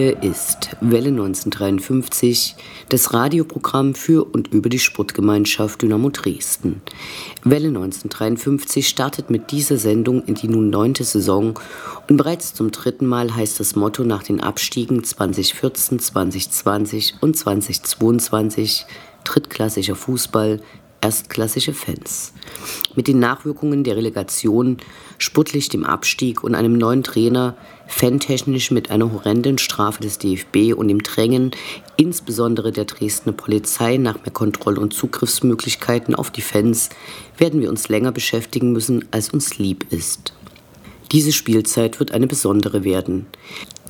Hier ist Welle 1953, das Radioprogramm für und über die Sportgemeinschaft Dynamo Dresden. Welle 1953 startet mit dieser Sendung in die nun neunte Saison und bereits zum dritten Mal heißt das Motto nach den Abstiegen 2014, 2020 und 2022 drittklassischer Fußball, erstklassige Fans. Mit den Nachwirkungen der Relegation, sportlich dem Abstieg und einem neuen Trainer, fantechnisch mit einer horrenden Strafe des DFB und dem Drängen, insbesondere der Dresdner Polizei nach mehr Kontroll- und Zugriffsmöglichkeiten auf die Fans, werden wir uns länger beschäftigen müssen, als uns lieb ist. Diese Spielzeit wird eine besondere werden.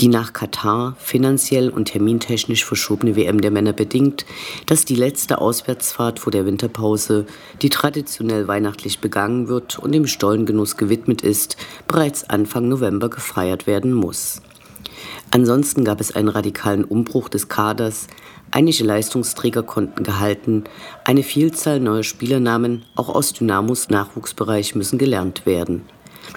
Die nach Katar finanziell und termintechnisch verschobene WM der Männer bedingt, dass die letzte Auswärtsfahrt vor der Winterpause, die traditionell weihnachtlich begangen wird und dem Stollengenuss gewidmet ist, bereits Anfang November gefeiert werden muss. Ansonsten gab es einen radikalen Umbruch des Kaders, einige Leistungsträger konnten gehalten, eine Vielzahl neuer Spielernamen, auch aus Dynamos Nachwuchsbereich, müssen gelernt werden.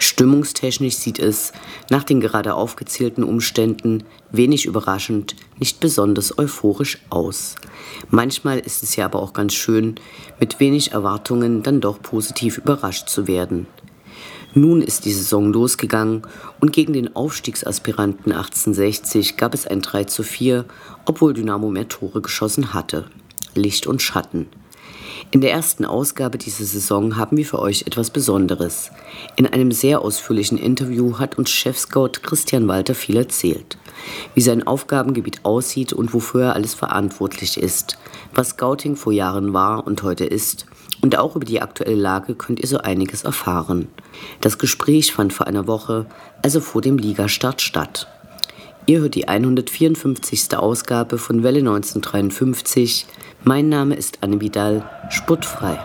Stimmungstechnisch sieht es, nach den gerade aufgezählten Umständen, wenig überraschend, nicht besonders euphorisch aus. Manchmal ist es ja aber auch ganz schön, mit wenig Erwartungen dann doch positiv überrascht zu werden. Nun ist die Saison losgegangen und gegen den Aufstiegsaspiranten 1860 gab es ein 3 zu 4, obwohl Dynamo mehr Tore geschossen hatte. Licht und Schatten. In der ersten Ausgabe dieser Saison haben wir für euch etwas Besonderes. In einem sehr ausführlichen Interview hat uns Chefscout Christian Walter viel erzählt. Wie sein Aufgabengebiet aussieht und wofür er alles verantwortlich ist, was Scouting vor Jahren war und heute ist. Und auch über die aktuelle Lage könnt ihr so einiges erfahren. Das Gespräch fand vor einer Woche, also vor dem Ligastart, statt. Ihr hört die 154. Ausgabe von Welle 1953. Mein Name ist Anne Vidal, sportfrei.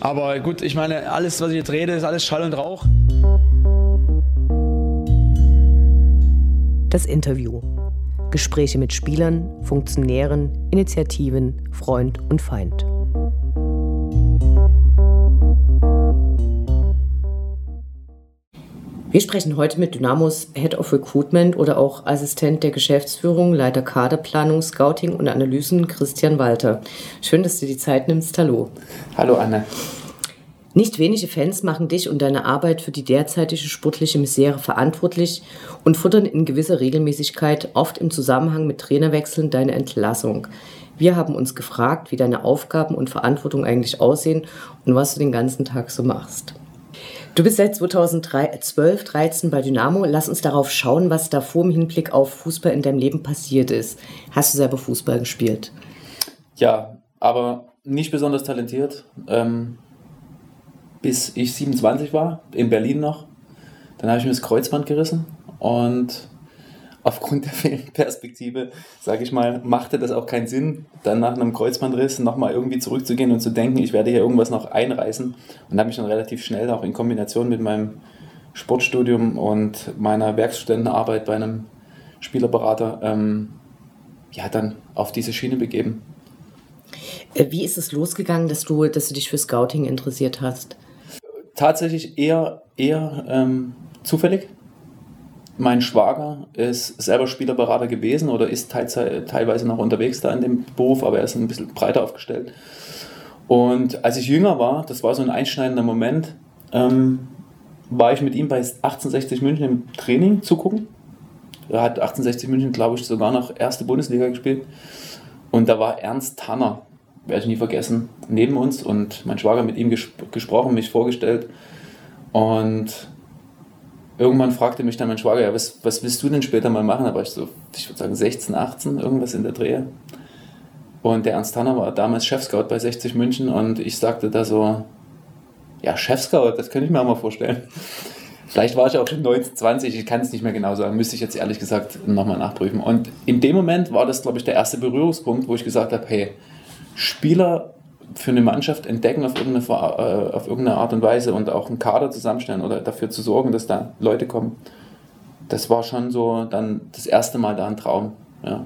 Aber gut, ich meine, alles, was ich jetzt rede, ist alles Schall und Rauch. Das Interview. Gespräche mit Spielern, Funktionären, Initiativen, Freund und Feind. Wir sprechen heute mit Dynamos Head of Recruitment oder auch Assistent der Geschäftsführung, Leiter Kaderplanung, Scouting und Analysen Christian Walter. Schön, dass du die Zeit nimmst. Hallo. Hallo Anne. Nicht wenige Fans machen dich und deine Arbeit für die derzeitige sportliche Misere verantwortlich und futtern in gewisser Regelmäßigkeit, oft im Zusammenhang mit Trainerwechseln, deine Entlassung. Wir haben uns gefragt, wie deine Aufgaben und Verantwortung eigentlich aussehen und was du den ganzen Tag so machst. Du bist seit 2012, 13 bei Dynamo. Lass uns darauf schauen, was davor im Hinblick auf Fußball in deinem Leben passiert ist. Hast du selber Fußball gespielt? Ja, aber nicht besonders talentiert. Ähm, bis ich 27 war, in Berlin noch. Dann habe ich mir das Kreuzband gerissen und aufgrund der fehlenden Perspektive, sage ich mal, machte das auch keinen Sinn, dann nach einem Kreuzbandriss nochmal irgendwie zurückzugehen und zu denken, ich werde hier irgendwas noch einreißen. Und habe mich dann relativ schnell auch in Kombination mit meinem Sportstudium und meiner Werkstudentenarbeit bei einem Spielerberater ähm, ja, dann auf diese Schiene begeben. Äh, wie ist es losgegangen, dass du, dass du dich für Scouting interessiert hast? Tatsächlich eher, eher ähm, zufällig. Mein Schwager ist selber Spielerberater gewesen oder ist teilweise noch unterwegs da in dem Beruf, aber er ist ein bisschen breiter aufgestellt. Und als ich jünger war, das war so ein einschneidender Moment, ähm, war ich mit ihm bei 1860 München im Training zugucken. Er hat 1860 München, glaube ich, sogar noch erste Bundesliga gespielt. Und da war Ernst Tanner, werde ich nie vergessen, neben uns und mein Schwager mit ihm ges gesprochen, mich vorgestellt. Und irgendwann fragte mich dann mein Schwager, ja, was, was willst du denn später mal machen? Da war ich so, ich würde sagen 16, 18, irgendwas in der Drehe. Und der Ernst Tanner war damals Chefscout bei 60 München und ich sagte da so, ja, Chefscout, das könnte ich mir auch mal vorstellen. Vielleicht war ich auch schon 19, 20, ich kann es nicht mehr genau sagen, müsste ich jetzt ehrlich gesagt nochmal nachprüfen. Und in dem Moment war das, glaube ich, der erste Berührungspunkt, wo ich gesagt habe, hey, Spieler für eine Mannschaft entdecken auf irgendeine, äh, auf irgendeine Art und Weise und auch einen Kader zusammenstellen oder dafür zu sorgen, dass da Leute kommen. Das war schon so dann das erste Mal da ein Traum. Ja.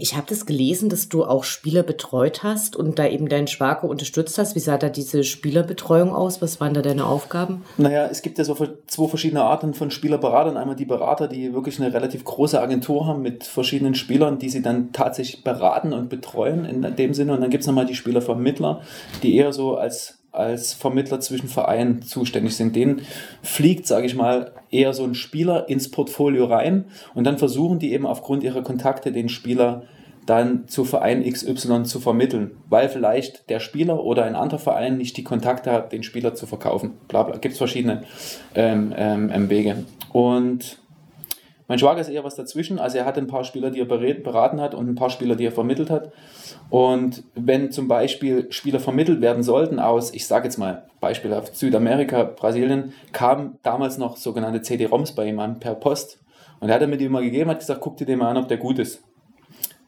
Ich habe das gelesen, dass du auch Spieler betreut hast und da eben deinen Schwager unterstützt hast. Wie sah da diese Spielerbetreuung aus? Was waren da deine Aufgaben? Naja, es gibt ja so zwei verschiedene Arten von Spielerberatern. Einmal die Berater, die wirklich eine relativ große Agentur haben mit verschiedenen Spielern, die sie dann tatsächlich beraten und betreuen in dem Sinne. Und dann gibt es nochmal die Spielervermittler, die eher so als als Vermittler zwischen Vereinen zuständig sind. Denen fliegt, sage ich mal, eher so ein Spieler ins Portfolio rein und dann versuchen die eben aufgrund ihrer Kontakte den Spieler dann zu Verein XY zu vermitteln, weil vielleicht der Spieler oder ein anderer Verein nicht die Kontakte hat, den Spieler zu verkaufen. Bla bla. Gibt es verschiedene ähm, ähm, Wege. Und mein Schwager ist eher was dazwischen. Also er hat ein paar Spieler, die er beraten hat und ein paar Spieler, die er vermittelt hat. Und wenn zum Beispiel Spieler vermittelt werden sollten aus, ich sage jetzt mal beispielhaft Südamerika, Brasilien, kamen damals noch sogenannte CD-ROMs bei ihm an per Post. Und er hat mir die immer gegeben, hat gesagt, guck dir den mal an, ob der gut ist.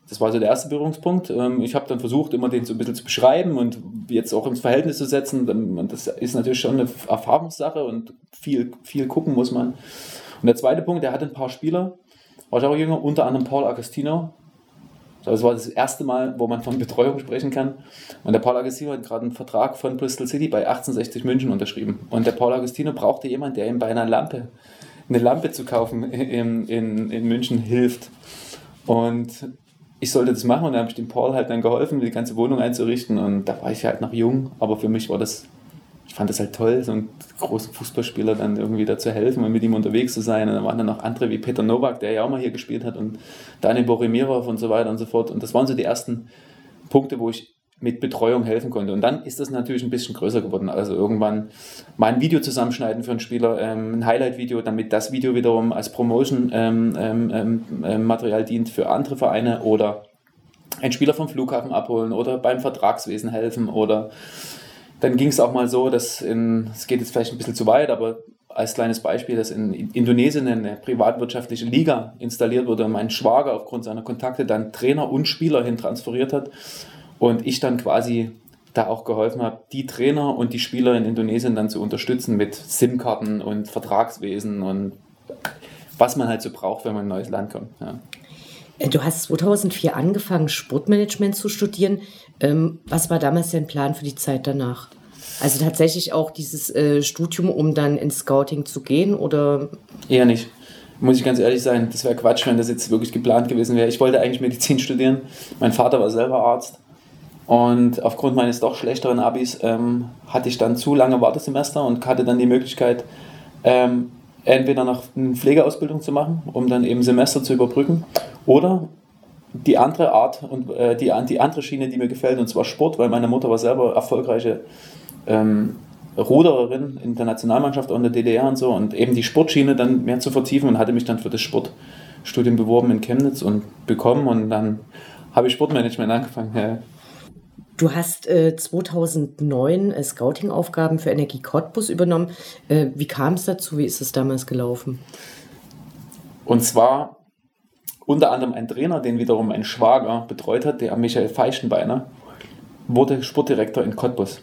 Das war so der erste Berührungspunkt. Ähm, ich habe dann versucht, immer den so ein bisschen zu beschreiben und jetzt auch ins Verhältnis zu setzen. Und das ist natürlich schon eine Erfahrungssache und viel, viel gucken muss man. Und der zweite Punkt, der hatte ein paar Spieler, war ich auch jünger, unter anderem Paul Agostino. Das war das erste Mal, wo man von Betreuung sprechen kann. Und der Paul Agostino hat gerade einen Vertrag von Bristol City bei 1860 München unterschrieben. Und der Paul Agostino brauchte jemanden, der ihm bei einer Lampe, eine Lampe zu kaufen in, in, in München hilft. Und ich sollte das machen und dann habe ich dem Paul halt dann geholfen, die ganze Wohnung einzurichten. Und da war ich halt noch jung, aber für mich war das ich fand es halt toll, so einen großen Fußballspieler dann irgendwie da zu helfen und mit ihm unterwegs zu sein. Und dann waren dann noch andere wie Peter Nowak, der ja auch mal hier gespielt hat, und Daniel Borimirov und so weiter und so fort. Und das waren so die ersten Punkte, wo ich mit Betreuung helfen konnte. Und dann ist das natürlich ein bisschen größer geworden. Also irgendwann mal ein Video zusammenschneiden für einen Spieler, ähm, ein Highlight-Video, damit das Video wiederum als Promotion-Material ähm, ähm, ähm dient für andere Vereine oder einen Spieler vom Flughafen abholen oder beim Vertragswesen helfen oder dann ging es auch mal so, dass in, es geht jetzt vielleicht ein bisschen zu weit, aber als kleines Beispiel, dass in Indonesien eine privatwirtschaftliche Liga installiert wurde und mein Schwager aufgrund seiner Kontakte dann Trainer und Spieler hin transferiert hat und ich dann quasi da auch geholfen habe, die Trainer und die Spieler in Indonesien dann zu unterstützen mit SIM-Karten und Vertragswesen und was man halt so braucht, wenn man in ein neues Land kommt. Ja. Äh, du hast 2004 angefangen, Sportmanagement zu studieren. Ähm, was war damals dein Plan für die Zeit danach? Also tatsächlich auch dieses äh, Studium, um dann ins Scouting zu gehen oder? Eher nicht. Muss ich ganz ehrlich sein, das wäre Quatsch, wenn das jetzt wirklich geplant gewesen wäre. Ich wollte eigentlich Medizin studieren. Mein Vater war selber Arzt. Und aufgrund meines doch schlechteren Abis ähm, hatte ich dann zu lange Wartesemester und hatte dann die Möglichkeit, ähm, entweder noch eine Pflegeausbildung zu machen, um dann eben Semester zu überbrücken, oder die andere Art und äh, die, die andere Schiene, die mir gefällt, und zwar Sport, weil meine Mutter war selber erfolgreiche ähm, Rudererin in der Nationalmannschaft und der DDR und so und eben die Sportschiene dann mehr zu vertiefen und hatte mich dann für das Sportstudium beworben in Chemnitz und bekommen und dann habe ich Sportmanagement angefangen. Ja. Du hast äh, 2009 äh, Scouting-Aufgaben für Energie Cottbus übernommen. Äh, wie kam es dazu? Wie ist es damals gelaufen? Und zwar unter anderem ein Trainer, den wiederum ein Schwager betreut hat, der Michael Feischenbeiner, wurde Sportdirektor in Cottbus.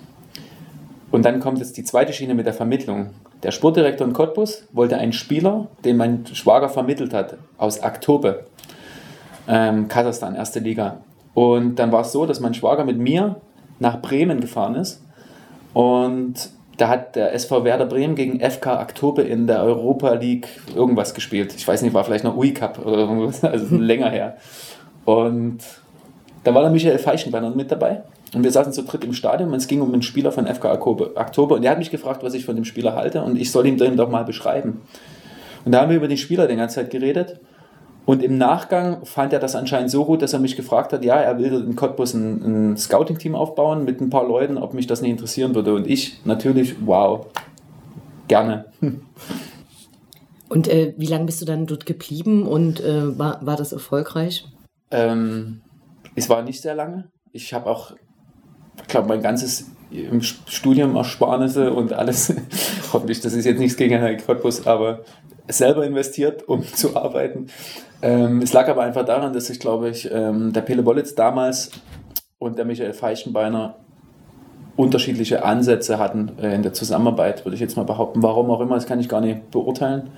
Und dann kommt jetzt die zweite Schiene mit der Vermittlung. Der Sportdirektor in Cottbus wollte einen Spieler, den mein Schwager vermittelt hat, aus Aktobe, ähm, Kasachstan, erste Liga. Und dann war es so, dass mein Schwager mit mir nach Bremen gefahren ist und da hat der SV Werder Bremen gegen FK Oktober in der Europa League irgendwas gespielt. Ich weiß nicht, war vielleicht noch UI Cup oder irgendwas, also länger her. Und da war der Michael Feischenbeiner mit dabei. Und wir saßen zu dritt im Stadion und es ging um einen Spieler von FK Oktober. Und er hat mich gefragt, was ich von dem Spieler halte und ich soll ihm den doch mal beschreiben. Und da haben wir über den Spieler die ganze Zeit geredet. Und im Nachgang fand er das anscheinend so gut, dass er mich gefragt hat, ja, er will in Cottbus ein, ein Scouting-Team aufbauen mit ein paar Leuten, ob mich das nicht interessieren würde. Und ich natürlich, wow, gerne. Und äh, wie lange bist du dann dort geblieben und äh, war, war das erfolgreich? Ähm, es war nicht sehr lange. Ich habe auch, ich glaube, mein ganzes im Studium Ersparnisse und alles, hoffentlich, das ist jetzt nichts gegen Herrn Cottbus, aber selber investiert, um zu arbeiten. Ähm, es lag aber einfach daran, dass ich, glaube ich, ähm, der Pele Bollitz damals und der Michael Feischenbeiner unterschiedliche Ansätze hatten äh, in der Zusammenarbeit, würde ich jetzt mal behaupten. Warum auch immer, das kann ich gar nicht beurteilen.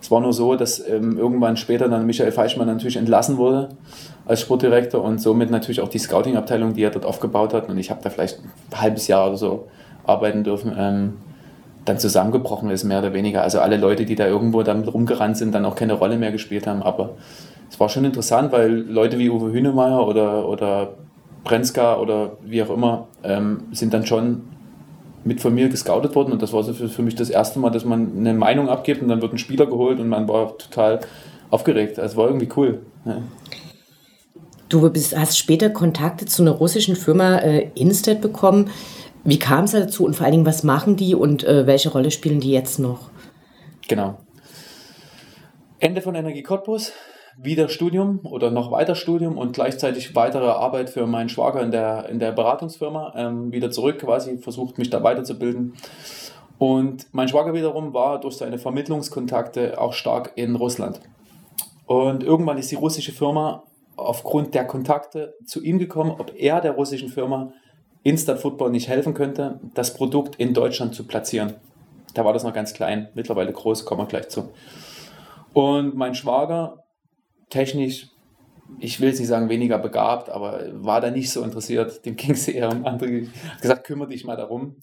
Es war nur so, dass ähm, irgendwann später dann Michael Feischmann natürlich entlassen wurde als Sportdirektor und somit natürlich auch die Scouting-Abteilung, die er dort aufgebaut hat, und ich habe da vielleicht ein halbes Jahr oder so arbeiten dürfen, ähm, dann zusammengebrochen ist, mehr oder weniger. Also alle Leute, die da irgendwo damit rumgerannt sind, dann auch keine Rolle mehr gespielt haben. Aber es war schon interessant, weil Leute wie Uwe Hünemeyer oder, oder Brenzka oder wie auch immer ähm, sind dann schon mit von mir gescoutet worden und das war so für, für mich das erste Mal, dass man eine Meinung abgibt und dann wird ein Spieler geholt und man war total aufgeregt. Also war irgendwie cool. Ja. Du bist, hast später Kontakte zu einer russischen Firma äh, Instat bekommen. Wie kam es dazu und vor allen Dingen, was machen die und äh, welche Rolle spielen die jetzt noch? Genau. Ende von Energie Cottbus, wieder Studium oder noch weiter Studium und gleichzeitig weitere Arbeit für meinen Schwager in der, in der Beratungsfirma. Ähm, wieder zurück quasi, versucht mich da weiterzubilden. Und mein Schwager wiederum war durch seine Vermittlungskontakte auch stark in Russland. Und irgendwann ist die russische Firma aufgrund der Kontakte zu ihm gekommen, ob er der russischen Firma Instant Football nicht helfen könnte, das Produkt in Deutschland zu platzieren. Da war das noch ganz klein, mittlerweile groß, kommen wir gleich zu. Und mein Schwager, technisch, ich will jetzt nicht sagen weniger begabt, aber war da nicht so interessiert. Dem ging es eher um andere. Hat gesagt, kümmere dich mal darum.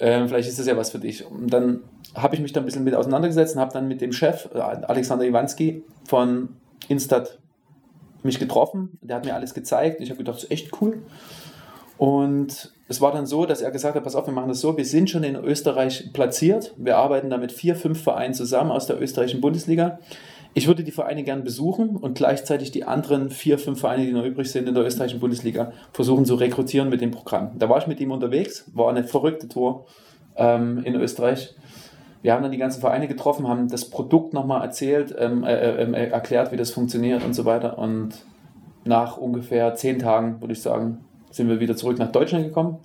Ähm, vielleicht ist das ja was für dich. Und dann habe ich mich da ein bisschen mit auseinandergesetzt und habe dann mit dem Chef, äh, Alexander Iwanski von Instat, mich getroffen. Der hat mir alles gezeigt. Ich habe gedacht, das ist echt cool. Und es war dann so, dass er gesagt hat, pass auf, wir machen das so, wir sind schon in Österreich platziert. Wir arbeiten da mit vier, fünf Vereinen zusammen aus der österreichischen Bundesliga. Ich würde die Vereine gern besuchen und gleichzeitig die anderen vier, fünf Vereine, die noch übrig sind in der österreichischen Bundesliga, versuchen zu rekrutieren mit dem Programm. Da war ich mit ihm unterwegs, war eine verrückte Tour ähm, in Österreich. Wir haben dann die ganzen Vereine getroffen, haben das Produkt nochmal erzählt, ähm, äh, äh, äh, erklärt, wie das funktioniert und so weiter. Und nach ungefähr zehn Tagen, würde ich sagen, sind wir wieder zurück nach Deutschland gekommen.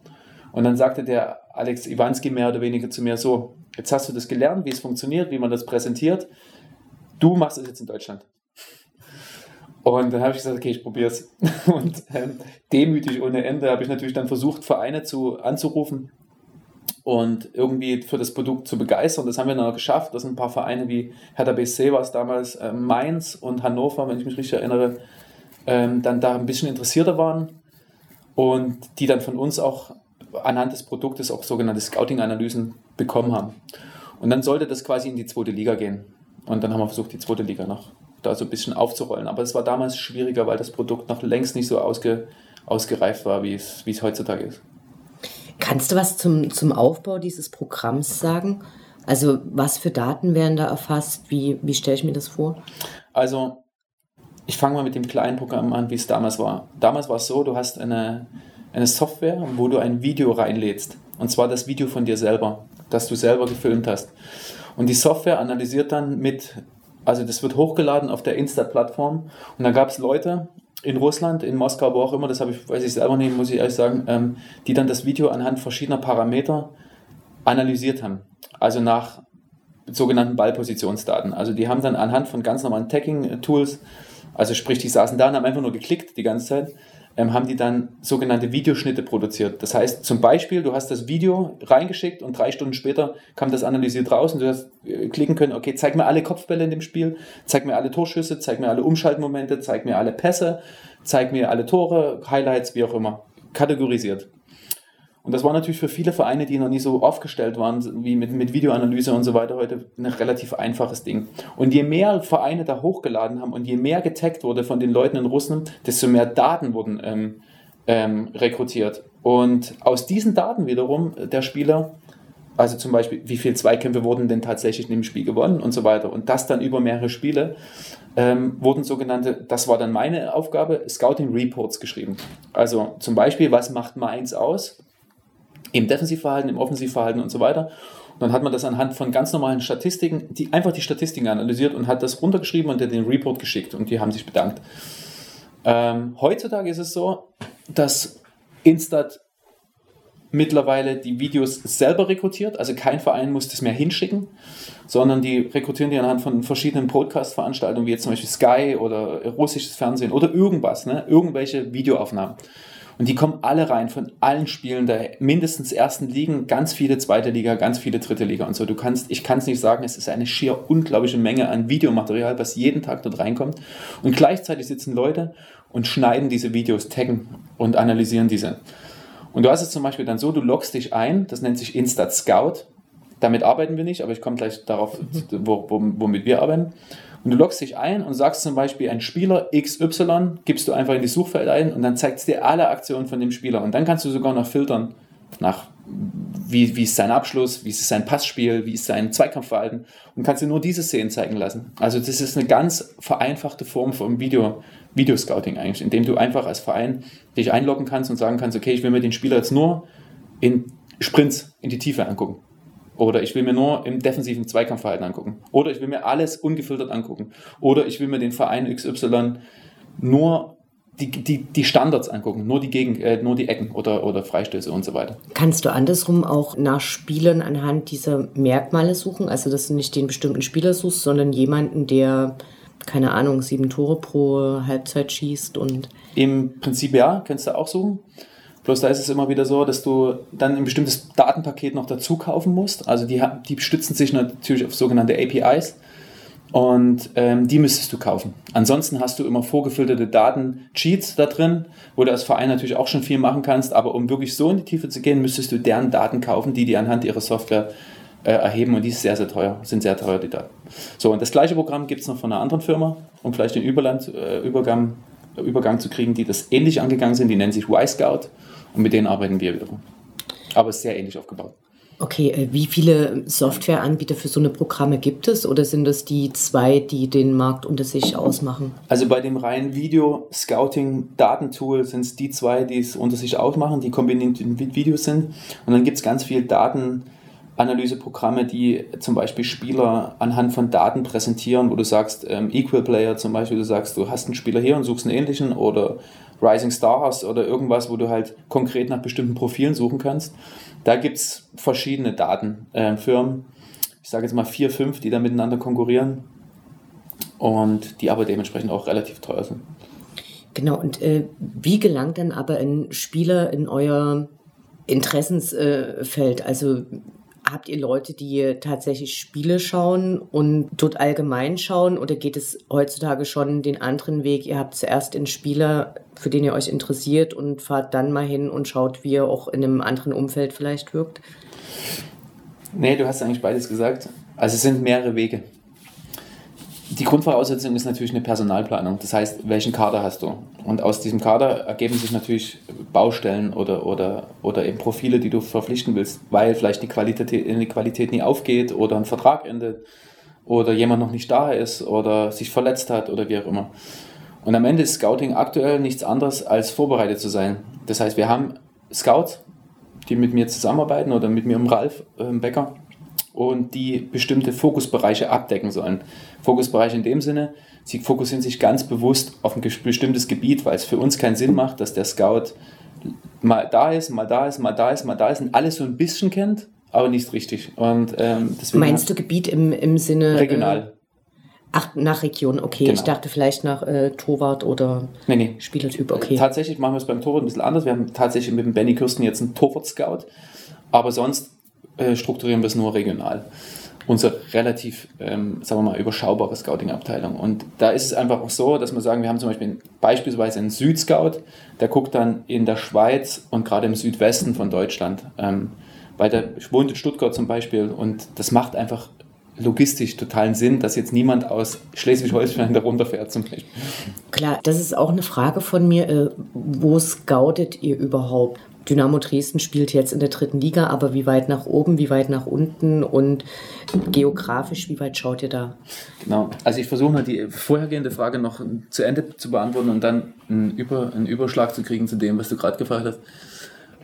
Und dann sagte der Alex Iwanski mehr oder weniger zu mir so, jetzt hast du das gelernt, wie es funktioniert, wie man das präsentiert. Du machst es jetzt in Deutschland. Und dann habe ich gesagt, okay, ich probiere es. Und ähm, demütig ohne Ende habe ich natürlich dann versucht, Vereine zu, anzurufen und irgendwie für das Produkt zu begeistern. Das haben wir dann auch geschafft. Das sind ein paar Vereine wie Hertha BSC war es damals, äh, Mainz und Hannover, wenn ich mich richtig erinnere, ähm, dann da ein bisschen interessierter waren und die dann von uns auch anhand des Produktes auch sogenannte Scouting-Analysen bekommen haben. Und dann sollte das quasi in die zweite Liga gehen. Und dann haben wir versucht, die zweite Liga noch da so ein bisschen aufzurollen. Aber es war damals schwieriger, weil das Produkt noch längst nicht so ausge, ausgereift war, wie es, wie es heutzutage ist. Kannst du was zum, zum Aufbau dieses Programms sagen? Also was für Daten werden da erfasst? Wie, wie stelle ich mir das vor? Also ich fange mal mit dem kleinen Programm an, wie es damals war. Damals war es so, du hast eine, eine Software, wo du ein Video reinlädst. Und zwar das Video von dir selber, das du selber gefilmt hast. Und die Software analysiert dann mit, also das wird hochgeladen auf der Insta-Plattform. Und da gab es Leute, in Russland, in Moskau, wo auch immer, das habe ich, weiß ich selber nicht, muss ich ehrlich sagen, ähm, die dann das Video anhand verschiedener Parameter analysiert haben. Also nach sogenannten Ballpositionsdaten. Also die haben dann anhand von ganz normalen Tagging-Tools, also sprich, die saßen da und haben einfach nur geklickt die ganze Zeit, ähm, haben die dann sogenannte Videoschnitte produziert. Das heißt, zum Beispiel, du hast das Video reingeschickt und drei Stunden später kam das analysiert raus und du hast äh, klicken können, okay, zeig mir alle Kopfbälle in dem Spiel, zeig mir alle Torschüsse, zeig mir alle Umschaltmomente, zeig mir alle Pässe, zeig mir alle Tore, Highlights, wie auch immer. Kategorisiert. Und das war natürlich für viele Vereine, die noch nie so aufgestellt waren, wie mit, mit Videoanalyse und so weiter, heute ein relativ einfaches Ding. Und je mehr Vereine da hochgeladen haben und je mehr getaggt wurde von den Leuten in Russland, desto mehr Daten wurden ähm, ähm, rekrutiert. Und aus diesen Daten wiederum der Spieler Also zum Beispiel, wie viele Zweikämpfe wurden denn tatsächlich in dem Spiel gewonnen und so weiter. Und das dann über mehrere Spiele ähm, wurden sogenannte, das war dann meine Aufgabe, Scouting Reports geschrieben. Also zum Beispiel, was macht Mainz aus? Im Defensivverhalten, im Offensivverhalten und so weiter. Und dann hat man das anhand von ganz normalen Statistiken, die einfach die Statistiken analysiert und hat das runtergeschrieben und den Report geschickt und die haben sich bedankt. Ähm, heutzutage ist es so, dass Instat mittlerweile die Videos selber rekrutiert. Also kein Verein muss das mehr hinschicken, sondern die rekrutieren die anhand von verschiedenen Podcast-Veranstaltungen, wie jetzt zum Beispiel Sky oder russisches Fernsehen oder irgendwas, ne? irgendwelche Videoaufnahmen. Und die kommen alle rein von allen Spielen der mindestens ersten Ligen, ganz viele zweite Liga, ganz viele dritte Liga und so. Du kannst, ich kann es nicht sagen, es ist eine schier unglaubliche Menge an Videomaterial, was jeden Tag dort reinkommt. Und gleichzeitig sitzen Leute und schneiden diese Videos, taggen und analysieren diese. Und du hast es zum Beispiel dann so, du loggst dich ein, das nennt sich Instat Scout. Damit arbeiten wir nicht, aber ich komme gleich darauf, wo, womit wir arbeiten. Und du loggst dich ein und sagst zum Beispiel, ein Spieler XY gibst du einfach in die Suchfeld ein und dann zeigt es dir alle Aktionen von dem Spieler. Und dann kannst du sogar noch filtern nach, wie, wie ist sein Abschluss, wie ist sein Passspiel, wie ist sein Zweikampfverhalten und kannst dir nur diese Szenen zeigen lassen. Also das ist eine ganz vereinfachte Form von Video, Videoscouting eigentlich, indem du einfach als Verein dich einloggen kannst und sagen kannst, okay, ich will mir den Spieler jetzt nur in Sprints in die Tiefe angucken. Oder ich will mir nur im defensiven Zweikampfverhalten angucken. Oder ich will mir alles ungefiltert angucken. Oder ich will mir den Verein XY nur die, die, die Standards angucken, nur die, Gegen, äh, nur die Ecken oder, oder Freistöße und so weiter. Kannst du andersrum auch nach Spielern anhand dieser Merkmale suchen? Also, dass du nicht den bestimmten Spieler suchst, sondern jemanden, der keine Ahnung, sieben Tore pro Halbzeit schießt und. Im Prinzip ja, kannst du auch suchen. Bloß da ist es immer wieder so, dass du dann ein bestimmtes Datenpaket noch dazu kaufen musst. Also die, die stützen sich natürlich auf sogenannte APIs und ähm, die müsstest du kaufen. Ansonsten hast du immer vorgefilterte Daten-Cheats da drin, wo du als Verein natürlich auch schon viel machen kannst, aber um wirklich so in die Tiefe zu gehen, müsstest du deren Daten kaufen, die die anhand ihrer Software äh, erheben und die ist sehr, sehr teuer, sind sehr teuer, die Daten. So, und das gleiche Programm gibt es noch von einer anderen Firma, um vielleicht den Überland, äh, Übergang, Übergang zu kriegen, die das ähnlich angegangen sind, die nennen sich Y-Scout und mit denen arbeiten wir wiederum. Aber sehr ähnlich aufgebaut. Okay, äh, wie viele Softwareanbieter für so eine Programme gibt es oder sind das die zwei, die den Markt unter sich ausmachen? Also bei dem reinen Video-Scouting-Datentool sind es die zwei, die es unter sich ausmachen, die kombiniert mit Videos sind. Und dann gibt es ganz viel Daten, Analyseprogramme, die zum Beispiel Spieler anhand von Daten präsentieren, wo du sagst, ähm, Equal Player zum Beispiel, du sagst, du hast einen Spieler hier und suchst einen ähnlichen oder Rising Stars oder irgendwas, wo du halt konkret nach bestimmten Profilen suchen kannst. Da gibt es verschiedene Datenfirmen, äh, ich sage jetzt mal vier, fünf, die da miteinander konkurrieren und die aber dementsprechend auch relativ teuer sind. Genau, und äh, wie gelangt dann aber ein Spieler in euer Interessensfeld? also Habt ihr Leute, die tatsächlich Spiele schauen und dort allgemein schauen oder geht es heutzutage schon den anderen Weg? Ihr habt zuerst einen Spieler, für den ihr euch interessiert und fahrt dann mal hin und schaut, wie er auch in einem anderen Umfeld vielleicht wirkt? Nee, du hast eigentlich beides gesagt. Also es sind mehrere Wege die Grundvoraussetzung ist natürlich eine Personalplanung. Das heißt, welchen Kader hast du? Und aus diesem Kader ergeben sich natürlich Baustellen oder, oder, oder eben Profile, die du verpflichten willst, weil vielleicht die Qualität, die Qualität nie aufgeht oder ein Vertrag endet oder jemand noch nicht da ist oder sich verletzt hat oder wie auch immer. Und am Ende ist Scouting aktuell nichts anderes als vorbereitet zu sein. Das heißt, wir haben Scouts, die mit mir zusammenarbeiten oder mit mir im Ralf äh, Becker und die bestimmte Fokusbereiche abdecken sollen. Fokusbereiche in dem Sinne, sie fokussieren sich ganz bewusst auf ein bestimmtes Gebiet, weil es für uns keinen Sinn macht, dass der Scout mal da ist, mal da ist, mal da ist, mal da ist und alles so ein bisschen kennt, aber nicht richtig. Und, ähm, Meinst du Gebiet im, im Sinne? Äh, regional. Äh, ach, nach Region, okay. Genau. Ich dachte vielleicht nach äh, Torwart oder nee, nee. Spielertyp, okay. Tatsächlich machen wir es beim Torwart ein bisschen anders. Wir haben tatsächlich mit dem Benny Kirsten jetzt einen Torwart-Scout, aber sonst äh, strukturieren wir es nur regional. Unsere relativ, ähm, sagen wir mal, überschaubare Scouting-Abteilung. Und da ist es einfach auch so, dass wir sagen, wir haben zum Beispiel beispielsweise einen Südscout, der guckt dann in der Schweiz und gerade im Südwesten von Deutschland. Ähm, weil der wohnt in Stuttgart zum Beispiel und das macht einfach logistisch totalen Sinn, dass jetzt niemand aus Schleswig-Holstein da runterfährt zum Beispiel. Klar, das ist auch eine Frage von mir. Äh, wo scoutet ihr überhaupt? Dynamo Dresden spielt jetzt in der dritten Liga, aber wie weit nach oben, wie weit nach unten und geografisch, wie weit schaut ihr da? Genau, also ich versuche mal die vorhergehende Frage noch zu Ende zu beantworten und dann einen, Über, einen Überschlag zu kriegen zu dem, was du gerade gefragt hast.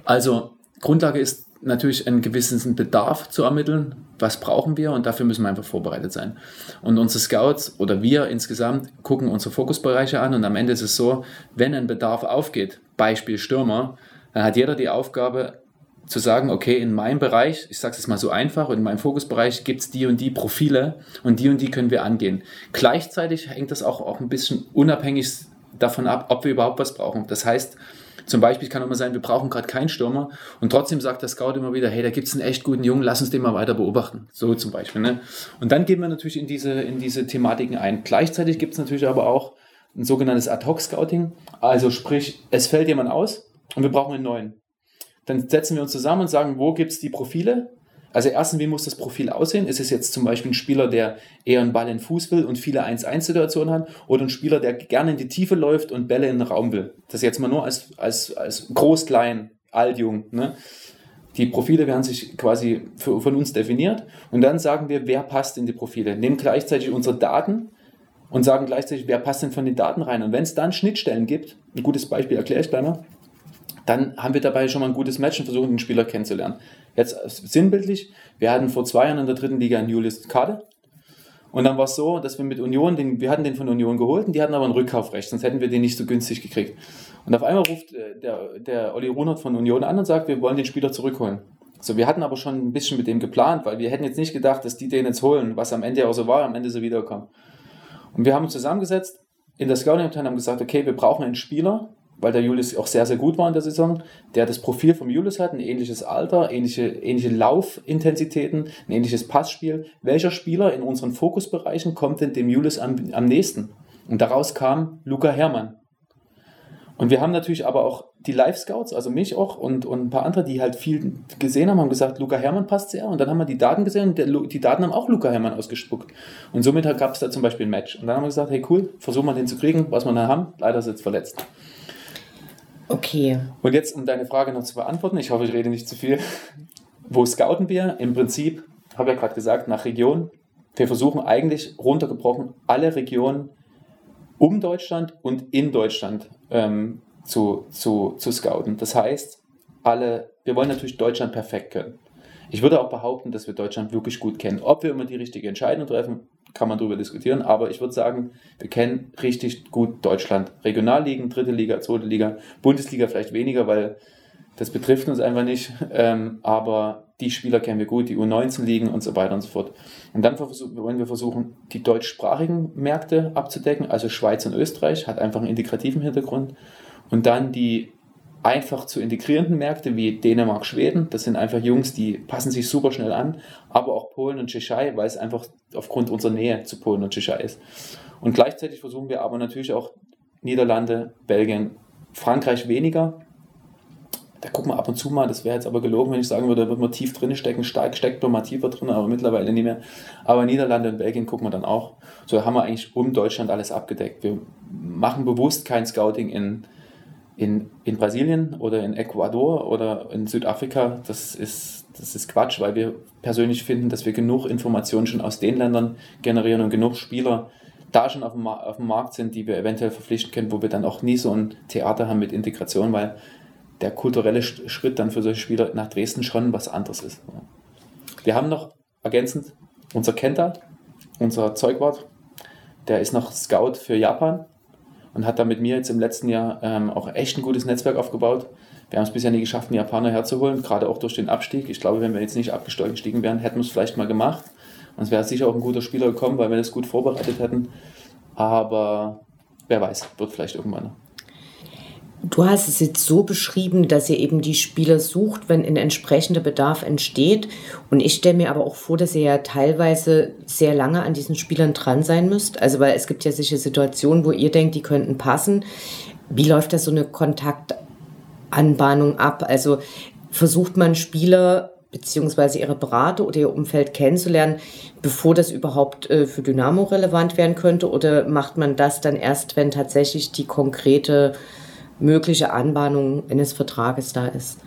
Also Grundlage ist natürlich einen gewissen Bedarf zu ermitteln. Was brauchen wir? Und dafür müssen wir einfach vorbereitet sein. Und unsere Scouts oder wir insgesamt gucken unsere Fokusbereiche an und am Ende ist es so, wenn ein Bedarf aufgeht, Beispiel Stürmer, dann hat jeder die Aufgabe zu sagen, okay, in meinem Bereich, ich sage es mal so einfach, in meinem Fokusbereich gibt es die und die Profile und die und die können wir angehen. Gleichzeitig hängt das auch, auch ein bisschen unabhängig davon ab, ob wir überhaupt was brauchen. Das heißt, zum Beispiel kann immer sein, wir brauchen gerade keinen Stürmer und trotzdem sagt der Scout immer wieder, hey, da gibt es einen echt guten Jungen, lass uns den mal weiter beobachten. So zum Beispiel. Ne? Und dann gehen wir natürlich in diese, in diese Thematiken ein. Gleichzeitig gibt es natürlich aber auch ein sogenanntes Ad-Hoc-Scouting. Also sprich, es fällt jemand aus und wir brauchen einen neuen. Dann setzen wir uns zusammen und sagen, wo gibt es die Profile? Also erstens, wie muss das Profil aussehen? Ist es jetzt zum Beispiel ein Spieler, der eher einen Ball in den Fuß will und viele 1-1-Situationen hat oder ein Spieler, der gerne in die Tiefe läuft und Bälle in den Raum will? Das jetzt mal nur als, als, als groß, klein, alt, jung. Ne? Die Profile werden sich quasi für, von uns definiert und dann sagen wir, wer passt in die Profile. Nehmen gleichzeitig unsere Daten und sagen gleichzeitig, wer passt denn von den Daten rein. Und wenn es dann Schnittstellen gibt, ein gutes Beispiel erkläre ich gleich mal, dann haben wir dabei schon mal ein gutes Match und versuchen, den Spieler kennenzulernen. Jetzt sinnbildlich, wir hatten vor zwei Jahren in der dritten Liga einen Julius Kade. Und dann war es so, dass wir mit Union, den, wir hatten den von Union geholt und die hatten aber ein Rückkaufrecht, sonst hätten wir den nicht so günstig gekriegt. Und auf einmal ruft äh, der, der Olli Runert von Union an und sagt, wir wollen den Spieler zurückholen. So, wir hatten aber schon ein bisschen mit dem geplant, weil wir hätten jetzt nicht gedacht, dass die den jetzt holen, was am Ende auch so war, am Ende so wiederkommen. Und wir haben uns zusammengesetzt in der Scouting-Abteilung haben gesagt, okay, wir brauchen einen Spieler, weil der Julius auch sehr, sehr gut war in der Saison, der das Profil vom Julius hat, ein ähnliches Alter, ähnliche, ähnliche Laufintensitäten, ein ähnliches Passspiel. Welcher Spieler in unseren Fokusbereichen kommt denn dem Julius am, am nächsten? Und daraus kam Luca Hermann. Und wir haben natürlich aber auch die Live-Scouts, also mich auch und, und ein paar andere, die halt viel gesehen haben, haben gesagt, Luca Hermann passt sehr. Und dann haben wir die Daten gesehen und der, die Daten haben auch Luca Hermann ausgespuckt. Und somit gab es da zum Beispiel ein Match. Und dann haben wir gesagt, hey cool, versuchen wir den zu kriegen, was wir dann haben. Leider ist er jetzt verletzt. Okay. Und jetzt, um deine Frage noch zu beantworten, ich hoffe, ich rede nicht zu viel. Wo scouten wir? Im Prinzip, habe ich ja gerade gesagt, nach Region. Wir versuchen eigentlich runtergebrochen alle Regionen um Deutschland und in Deutschland ähm, zu, zu, zu scouten. Das heißt, alle, wir wollen natürlich Deutschland perfekt können. Ich würde auch behaupten, dass wir Deutschland wirklich gut kennen. Ob wir immer die richtige Entscheidung treffen, kann man darüber diskutieren, aber ich würde sagen, wir kennen richtig gut Deutschland. Regionalligen, dritte Liga, zweite Liga, Bundesliga vielleicht weniger, weil das betrifft uns einfach nicht, ähm, aber die Spieler kennen wir gut, die U19-Ligen und so weiter und so fort. Und dann wollen wir versuchen, die deutschsprachigen Märkte abzudecken, also Schweiz und Österreich, hat einfach einen integrativen Hintergrund. Und dann die einfach zu integrierenden Märkte wie Dänemark, Schweden. Das sind einfach Jungs, die passen sich super schnell an, aber auch Polen und Tschechei, weil es einfach aufgrund unserer Nähe zu Polen und Tschechei ist. Und gleichzeitig versuchen wir aber natürlich auch Niederlande, Belgien, Frankreich weniger. Da gucken wir ab und zu mal, das wäre jetzt aber gelogen, wenn ich sagen würde, da wird man tief drin stecken, stark steckt man mal tiefer drin, aber mittlerweile nicht mehr. Aber Niederlande und Belgien gucken wir dann auch. So haben wir eigentlich um Deutschland alles abgedeckt. Wir machen bewusst kein Scouting in in, in Brasilien oder in Ecuador oder in Südafrika, das ist, das ist Quatsch, weil wir persönlich finden, dass wir genug Informationen schon aus den Ländern generieren und genug Spieler da schon auf dem, auf dem Markt sind, die wir eventuell verpflichten können, wo wir dann auch nie so ein Theater haben mit Integration, weil der kulturelle Schritt dann für solche Spieler nach Dresden schon was anderes ist. Wir haben noch ergänzend unser Kenta, unser Zeugwart, der ist noch Scout für Japan und hat da mit mir jetzt im letzten Jahr ähm, auch echt ein gutes Netzwerk aufgebaut. Wir haben es bisher nie geschafft, einen Japaner herzuholen, gerade auch durch den Abstieg. Ich glaube, wenn wir jetzt nicht abgestiegen wären, hätten wir es vielleicht mal gemacht. Und es wäre sicher auch ein guter Spieler gekommen, weil wir das gut vorbereitet hätten. Aber wer weiß, wird vielleicht irgendwann. Du hast es jetzt so beschrieben, dass ihr eben die Spieler sucht, wenn ein entsprechender Bedarf entsteht. Und ich stelle mir aber auch vor, dass ihr ja teilweise sehr lange an diesen Spielern dran sein müsst. Also, weil es gibt ja sicher Situationen, wo ihr denkt, die könnten passen. Wie läuft da so eine Kontaktanbahnung ab? Also, versucht man Spieler beziehungsweise ihre Berater oder ihr Umfeld kennenzulernen, bevor das überhaupt äh, für Dynamo relevant werden könnte? Oder macht man das dann erst, wenn tatsächlich die konkrete mögliche Anbahnung eines Vertrages da ist.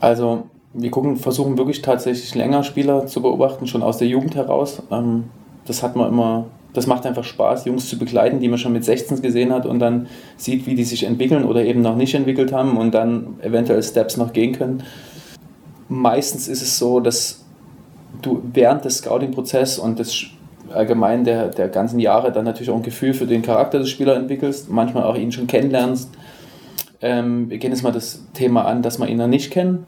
Also wir gucken, versuchen wirklich tatsächlich länger Spieler zu beobachten, schon aus der Jugend heraus. Ähm, das hat man immer, das macht einfach Spaß, Jungs zu begleiten, die man schon mit 16 gesehen hat und dann sieht, wie die sich entwickeln oder eben noch nicht entwickelt haben und dann eventuell Steps noch gehen können. Meistens ist es so, dass du während des Scouting-Prozesses und des allgemein der, der ganzen Jahre dann natürlich auch ein Gefühl für den Charakter des Spielers entwickelst, manchmal auch ihn schon kennenlernst. Ähm, wir gehen jetzt mal das Thema an, dass wir ihn noch nicht kennen.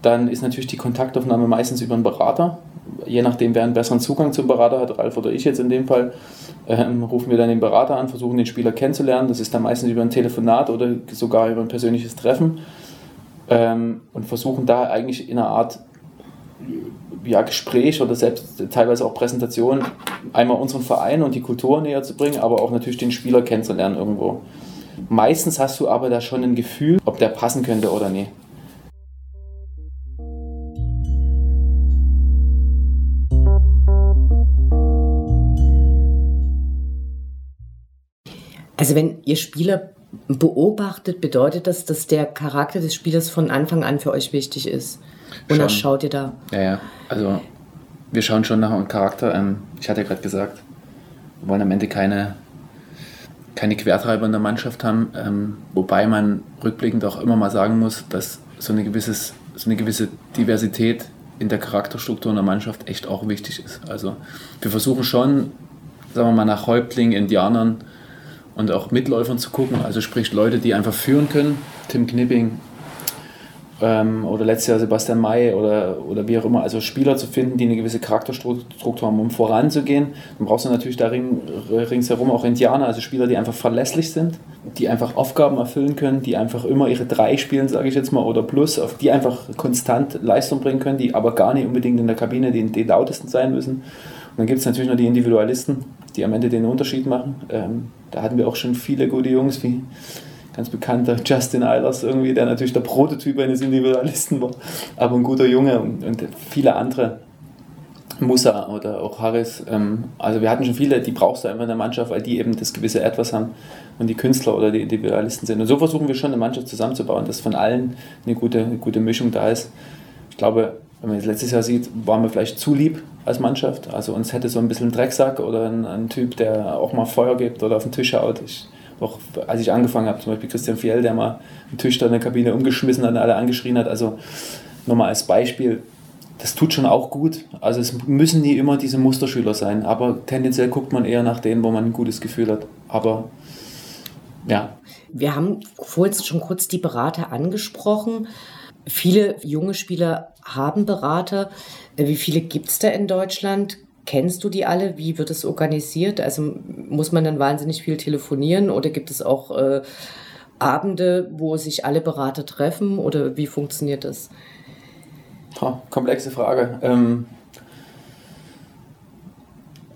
Dann ist natürlich die Kontaktaufnahme meistens über einen Berater. Je nachdem, wer einen besseren Zugang zum Berater hat, Ralf oder ich jetzt in dem Fall, ähm, rufen wir dann den Berater an, versuchen den Spieler kennenzulernen. Das ist dann meistens über ein Telefonat oder sogar über ein persönliches Treffen. Ähm, und versuchen da eigentlich in einer Art ja, Gespräch oder selbst teilweise auch Präsentation einmal unseren Verein und die Kultur näher zu bringen, aber auch natürlich den Spieler kennenzulernen irgendwo. Meistens hast du aber da schon ein Gefühl, ob der passen könnte oder nicht. Also wenn ihr Spieler beobachtet, bedeutet das, dass der Charakter des Spielers von Anfang an für euch wichtig ist? Oder schon. schaut ihr da? Ja, ja. Also wir schauen schon nach einem Charakter. Ähm, ich hatte ja gerade gesagt, wir wollen am Ende keine, keine Quertreiber in der Mannschaft haben, ähm, wobei man rückblickend auch immer mal sagen muss, dass so eine, gewisses, so eine gewisse Diversität in der Charakterstruktur in der Mannschaft echt auch wichtig ist. Also wir versuchen schon, sagen wir mal, nach Häuptlingen, Indianern und auch Mitläufern zu gucken, also sprich Leute, die einfach führen können. Tim Knipping ähm, oder letztes Jahr Sebastian May oder, oder wie auch immer, also Spieler zu finden, die eine gewisse Charakterstruktur haben, um voranzugehen. Dann brauchst du natürlich da ring, ringsherum auch Indianer, also Spieler, die einfach verlässlich sind, die einfach Aufgaben erfüllen können, die einfach immer ihre drei spielen, sage ich jetzt mal, oder plus, auf die einfach konstant Leistung bringen können, die aber gar nicht unbedingt in der Kabine die, die lautesten sein müssen. Und dann gibt es natürlich noch die Individualisten, die am Ende den Unterschied machen. Ähm, da hatten wir auch schon viele gute Jungs wie ganz bekannter Justin Eilers irgendwie, der natürlich der Prototyp eines Individualisten war, aber ein guter Junge und, und viele andere. Musa oder auch Harris. Ähm, also wir hatten schon viele, die brauchst du einfach in der Mannschaft, weil die eben das gewisse Etwas haben und die Künstler oder die Individualisten sind. Und so versuchen wir schon eine Mannschaft zusammenzubauen, dass von allen eine gute, eine gute Mischung da ist. Ich glaube, wenn man jetzt letztes Jahr sieht, waren wir vielleicht zu lieb als Mannschaft. Also uns hätte so ein bisschen ein Drecksack oder ein, ein Typ, der auch mal Feuer gibt oder auf den Tisch haut. Ich, auch als ich angefangen habe, zum Beispiel Christian Fiel, der mal einen Tisch da in der Kabine umgeschmissen hat und alle angeschrien hat. Also nochmal als Beispiel, das tut schon auch gut. Also es müssen nie immer diese Musterschüler sein, aber tendenziell guckt man eher nach denen, wo man ein gutes Gefühl hat. Aber ja. Wir haben vorhin schon kurz die Berater angesprochen. Viele junge Spieler haben Berater. Wie viele gibt es da in Deutschland? Kennst du die alle? Wie wird es organisiert? Also muss man dann wahnsinnig viel telefonieren oder gibt es auch äh, Abende, wo sich alle Berater treffen oder wie funktioniert das? Oh, komplexe Frage. Ähm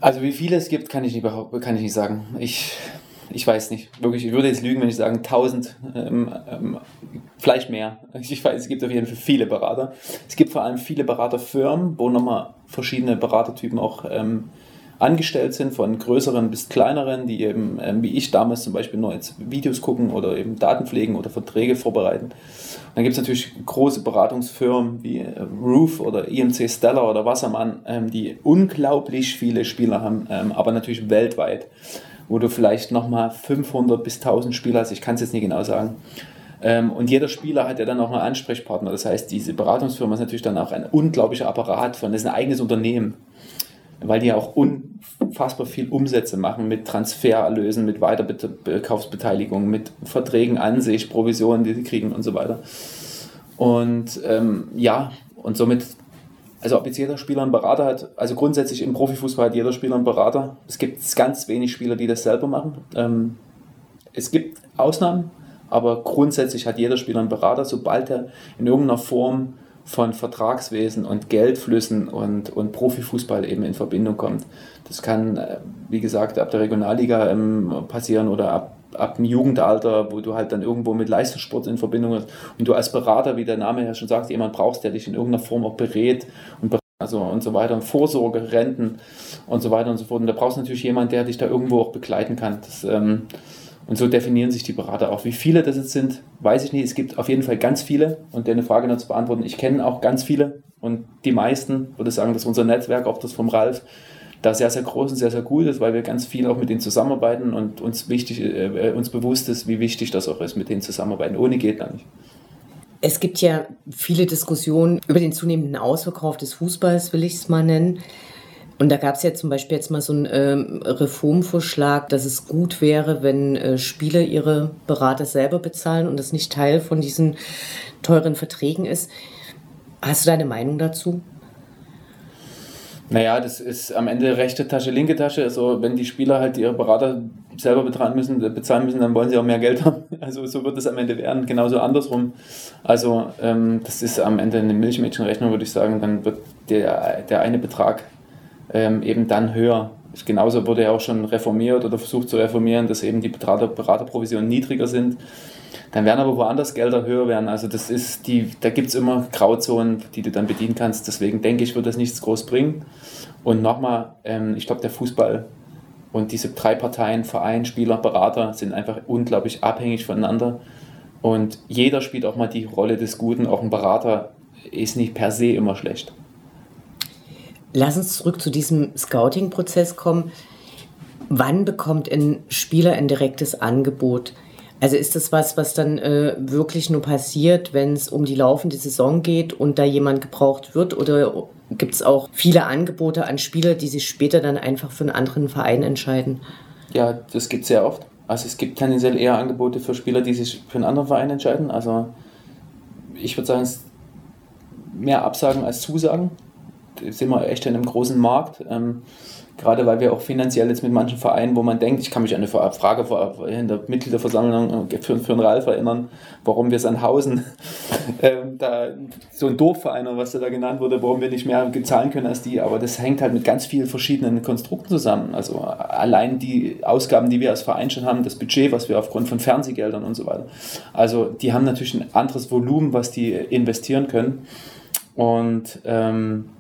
also wie viele es gibt, kann ich nicht, kann ich nicht sagen. Ich ich weiß nicht, wirklich, ich würde jetzt lügen, wenn ich sagen 1000, ähm, ähm, vielleicht mehr. Ich weiß, es gibt auf jeden Fall viele Berater. Es gibt vor allem viele Beraterfirmen, wo nochmal verschiedene Beratertypen auch ähm, angestellt sind, von größeren bis kleineren, die eben, ähm, wie ich damals zum Beispiel, nur jetzt Videos gucken oder eben Daten pflegen oder Verträge vorbereiten. Und dann gibt es natürlich große Beratungsfirmen wie äh, Roof oder IMC Stellar oder Wassermann, ähm, die unglaublich viele Spieler haben, ähm, aber natürlich weltweit wo du vielleicht nochmal 500 bis 1000 Spieler hast, ich kann es jetzt nicht genau sagen. Ähm, und jeder Spieler hat ja dann auch einen Ansprechpartner. Das heißt, diese Beratungsfirma ist natürlich dann auch ein unglaublicher Apparat von, das ist ein eigenes Unternehmen, weil die ja auch unfassbar viel Umsätze machen mit Transfererlösen, mit Weiterkaufsbeteiligung, mit Verträgen an sich, Provisionen, die sie kriegen und so weiter. Und ähm, ja, und somit also ob jetzt jeder Spieler einen Berater hat, also grundsätzlich im Profifußball hat jeder Spieler einen Berater. Es gibt ganz wenig Spieler, die das selber machen. Ähm, es gibt Ausnahmen, aber grundsätzlich hat jeder Spieler einen Berater, sobald er in irgendeiner Form von Vertragswesen und Geldflüssen und, und Profifußball eben in Verbindung kommt. Das kann, äh, wie gesagt, ab der Regionalliga ähm, passieren oder ab ab dem Jugendalter, wo du halt dann irgendwo mit Leistungssport in Verbindung hast und du als Berater, wie der Name ja schon sagt, jemand brauchst, der dich in irgendeiner Form auch berät und also und so weiter und Vorsorge, Renten und so weiter und so fort. Und da brauchst du natürlich jemanden, der dich da irgendwo auch begleiten kann. Das, ähm, Und so definieren sich die Berater auch. Wie viele das jetzt sind, weiß ich nicht. Es gibt auf jeden Fall ganz viele. Und deine Frage noch zu beantworten, ich kenne auch ganz viele. Und die meisten, würde ich sagen, dass unser Netzwerk, auch das vom Ralf, da sehr, sehr groß und sehr, sehr gut ist, weil wir ganz viel auch mit denen zusammenarbeiten und uns, wichtig, äh, uns bewusst ist, wie wichtig das auch ist, mit denen zusammenarbeiten. Ohne geht gar nicht. Es gibt ja viele Diskussionen über den zunehmenden Ausverkauf des Fußballs, will ich es mal nennen. Und da gab es ja zum Beispiel jetzt mal so einen ähm, Reformvorschlag, dass es gut wäre, wenn äh, Spieler ihre Berater selber bezahlen und das nicht Teil von diesen teuren Verträgen ist. Hast du deine Meinung dazu? Naja, das ist am Ende rechte Tasche, linke Tasche. Also wenn die Spieler halt ihre Berater selber bezahlen müssen, bezahlen müssen, dann wollen sie auch mehr Geld haben. Also so wird es am Ende werden, genauso andersrum. Also ähm, das ist am Ende eine Milchmädchenrechnung, würde ich sagen. Dann wird der, der eine Betrag ähm, eben dann höher. Genauso wurde ja auch schon reformiert oder versucht zu reformieren, dass eben die Berater, Beraterprovisionen niedriger sind. Dann werden aber woanders Gelder höher werden. Also das ist die, da gibt es immer Grauzonen, die du dann bedienen kannst. Deswegen denke ich, wird das nichts groß bringen. Und nochmal, ähm, ich glaube, der Fußball und diese drei Parteien, Verein, Spieler, Berater, sind einfach unglaublich abhängig voneinander. Und jeder spielt auch mal die Rolle des Guten. Auch ein Berater ist nicht per se immer schlecht. Lass uns zurück zu diesem Scouting-Prozess kommen. Wann bekommt ein Spieler ein direktes Angebot? Also ist das was, was dann äh, wirklich nur passiert, wenn es um die laufende Saison geht und da jemand gebraucht wird? Oder gibt es auch viele Angebote an Spieler, die sich später dann einfach für einen anderen Verein entscheiden? Ja, das gibt es sehr oft. Also es gibt tendenziell eher Angebote für Spieler, die sich für einen anderen Verein entscheiden. Also ich würde sagen, es mehr Absagen als Zusagen. Da sind wir echt in einem großen Markt. Ähm, Gerade weil wir auch finanziell jetzt mit manchen Vereinen, wo man denkt, ich kann mich an eine Frage in der Mitgliederversammlung für, für einen Ralf erinnern, warum wir Sandhausen, äh, da, so ein Dorfverein oder was da genannt wurde, warum wir nicht mehr zahlen können als die. Aber das hängt halt mit ganz vielen verschiedenen Konstrukten zusammen. Also allein die Ausgaben, die wir als Verein schon haben, das Budget, was wir aufgrund von Fernsehgeldern und so weiter. Also die haben natürlich ein anderes Volumen, was die investieren können. Und ähm,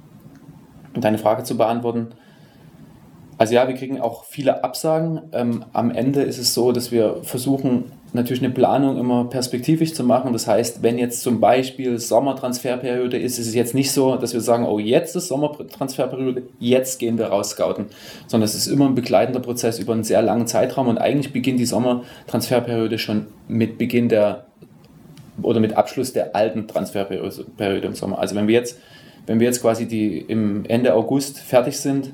um deine Frage zu beantworten, also ja, wir kriegen auch viele Absagen. Ähm, am Ende ist es so, dass wir versuchen, natürlich eine Planung immer perspektivisch zu machen. Das heißt, wenn jetzt zum Beispiel Sommertransferperiode ist, ist es jetzt nicht so, dass wir sagen, oh, jetzt ist Sommertransferperiode, jetzt gehen wir raus scouten, sondern es ist immer ein begleitender Prozess über einen sehr langen Zeitraum und eigentlich beginnt die Sommertransferperiode schon mit Beginn der oder mit Abschluss der alten Transferperiode im Sommer. Also wenn wir jetzt, wenn wir jetzt quasi die im Ende August fertig sind,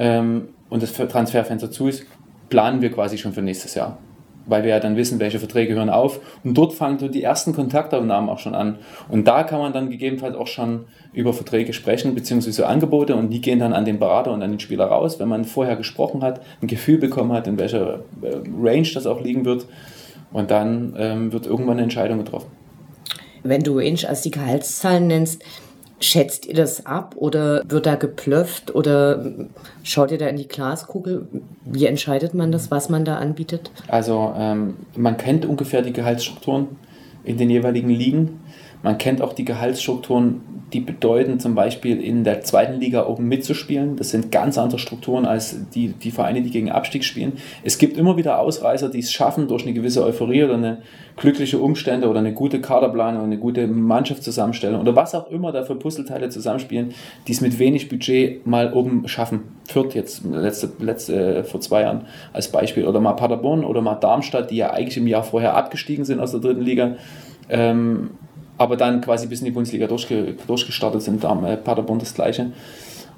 ähm, und das Transferfenster zu ist, planen wir quasi schon für nächstes Jahr. Weil wir ja dann wissen, welche Verträge hören auf. Und dort fangen die ersten Kontaktaufnahmen auch schon an. Und da kann man dann gegebenenfalls auch schon über Verträge sprechen, beziehungsweise Angebote. Und die gehen dann an den Berater und an den Spieler raus, wenn man vorher gesprochen hat, ein Gefühl bekommen hat, in welcher äh, Range das auch liegen wird. Und dann ähm, wird irgendwann eine Entscheidung getroffen. Wenn du Range als die Gehaltszahlen nennst, Schätzt ihr das ab oder wird da geplöfft oder schaut ihr da in die Glaskugel? Wie entscheidet man das, was man da anbietet? Also ähm, man kennt ungefähr die Gehaltsstrukturen in den jeweiligen Ligen. Man kennt auch die Gehaltsstrukturen, die bedeuten zum Beispiel in der zweiten Liga oben mitzuspielen. Das sind ganz andere Strukturen als die, die Vereine, die gegen Abstieg spielen. Es gibt immer wieder Ausreißer, die es schaffen, durch eine gewisse Euphorie oder eine glückliche Umstände oder eine gute Kaderplanung, eine gute Mannschaft zusammenstellen oder was auch immer da für Puzzleteile zusammenspielen, die es mit wenig Budget mal oben schaffen. Fürth jetzt letzte, letzte, vor zwei Jahren als Beispiel oder mal Paderborn oder mal Darmstadt, die ja eigentlich im Jahr vorher abgestiegen sind aus der dritten Liga. Ähm, aber dann quasi bis in die Bundesliga durchge durchgestartet sind. Da äh, Paderborn das gleiche.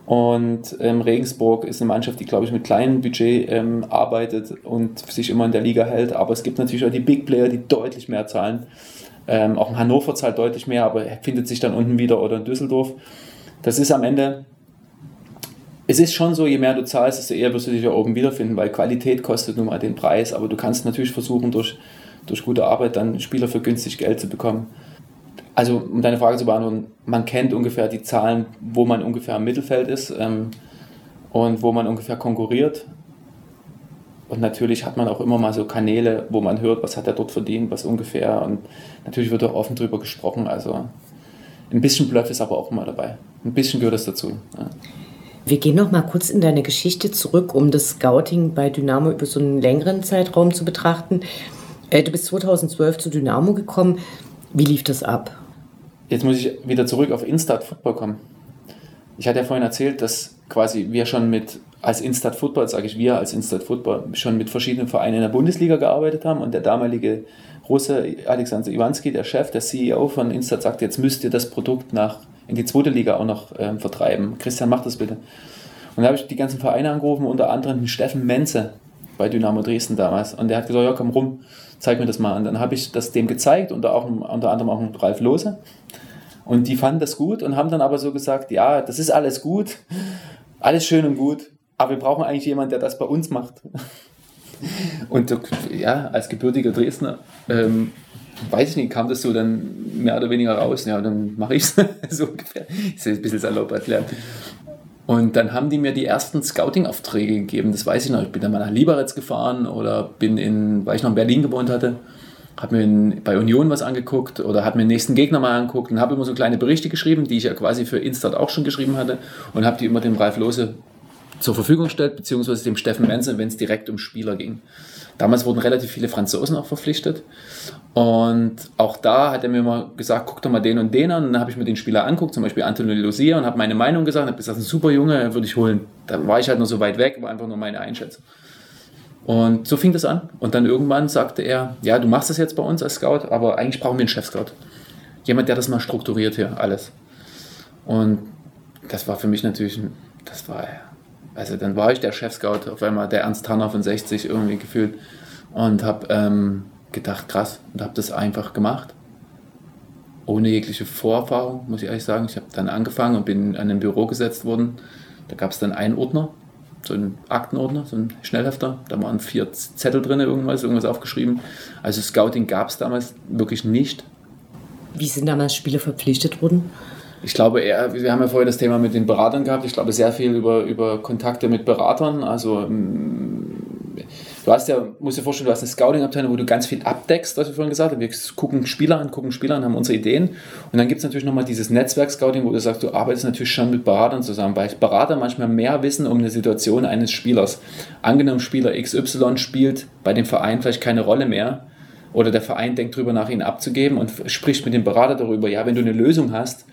Und ähm, Regensburg ist eine Mannschaft, die, glaube ich, mit kleinem Budget ähm, arbeitet und sich immer in der Liga hält. Aber es gibt natürlich auch die Big Player, die deutlich mehr zahlen. Ähm, auch in Hannover zahlt deutlich mehr, aber findet sich dann unten wieder oder in Düsseldorf. Das ist am Ende, es ist schon so, je mehr du zahlst, desto eher wirst du dich ja oben wiederfinden, weil Qualität kostet nun mal den Preis. Aber du kannst natürlich versuchen, durch, durch gute Arbeit dann Spieler für günstig Geld zu bekommen. Also, um deine Frage zu beantworten, man kennt ungefähr die Zahlen, wo man ungefähr im Mittelfeld ist ähm, und wo man ungefähr konkurriert. Und natürlich hat man auch immer mal so Kanäle, wo man hört, was hat er dort verdient, was ungefähr. Und natürlich wird auch offen drüber gesprochen. Also ein bisschen Bluff ist aber auch immer dabei. Ein bisschen gehört das dazu. Ja. Wir gehen noch mal kurz in deine Geschichte zurück, um das Scouting bei Dynamo über so einen längeren Zeitraum zu betrachten. Äh, du bist 2012 zu Dynamo gekommen. Wie lief das ab? Jetzt muss ich wieder zurück auf Instat Football kommen. Ich hatte ja vorhin erzählt, dass quasi wir schon mit als Instat Football, sage ich wir als Instat Football, schon mit verschiedenen Vereinen in der Bundesliga gearbeitet haben und der damalige Russe Alexander Iwanski, der Chef, der CEO von Instat, sagte, jetzt müsst ihr das Produkt nach in die zweite Liga auch noch ähm, vertreiben. Christian, mach das bitte. Und da habe ich die ganzen Vereine angerufen, unter anderem Steffen Menze bei Dynamo Dresden damals. Und der hat gesagt, ja, komm rum, zeig mir das mal. Und dann habe ich das dem gezeigt, unter, auch, unter anderem auch Ralf Lose. Und die fanden das gut und haben dann aber so gesagt, ja, das ist alles gut, alles schön und gut, aber wir brauchen eigentlich jemanden, der das bei uns macht. Und ja, als gebürtiger Dresdner, ähm, weiß ich nicht, kam das so dann mehr oder weniger raus. Ja, dann mache ich es so ungefähr. Ist ein bisschen salopp erklärt. Und dann haben die mir die ersten Scouting-Aufträge gegeben. Das weiß ich noch. Ich bin dann mal nach Liberec gefahren oder bin in, weil ich noch in Berlin gewohnt hatte, habe mir in, bei Union was angeguckt oder habe mir den nächsten Gegner mal angeguckt und habe immer so kleine Berichte geschrieben, die ich ja quasi für Instat auch schon geschrieben hatte und habe die immer dem Ralf Lose zur Verfügung gestellt, beziehungsweise dem Steffen Menzel, wenn es direkt um Spieler ging. Damals wurden relativ viele Franzosen auch verpflichtet. Und auch da hat er mir mal gesagt, guck doch mal den und den an. Und dann habe ich mir den Spieler anguckt, zum Beispiel Anthony Lucia, und habe meine Meinung gesagt, habe gesagt, ein super Junge, würde ich holen. Da war ich halt nur so weit weg, war einfach nur meine Einschätzung. Und so fing das an. Und dann irgendwann sagte er, ja, du machst das jetzt bei uns als Scout, aber eigentlich brauchen wir einen Chef-Scout. Jemand, der das mal strukturiert hier, alles. Und das war für mich natürlich, das war, also dann war ich der Chef-Scout, auf einmal der Ernst Tanner von 60 irgendwie gefühlt und habe ähm, gedacht, krass, und habe das einfach gemacht. Ohne jegliche Vorerfahrung, muss ich ehrlich sagen. Ich habe dann angefangen und bin an ein Büro gesetzt worden. Da gab es dann einen Ordner, so einen Aktenordner, so einen Schnellhefter. Da waren vier Zettel drin, irgendwas, irgendwas aufgeschrieben. Also Scouting gab es damals wirklich nicht. Wie sind damals Spiele verpflichtet worden? Ich glaube eher, wir haben ja vorher das Thema mit den Beratern gehabt. Ich glaube sehr viel über, über Kontakte mit Beratern. Also mm, du hast ja, musst dir vorstellen, du hast eine Scouting-Abteilung, wo du ganz viel abdeckst, was wir vorhin gesagt haben. Wir gucken Spieler an, gucken Spieler an, haben unsere Ideen. Und dann gibt es natürlich nochmal dieses Netzwerk-Scouting, wo du sagst, du arbeitest natürlich schon mit Beratern zusammen, weil Berater manchmal mehr wissen um eine Situation eines Spielers. Angenommen, Spieler XY spielt bei dem Verein vielleicht keine Rolle mehr. Oder der Verein denkt darüber nach, ihn abzugeben und spricht mit dem Berater darüber, ja, wenn du eine Lösung hast,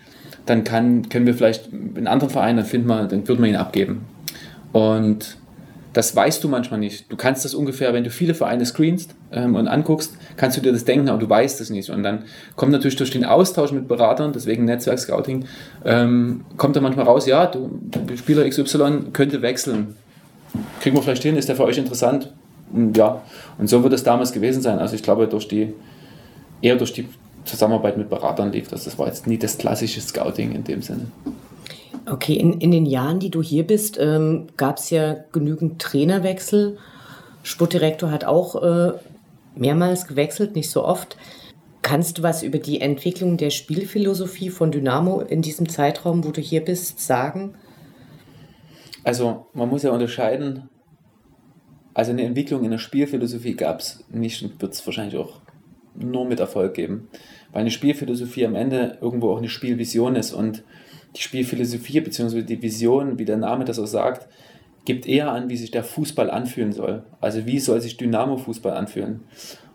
dann kann, können wir vielleicht in anderen Vereinen, dann finden wir, dann würden wir ihn abgeben. Und das weißt du manchmal nicht. Du kannst das ungefähr, wenn du viele Vereine screenst ähm, und anguckst, kannst du dir das denken, aber du weißt es nicht. Und dann kommt natürlich durch den Austausch mit Beratern, deswegen Netzwerk-Scouting, ähm, kommt da manchmal raus, ja, du, Spieler XY könnte wechseln. Kriegen wir vielleicht hin, ist der für euch interessant? Und ja, und so wird es damals gewesen sein. Also ich glaube, durch die, eher durch die Zusammenarbeit mit Beratern lief das. Das war jetzt nie das klassische Scouting in dem Sinne. Okay, in, in den Jahren, die du hier bist, ähm, gab es ja genügend Trainerwechsel. Sportdirektor hat auch äh, mehrmals gewechselt, nicht so oft. Kannst du was über die Entwicklung der Spielphilosophie von Dynamo in diesem Zeitraum, wo du hier bist, sagen? Also man muss ja unterscheiden, also eine Entwicklung in der Spielphilosophie gab es nicht und wird es wahrscheinlich auch nur mit Erfolg geben. Weil eine Spielphilosophie am Ende irgendwo auch eine Spielvision ist und die Spielphilosophie bzw. die Vision, wie der Name das auch sagt, gibt eher an, wie sich der Fußball anfühlen soll. Also wie soll sich Dynamo-Fußball anfühlen.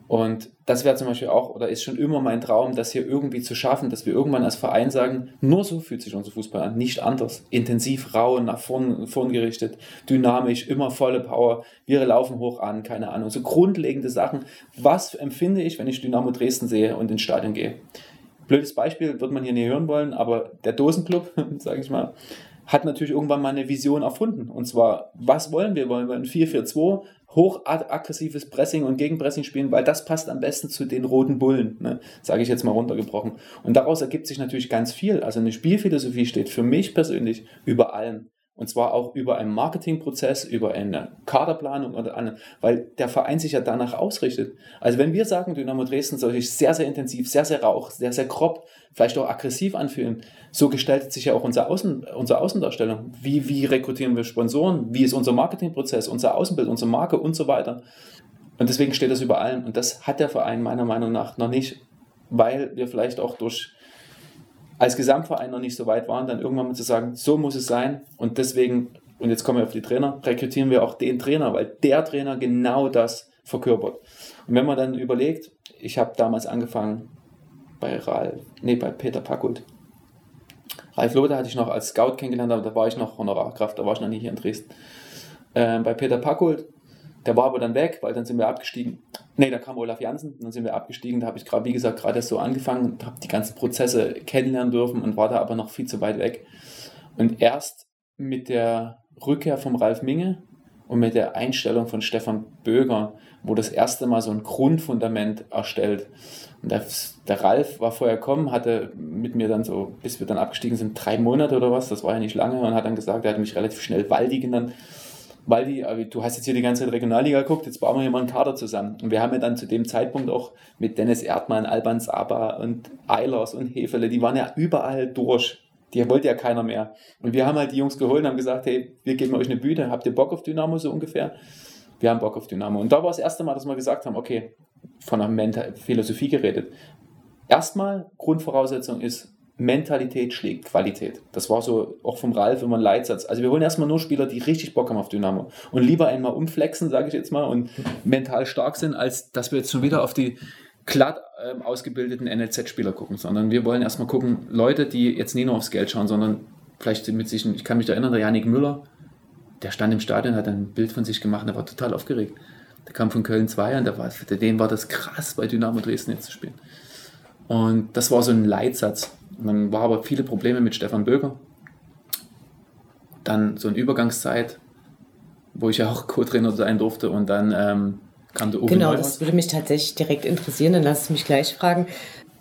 Und das wäre zum Beispiel auch, oder ist schon immer mein Traum, das hier irgendwie zu schaffen, dass wir irgendwann als Verein sagen, nur so fühlt sich unser Fußball an, nicht anders. Intensiv, rau, nach vorn, vorn gerichtet, dynamisch, immer volle Power, wir laufen hoch an, keine Ahnung. So grundlegende Sachen. Was empfinde ich, wenn ich Dynamo Dresden sehe und ins Stadion gehe? Blödes Beispiel, wird man hier nicht hören wollen, aber der Dosenclub, sage ich mal, hat natürlich irgendwann mal eine Vision erfunden. Und zwar, was wollen wir? Wollen wir ein 4-4-2, hochaggressives Pressing und Gegenpressing spielen, weil das passt am besten zu den roten Bullen, ne? sage ich jetzt mal runtergebrochen. Und daraus ergibt sich natürlich ganz viel. Also eine Spielphilosophie steht für mich persönlich über allem. Und zwar auch über einen Marketingprozess, über eine Kaderplanung oder andere, weil der Verein sich ja danach ausrichtet. Also wenn wir sagen, Dynamo Dresden soll sich sehr, sehr intensiv, sehr, sehr rauch, sehr, sehr grob, vielleicht auch aggressiv anfühlen, so gestaltet sich ja auch unser Außen, unsere Außendarstellung. Wie, wie rekrutieren wir Sponsoren? Wie ist unser Marketingprozess, unser Außenbild, unsere Marke und so weiter? Und deswegen steht das über allem. Und das hat der Verein meiner Meinung nach noch nicht, weil wir vielleicht auch durch als Gesamtverein noch nicht so weit waren, dann irgendwann mal zu sagen, so muss es sein und deswegen, und jetzt kommen wir auf die Trainer, rekrutieren wir auch den Trainer, weil der Trainer genau das verkörpert. Und wenn man dann überlegt, ich habe damals angefangen bei Ralf, nee, bei Peter Packult. Ralf Lothar hatte ich noch als Scout kennengelernt, aber da war ich noch Honorarkraft, da war ich noch nie hier in Dresden. Ähm, bei Peter Packult, der war aber dann weg, weil dann sind wir abgestiegen. Nee, da kam Olaf Janssen, dann sind wir abgestiegen. Da habe ich gerade, wie gesagt, gerade so angefangen und habe die ganzen Prozesse kennenlernen dürfen und war da aber noch viel zu weit weg. Und erst mit der Rückkehr vom Ralf Minge und mit der Einstellung von Stefan Böger, wo das erste Mal so ein Grundfundament erstellt. Und der, der Ralf war vorher gekommen, hatte mit mir dann so, bis wir dann abgestiegen sind, drei Monate oder was, das war ja nicht lange, und hat dann gesagt, er hat mich relativ schnell Waldi genannt. Waldi, du hast jetzt hier die ganze Zeit Regionalliga geguckt, jetzt bauen wir hier mal einen Kader zusammen. Und wir haben ja dann zu dem Zeitpunkt auch mit Dennis Erdmann, Alban Saba und Eilers und Hefele, die waren ja überall durch die wollte ja keiner mehr. Und wir haben halt die Jungs geholt und haben gesagt, hey, wir geben euch eine Bühne, habt ihr Bock auf Dynamo so ungefähr? Wir haben Bock auf Dynamo. Und da war das erste Mal, dass wir gesagt haben, okay, von einer Mental Philosophie geredet. Erstmal, Grundvoraussetzung ist, Mentalität schlägt Qualität. Das war so auch vom Ralf immer ein Leitsatz. Also wir holen erstmal nur Spieler, die richtig Bock haben auf Dynamo und lieber einmal umflexen, sage ich jetzt mal, und mental stark sind, als dass wir jetzt schon wieder auf die glatt ähm, ausgebildeten NLZ-Spieler gucken, sondern wir wollen erstmal gucken, Leute, die jetzt nicht nur aufs Geld schauen, sondern vielleicht mit sich, ich kann mich erinnern, der Janik Müller, der stand im Stadion, hat ein Bild von sich gemacht der war total aufgeregt. Der kam von Köln 2 und der war, für den war das krass, bei Dynamo Dresden jetzt zu spielen. Und das war so ein Leitsatz. Dann war aber viele Probleme mit Stefan Böger. Dann so eine Übergangszeit, wo ich ja auch Co-Trainer sein durfte und dann ähm, kam der Uwe Genau, Neuhaus. das würde mich tatsächlich direkt interessieren. Dann lass mich gleich fragen.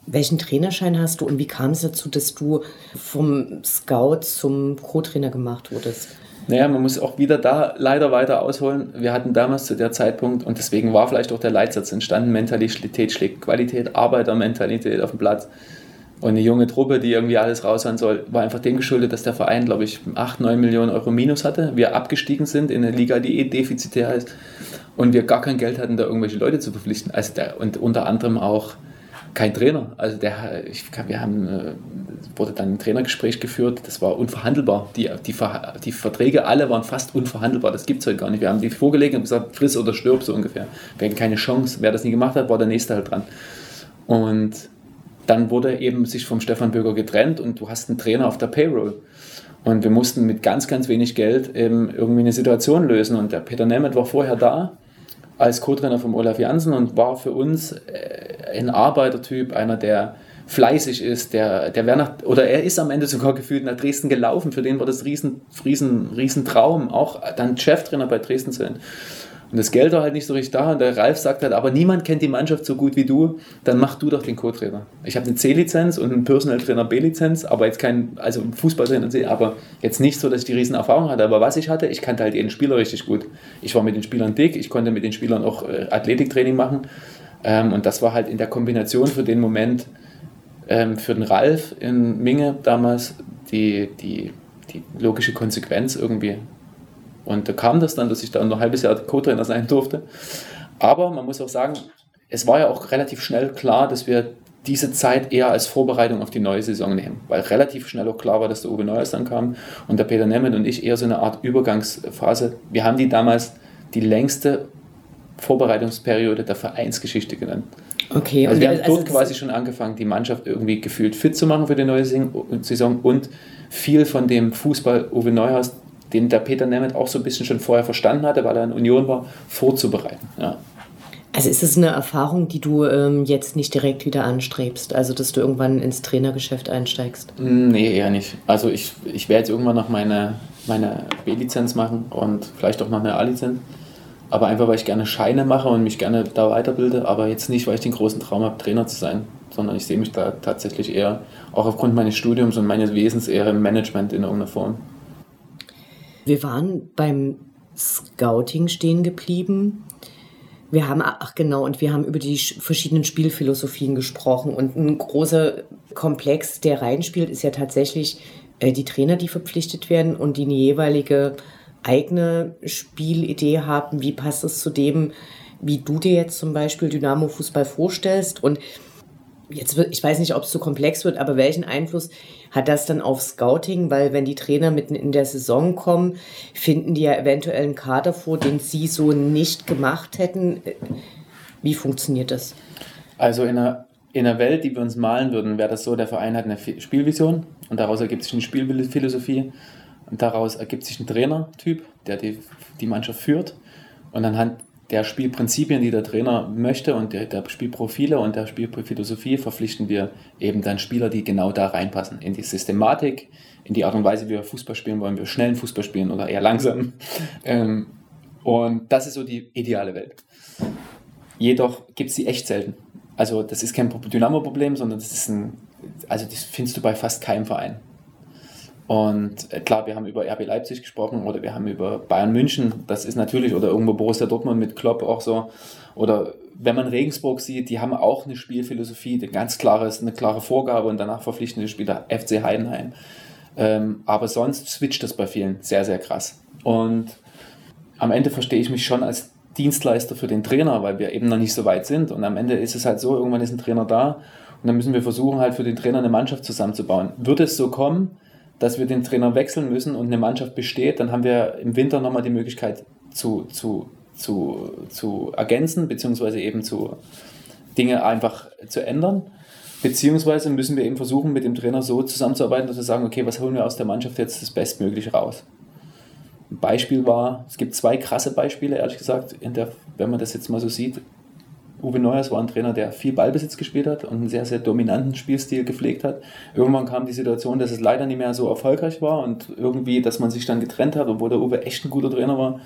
Welchen Trainerschein hast du und wie kam es dazu, dass du vom Scout zum Co-Trainer gemacht wurdest? Naja, man muss auch wieder da leider weiter ausholen. Wir hatten damals zu der Zeitpunkt, und deswegen war vielleicht auch der Leitsatz entstanden, Mentalität schlägt Qualität, Arbeitermentalität auf dem Platz. Und eine junge Truppe, die irgendwie alles raushauen soll, war einfach dem geschuldet, dass der Verein, glaube ich, 8, 9 Millionen Euro Minus hatte. Wir abgestiegen sind in eine Liga, die eh defizitär ist. Und wir gar kein Geld hatten, da irgendwelche Leute zu verpflichten. Also der, und unter anderem auch kein Trainer. Also der, ich, wir haben, äh, wurde dann ein Trainergespräch geführt, das war unverhandelbar. Die, die, die Verträge alle waren fast unverhandelbar. Das gibt es heute gar nicht. Wir haben die vorgelegt und gesagt, friss oder stirb so ungefähr. Wir hatten keine Chance. Wer das nie gemacht hat, war der Nächste halt dran. Und dann wurde eben sich vom Stefan Böger getrennt und du hast einen Trainer auf der Payroll. Und wir mussten mit ganz, ganz wenig Geld eben irgendwie eine Situation lösen. Und der Peter Nemeth war vorher da als Co-Trainer von Olaf Janssen und war für uns äh, ein Arbeitertyp, einer, der fleißig ist, der, der wäre nach, oder er ist am Ende sogar gefühlt nach Dresden gelaufen. Für den war das riesen, riesen, riesen Traum, auch dann Cheftrainer bei Dresden zu sein. Und das Geld war halt nicht so richtig da. Und der Ralf sagt halt, aber niemand kennt die Mannschaft so gut wie du, dann mach du doch den Co-Trainer. Ich habe eine C-Lizenz und einen Personal Trainer B-Lizenz, aber jetzt kein, also Fußballtrainer C, aber jetzt nicht so, dass ich die riesen Erfahrung hatte. Aber was ich hatte, ich kannte halt jeden Spieler richtig gut. Ich war mit den Spielern dick, ich konnte mit den Spielern auch äh, Athletiktraining machen. Ähm, und das war halt in der Kombination für den Moment ähm, für den Ralf in Minge damals die, die, die logische Konsequenz irgendwie. Und da kam das dann, dass ich da noch ein halbes Jahr Co-Trainer sein durfte. Aber man muss auch sagen, es war ja auch relativ schnell klar, dass wir diese Zeit eher als Vorbereitung auf die neue Saison nehmen, weil relativ schnell auch klar war, dass der Uwe Neuers dann kam und der Peter Nemeth und ich eher so eine Art Übergangsphase. Wir haben die damals die längste Vorbereitungsperiode der Vereinsgeschichte genannt. Okay. Also wir haben also dort quasi schon angefangen, die Mannschaft irgendwie gefühlt fit zu machen für die neue Saison und viel von dem Fußball Uwe Neuhaus, den der Peter Nemeth auch so ein bisschen schon vorher verstanden hatte, weil er in Union war, vorzubereiten. Ja. Also ist es eine Erfahrung, die du ähm, jetzt nicht direkt wieder anstrebst? Also, dass du irgendwann ins Trainergeschäft einsteigst? Nee, eher nicht. Also, ich, ich werde jetzt irgendwann noch meine, meine B-Lizenz machen und vielleicht auch noch eine A-Lizenz. Aber einfach, weil ich gerne Scheine mache und mich gerne da weiterbilde, aber jetzt nicht, weil ich den großen Traum habe, Trainer zu sein, sondern ich sehe mich da tatsächlich eher, auch aufgrund meines Studiums und meines Wesens, eher im Management in irgendeiner Form. Wir waren beim Scouting stehen geblieben. Wir haben, ach genau, und wir haben über die verschiedenen Spielphilosophien gesprochen. Und ein großer Komplex, der reinspielt, ist ja tatsächlich äh, die Trainer, die verpflichtet werden und die eine jeweilige eigene Spielidee haben, wie passt es zu dem, wie du dir jetzt zum Beispiel Dynamo Fußball vorstellst. Und jetzt ich weiß nicht, ob es zu komplex wird, aber welchen Einfluss hat das dann auf Scouting? Weil wenn die Trainer mitten in der Saison kommen, finden die ja eventuell einen Kader vor, den sie so nicht gemacht hätten. Wie funktioniert das? Also in einer, in einer Welt, die wir uns malen würden, wäre das so, der Verein hat eine Spielvision und daraus ergibt sich eine Spielphilosophie und daraus ergibt sich ein Trainertyp, der die, die Mannschaft führt und anhand der Spielprinzipien, die der Trainer möchte und der, der Spielprofile und der Spielphilosophie verpflichten wir eben dann Spieler, die genau da reinpassen. In die Systematik, in die Art und Weise, wie wir Fußball spielen, wollen wir schnellen Fußball spielen oder eher langsam. Ähm, und das ist so die ideale Welt. Jedoch gibt es die echt selten. Also das ist kein Dynamo-Problem, sondern das ist ein, also das findest du bei fast keinem Verein. Und äh, klar, wir haben über RB Leipzig gesprochen oder wir haben über Bayern München, das ist natürlich, oder irgendwo Borussia Dortmund mit Klopp auch so. Oder wenn man Regensburg sieht, die haben auch eine Spielphilosophie, die ganz klare ist, eine klare Vorgabe und danach verpflichten die Spieler FC Heidenheim. Ähm, aber sonst switcht das bei vielen sehr, sehr krass. Und am Ende verstehe ich mich schon als Dienstleister für den Trainer, weil wir eben noch nicht so weit sind. Und am Ende ist es halt so, irgendwann ist ein Trainer da und dann müssen wir versuchen, halt für den Trainer eine Mannschaft zusammenzubauen. Wird es so kommen, dass wir den Trainer wechseln müssen und eine Mannschaft besteht, dann haben wir im Winter nochmal die Möglichkeit zu, zu, zu, zu ergänzen, beziehungsweise eben zu Dinge einfach zu ändern. Beziehungsweise müssen wir eben versuchen, mit dem Trainer so zusammenzuarbeiten, dass wir sagen, okay, was holen wir aus der Mannschaft jetzt das Bestmögliche raus? Ein Beispiel war, es gibt zwei krasse Beispiele, ehrlich gesagt, der, wenn man das jetzt mal so sieht. Uwe Neuers war ein Trainer, der viel Ballbesitz gespielt hat und einen sehr, sehr dominanten Spielstil gepflegt hat. Irgendwann kam die Situation, dass es leider nicht mehr so erfolgreich war und irgendwie, dass man sich dann getrennt hat, obwohl der Uwe echt ein guter Trainer war.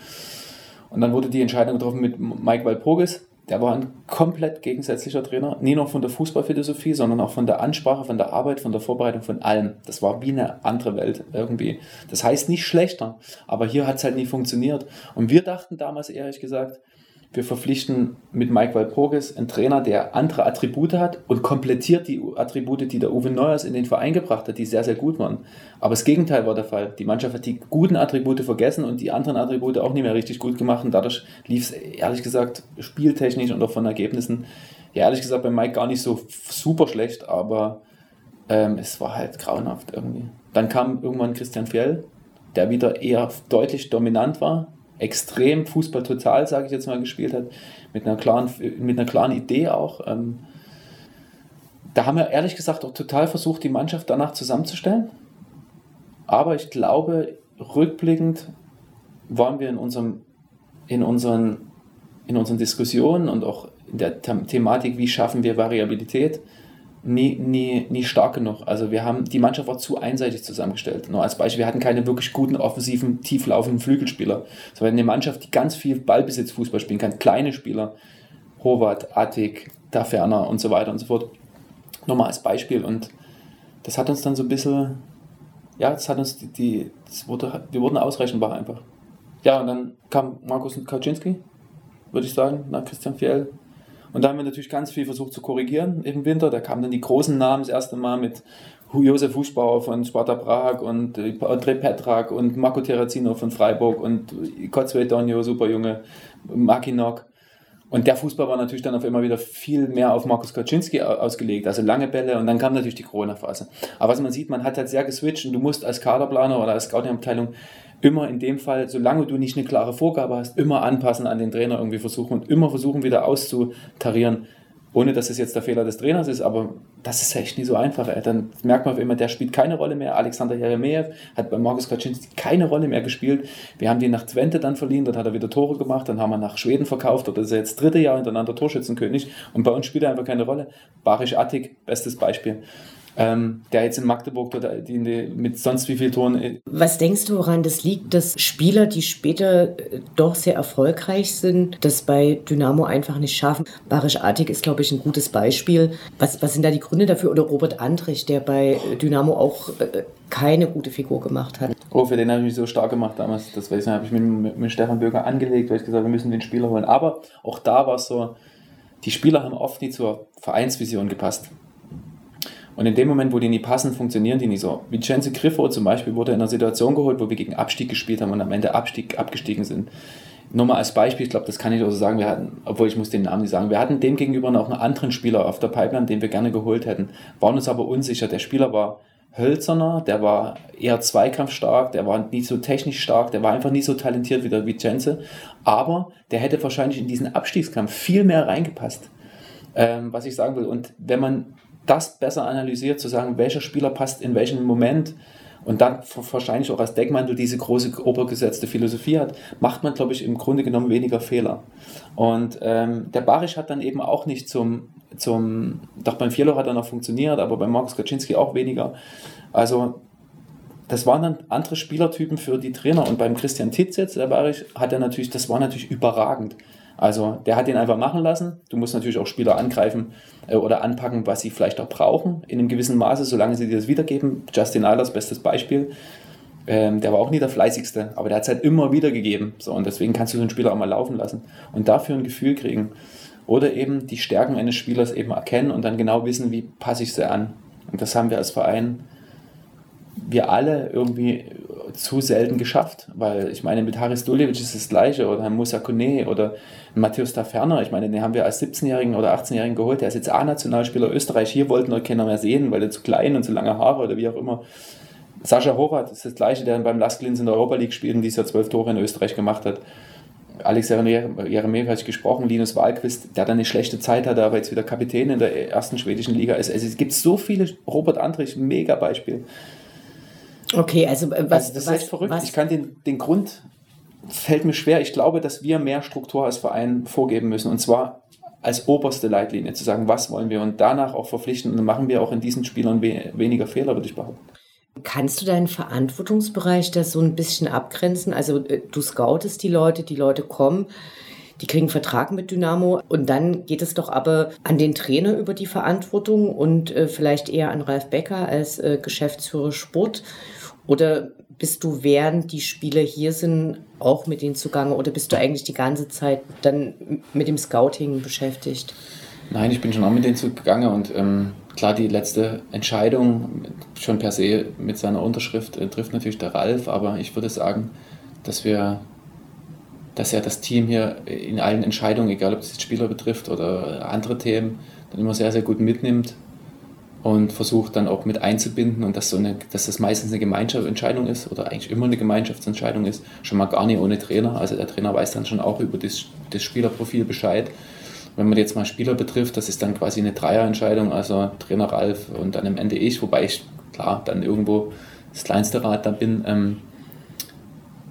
Und dann wurde die Entscheidung getroffen mit Mike Walpurgis. Der war ein komplett gegensätzlicher Trainer, nie nur von der Fußballphilosophie, sondern auch von der Ansprache, von der Arbeit, von der Vorbereitung, von allem. Das war wie eine andere Welt irgendwie. Das heißt nicht schlechter, aber hier hat es halt nie funktioniert. Und wir dachten damals, ehrlich gesagt, wir verpflichten mit Mike Walpurgis einen Trainer, der andere Attribute hat und komplettiert die Attribute, die der Uwe Neuers in den Verein gebracht hat, die sehr, sehr gut waren. Aber das Gegenteil war der Fall. Die Mannschaft hat die guten Attribute vergessen und die anderen Attribute auch nicht mehr richtig gut gemacht. Und dadurch lief es, ehrlich gesagt, spieltechnisch und auch von Ergebnissen, ja, ehrlich gesagt, bei Mike gar nicht so super schlecht, aber ähm, es war halt grauenhaft irgendwie. Dann kam irgendwann Christian Fjell, der wieder eher deutlich dominant war, extrem Fußball total, sage ich jetzt mal, gespielt hat, mit einer klaren, mit einer klaren Idee auch. Ähm, da haben wir ehrlich gesagt auch total versucht, die Mannschaft danach zusammenzustellen. Aber ich glaube, rückblickend waren wir in, unserem, in, unseren, in unseren Diskussionen und auch in der Thematik, wie schaffen wir Variabilität, nie, nie, nie stark genug. Also wir haben, die Mannschaft war zu einseitig zusammengestellt. Nur als Beispiel, wir hatten keine wirklich guten offensiven, tieflaufenden Flügelspieler. Es eine Mannschaft, die ganz viel Ballbesitzfußball spielen kann. Kleine Spieler, Howard, Attic, Daferner und so weiter und so fort. Nochmal als Beispiel. Und das hat uns dann so ein bisschen, ja, das hat uns die, die das wurde, wir wurden ausrechenbar einfach. Ja, und dann kam Markus Kaczynski, würde ich sagen, nach Christian Fjell und da haben wir natürlich ganz viel versucht zu korrigieren im Winter. Da kamen dann die großen Namen das erste Mal mit Josef Fußbauer von Sparta Prag und André Petrak und Marco Terrazino von Freiburg und Kotzwey Donio, super Junge, Makinok. Und der Fußball war natürlich dann auf immer wieder viel mehr auf Markus Kaczynski ausgelegt, also lange Bälle und dann kam natürlich die Corona-Phase. Aber was man sieht, man hat halt sehr geswitcht und du musst als Kaderplaner oder als Scouting-Abteilung immer in dem Fall, solange du nicht eine klare Vorgabe hast, immer anpassen an den Trainer irgendwie versuchen und immer versuchen wieder auszutarieren, ohne dass es jetzt der Fehler des Trainers ist, aber das ist echt nie so einfach. Ey. Dann merkt man immer, der spielt keine Rolle mehr. Alexander Jeremejew hat bei Markus Kaczynski keine Rolle mehr gespielt. Wir haben den nach Twente dann verliehen, dort hat er wieder Tore gemacht, dann haben wir nach Schweden verkauft, dort ist er jetzt dritte Jahr hintereinander Torschützenkönig und bei uns spielt er einfach keine Rolle. Barisch Attik, bestes Beispiel ähm, der jetzt in Magdeburg dort die, die, mit sonst wie viel Toren. Äh, Was denkst du, woran das liegt, dass Spieler, die später äh, doch sehr erfolgreich sind, das bei Dynamo einfach nicht schaffen? Barisch Artig ist, glaube ich, ein gutes Beispiel. Was, was sind da die Gründe dafür? Oder Robert Andrich, der bei Dynamo auch äh, keine gute Figur gemacht hat. Oh, für den habe ich mich so stark gemacht damals. Das weiß ich, habe ich mit, mit, mit Stefan Bürger angelegt, weil ich gesagt habe, wir müssen den Spieler holen. Aber auch da war es so, die Spieler haben oft nicht zur Vereinsvision gepasst. Und in dem Moment, wo die nie passen, funktionieren die nicht so. Vincenzo Griffo zum Beispiel wurde in einer Situation geholt, wo wir gegen Abstieg gespielt haben und am Ende Abstieg, abgestiegen sind. nur mal als Beispiel, ich glaube, das kann ich auch so sagen, wir hatten, obwohl ich muss den Namen nicht sagen, wir hatten dem gegenüber noch einen anderen Spieler auf der Pipeline, den wir gerne geholt hätten, waren uns aber unsicher. Der Spieler war hölzerner, der war eher zweikampfstark, der war nicht so technisch stark, der war einfach nicht so talentiert wie der Vicenze, aber der hätte wahrscheinlich in diesen Abstiegskampf viel mehr reingepasst, ähm, was ich sagen will. Und wenn man das besser analysiert, zu sagen, welcher Spieler passt in welchem Moment, und dann wahrscheinlich auch als Deckmantel diese große obergesetzte Philosophie hat, macht man, glaube ich, im Grunde genommen weniger Fehler. Und ähm, der Barisch hat dann eben auch nicht zum, zum doch beim Vierloch hat er noch funktioniert, aber beim Markus Kaczynski auch weniger. Also das waren dann andere Spielertypen für die Trainer. Und beim Christian Titz jetzt, der Barisch, hat er natürlich, das war natürlich überragend. Also der hat den einfach machen lassen. Du musst natürlich auch Spieler angreifen äh, oder anpacken, was sie vielleicht auch brauchen, in einem gewissen Maße, solange sie dir das wiedergeben. Justin Eilers, bestes Beispiel. Ähm, der war auch nie der fleißigste, aber der hat es halt immer wieder gegeben. So, und deswegen kannst du so einen Spieler auch mal laufen lassen und dafür ein Gefühl kriegen. Oder eben die Stärken eines Spielers eben erkennen und dann genau wissen, wie passe ich sie an. Und das haben wir als Verein, wir alle irgendwie zu selten geschafft, weil ich meine, mit Haris Duljevic ist das Gleiche oder Musa Kone oder Matthäus Taferner, ich meine, den haben wir als 17-Jährigen oder 18-Jährigen geholt, der ist jetzt A-Nationalspieler Österreich, hier wollten wir keiner mehr sehen, weil er zu klein und zu lange Haare oder wie auch immer. Sascha Horath ist das Gleiche, der beim Last Linz in der Europa League spielt und dieses Jahr zwölf Tore in Österreich gemacht hat. Alex habe ich gesprochen, Linus Wahlquist, der dann eine schlechte Zeit hatte, aber jetzt wieder Kapitän in der ersten schwedischen Liga ist. Also es gibt so viele, Robert Andrich, mega Beispiel. Okay, also äh, was. Also das ist echt verrückt. Was? Ich kann den, den Grund, fällt mir schwer. Ich glaube, dass wir mehr Struktur als Verein vorgeben müssen. Und zwar als oberste Leitlinie zu sagen, was wollen wir und danach auch verpflichten. Und dann machen wir auch in diesen Spielern we weniger Fehler, würde ich behaupten. Kannst du deinen Verantwortungsbereich da so ein bisschen abgrenzen? Also äh, du scoutest die Leute, die Leute kommen, die kriegen Vertrag mit Dynamo und dann geht es doch aber an den Trainer über die Verantwortung und äh, vielleicht eher an Ralf Becker als äh, Geschäftsführer Sport. Oder bist du, während die Spieler hier sind, auch mit denen zugange? Oder bist du eigentlich die ganze Zeit dann mit dem Scouting beschäftigt? Nein, ich bin schon auch mit denen zugange und ähm, klar, die letzte Entscheidung schon per se mit seiner Unterschrift äh, trifft natürlich der Ralf, aber ich würde sagen, dass wir dass er das Team hier in allen Entscheidungen, egal ob es Spieler betrifft oder andere Themen, dann immer sehr, sehr gut mitnimmt und versucht dann auch mit einzubinden und dass, so eine, dass das meistens eine Gemeinschaftsentscheidung ist oder eigentlich immer eine Gemeinschaftsentscheidung ist, schon mal gar nicht ohne Trainer. Also der Trainer weiß dann schon auch über das, das Spielerprofil Bescheid. Wenn man jetzt mal Spieler betrifft, das ist dann quasi eine Dreierentscheidung, also Trainer Ralf und dann am Ende ich, wobei ich klar dann irgendwo das kleinste Rad da bin. Ähm,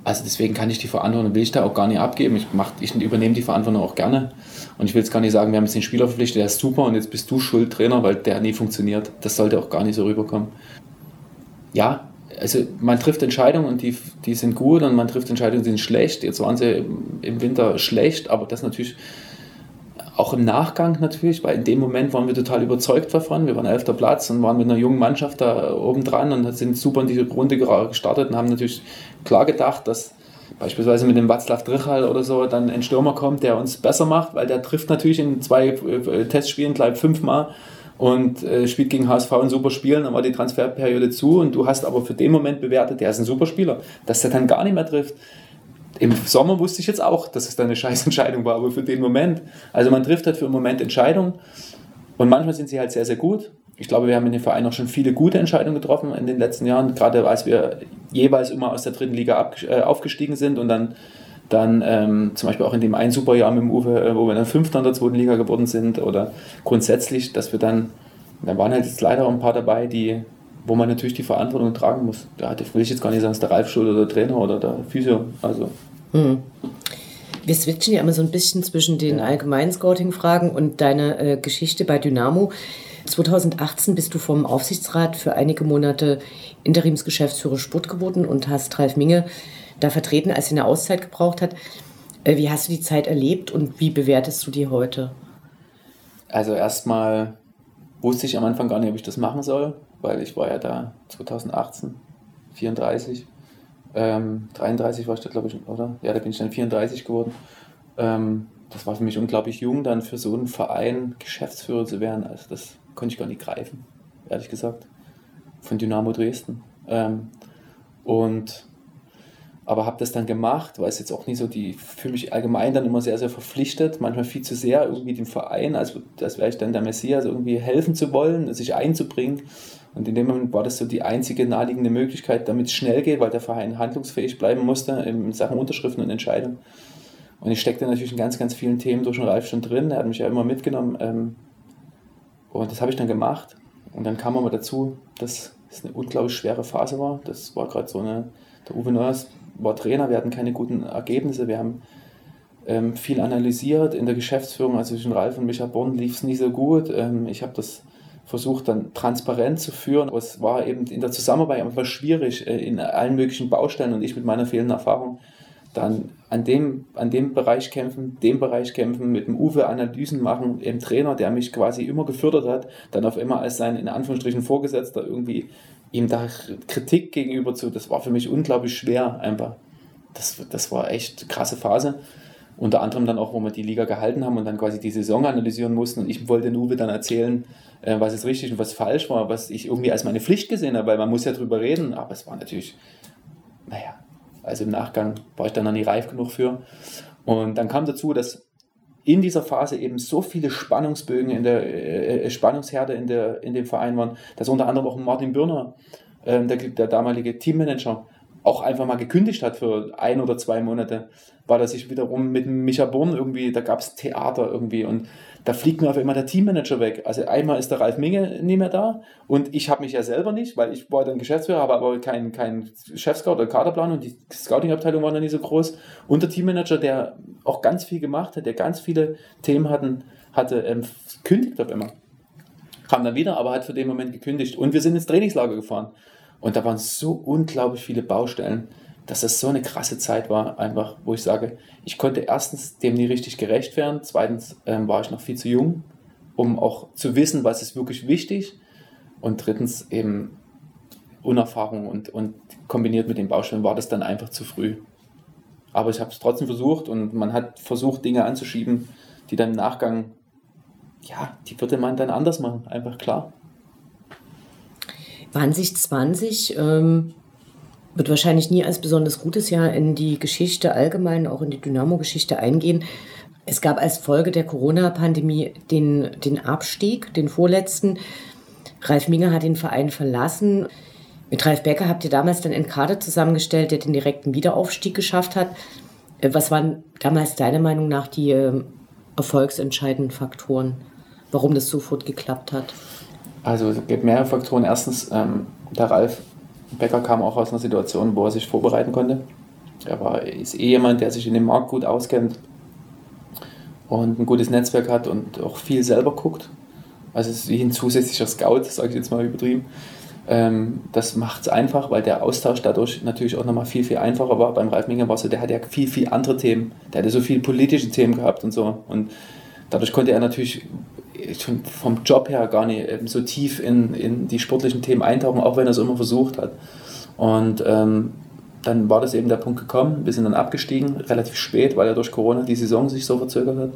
also deswegen kann ich die Verantwortung, will ich da auch gar nicht abgeben. Ich, mach, ich übernehme die Verantwortung auch gerne. Und ich will jetzt gar nicht sagen, wir haben jetzt den Spieler verpflichtet, der ist super und jetzt bist du schuld, Trainer, weil der nie funktioniert. Das sollte auch gar nicht so rüberkommen. Ja, also man trifft Entscheidungen und die, die sind gut und man trifft Entscheidungen, die sind schlecht. Jetzt waren sie im Winter schlecht, aber das natürlich auch im Nachgang natürlich, weil in dem Moment waren wir total überzeugt davon. Wir waren elfter Platz und waren mit einer jungen Mannschaft da oben dran und sind super in diese Runde gestartet und haben natürlich klar gedacht, dass beispielsweise mit dem Václav Drichal oder so dann ein Stürmer kommt, der uns besser macht, weil der trifft natürlich in zwei äh, Testspielen gleich fünfmal und äh, spielt gegen HSV ein super Spiel, dann war die Transferperiode zu und du hast aber für den Moment bewertet, der ist ein super Spieler, dass der dann gar nicht mehr trifft. Im Sommer wusste ich jetzt auch, dass es dann eine scheiß Entscheidung war, aber für den Moment, also man trifft halt für einen Moment Entscheidungen und manchmal sind sie halt sehr, sehr gut ich glaube, wir haben in dem Verein auch schon viele gute Entscheidungen getroffen in den letzten Jahren, gerade als wir jeweils immer aus der dritten Liga äh, aufgestiegen sind und dann, dann ähm, zum Beispiel auch in dem einen Superjahr mit dem Uwe, äh, wo wir dann Fünfter in der zweiten Liga geworden sind oder grundsätzlich, dass wir dann, da waren halt jetzt leider auch ein paar dabei, die, wo man natürlich die Verantwortung tragen muss. Da will ich jetzt gar nicht sagen, es ist der Ralf Schuld oder der Trainer oder der Physio. Also. Mhm. Wir switchen ja immer so ein bisschen zwischen den allgemeinen Scouting-Fragen und deiner äh, Geschichte bei Dynamo. 2018 bist du vom Aufsichtsrat für einige Monate Interimsgeschäftsführer Sport geworden und hast Ralf Minge da vertreten, als er eine Auszeit gebraucht hat. Äh, wie hast du die Zeit erlebt und wie bewertest du die heute? Also erstmal wusste ich am Anfang gar nicht, ob ich das machen soll, weil ich war ja da 2018, 34, ähm, 33 war ich da glaube ich, oder? Ja, da bin ich dann 34 geworden. Ähm, das war für mich unglaublich jung, dann für so einen Verein Geschäftsführer zu werden. Also das konnte ich gar nicht greifen, ehrlich gesagt, von Dynamo Dresden. Ähm, und aber habe das dann gemacht, weil es jetzt auch nicht so die, für mich allgemein dann immer sehr, sehr verpflichtet, manchmal viel zu sehr irgendwie dem Verein, als, als wäre ich dann der Messias, irgendwie helfen zu wollen, sich einzubringen. Und in dem Moment war das so die einzige naheliegende Möglichkeit, damit es schnell geht, weil der Verein handlungsfähig bleiben musste in Sachen Unterschriften und Entscheidungen. Und ich steckte natürlich in ganz, ganz vielen Themen durch den Ralf schon drin. Er hat mich ja immer mitgenommen. Ähm, und das habe ich dann gemacht. Und dann kam aber dazu, dass es eine unglaublich schwere Phase war. Das war gerade so eine, der Uwe Neuers war Trainer, wir hatten keine guten Ergebnisse, wir haben ähm, viel analysiert in der Geschäftsführung, also zwischen Ralf und Micha Born lief es nicht so gut. Ähm, ich habe das versucht dann transparent zu führen, aber es war eben in der Zusammenarbeit einfach schwierig äh, in allen möglichen Baustellen und ich mit meiner fehlenden Erfahrung dann an dem, an dem Bereich kämpfen, dem Bereich kämpfen, mit dem Uwe Analysen machen, dem Trainer, der mich quasi immer gefördert hat, dann auf immer als sein, in Anführungsstrichen, Vorgesetzter irgendwie ihm da Kritik gegenüber zu, das war für mich unglaublich schwer einfach. Das, das war echt krasse Phase. Unter anderem dann auch, wo wir die Liga gehalten haben und dann quasi die Saison analysieren mussten. Und ich wollte Uwe dann erzählen, äh, was jetzt richtig und was falsch war, was ich irgendwie als meine Pflicht gesehen habe, weil man muss ja drüber reden. Aber es war natürlich, naja, also im Nachgang war ich dann noch nie reif genug für. Und dann kam dazu, dass in dieser Phase eben so viele Spannungsbögen in der äh, äh, Spannungsherde in, der, in dem Verein waren, dass unter anderem auch Martin Birner, äh, der, der damalige Teammanager, auch einfach mal gekündigt hat für ein oder zwei Monate, weil er sich wiederum mit Micha Born irgendwie, da gab es Theater irgendwie und da fliegt mir auf einmal der Teammanager weg. Also einmal ist der Ralf Minge nicht mehr da und ich habe mich ja selber nicht, weil ich war dann Geschäftsführer, habe aber keinen kein Chefscout oder Kaderplan und die Scouting-Abteilung war noch nicht so groß. Und der Teammanager, der auch ganz viel gemacht hat, der ganz viele Themen hatten, hatte, ähm, kündigt auf einmal. Kam dann wieder, aber hat für den Moment gekündigt. Und wir sind ins Trainingslager gefahren. Und da waren so unglaublich viele Baustellen dass das so eine krasse Zeit war, einfach, wo ich sage, ich konnte erstens dem nie richtig gerecht werden, zweitens ähm, war ich noch viel zu jung, um auch zu wissen, was ist wirklich wichtig und drittens eben Unerfahrung und, und kombiniert mit den Baustellen war das dann einfach zu früh. Aber ich habe es trotzdem versucht und man hat versucht, Dinge anzuschieben, die dann im Nachgang, ja, die würde man dann anders machen, einfach klar. Waren sich 20 ähm, wird wahrscheinlich nie als besonders gutes Jahr in die Geschichte allgemein, auch in die Dynamo-Geschichte eingehen. Es gab als Folge der Corona-Pandemie den, den Abstieg, den vorletzten. Ralf Minger hat den Verein verlassen. Mit Ralf Becker habt ihr damals dann einen Kader zusammengestellt, der den direkten Wiederaufstieg geschafft hat. Äh, was waren damals deiner Meinung nach die äh, erfolgsentscheidenden Faktoren, warum das sofort geklappt hat? Also es gibt mehrere Faktoren. Erstens, ähm, der Ralf Becker kam auch aus einer Situation, wo er sich vorbereiten konnte. Er war, ist eh jemand, der sich in dem Markt gut auskennt und ein gutes Netzwerk hat und auch viel selber guckt. Also es ist wie ein zusätzlicher Scout, sage ich jetzt mal übertrieben. Ähm, das macht es einfach, weil der Austausch dadurch natürlich auch nochmal viel, viel einfacher war. Beim Ralf Minger war so, der hat ja viel, viel andere Themen. Der hatte so viele politische Themen gehabt und so. Und dadurch konnte er natürlich schon vom Job her gar nicht so tief in, in die sportlichen Themen eintauchen, auch wenn er es immer versucht hat. Und ähm, dann war das eben der Punkt gekommen, wir sind dann abgestiegen, relativ spät, weil ja durch Corona die Saison sich so verzögert hat.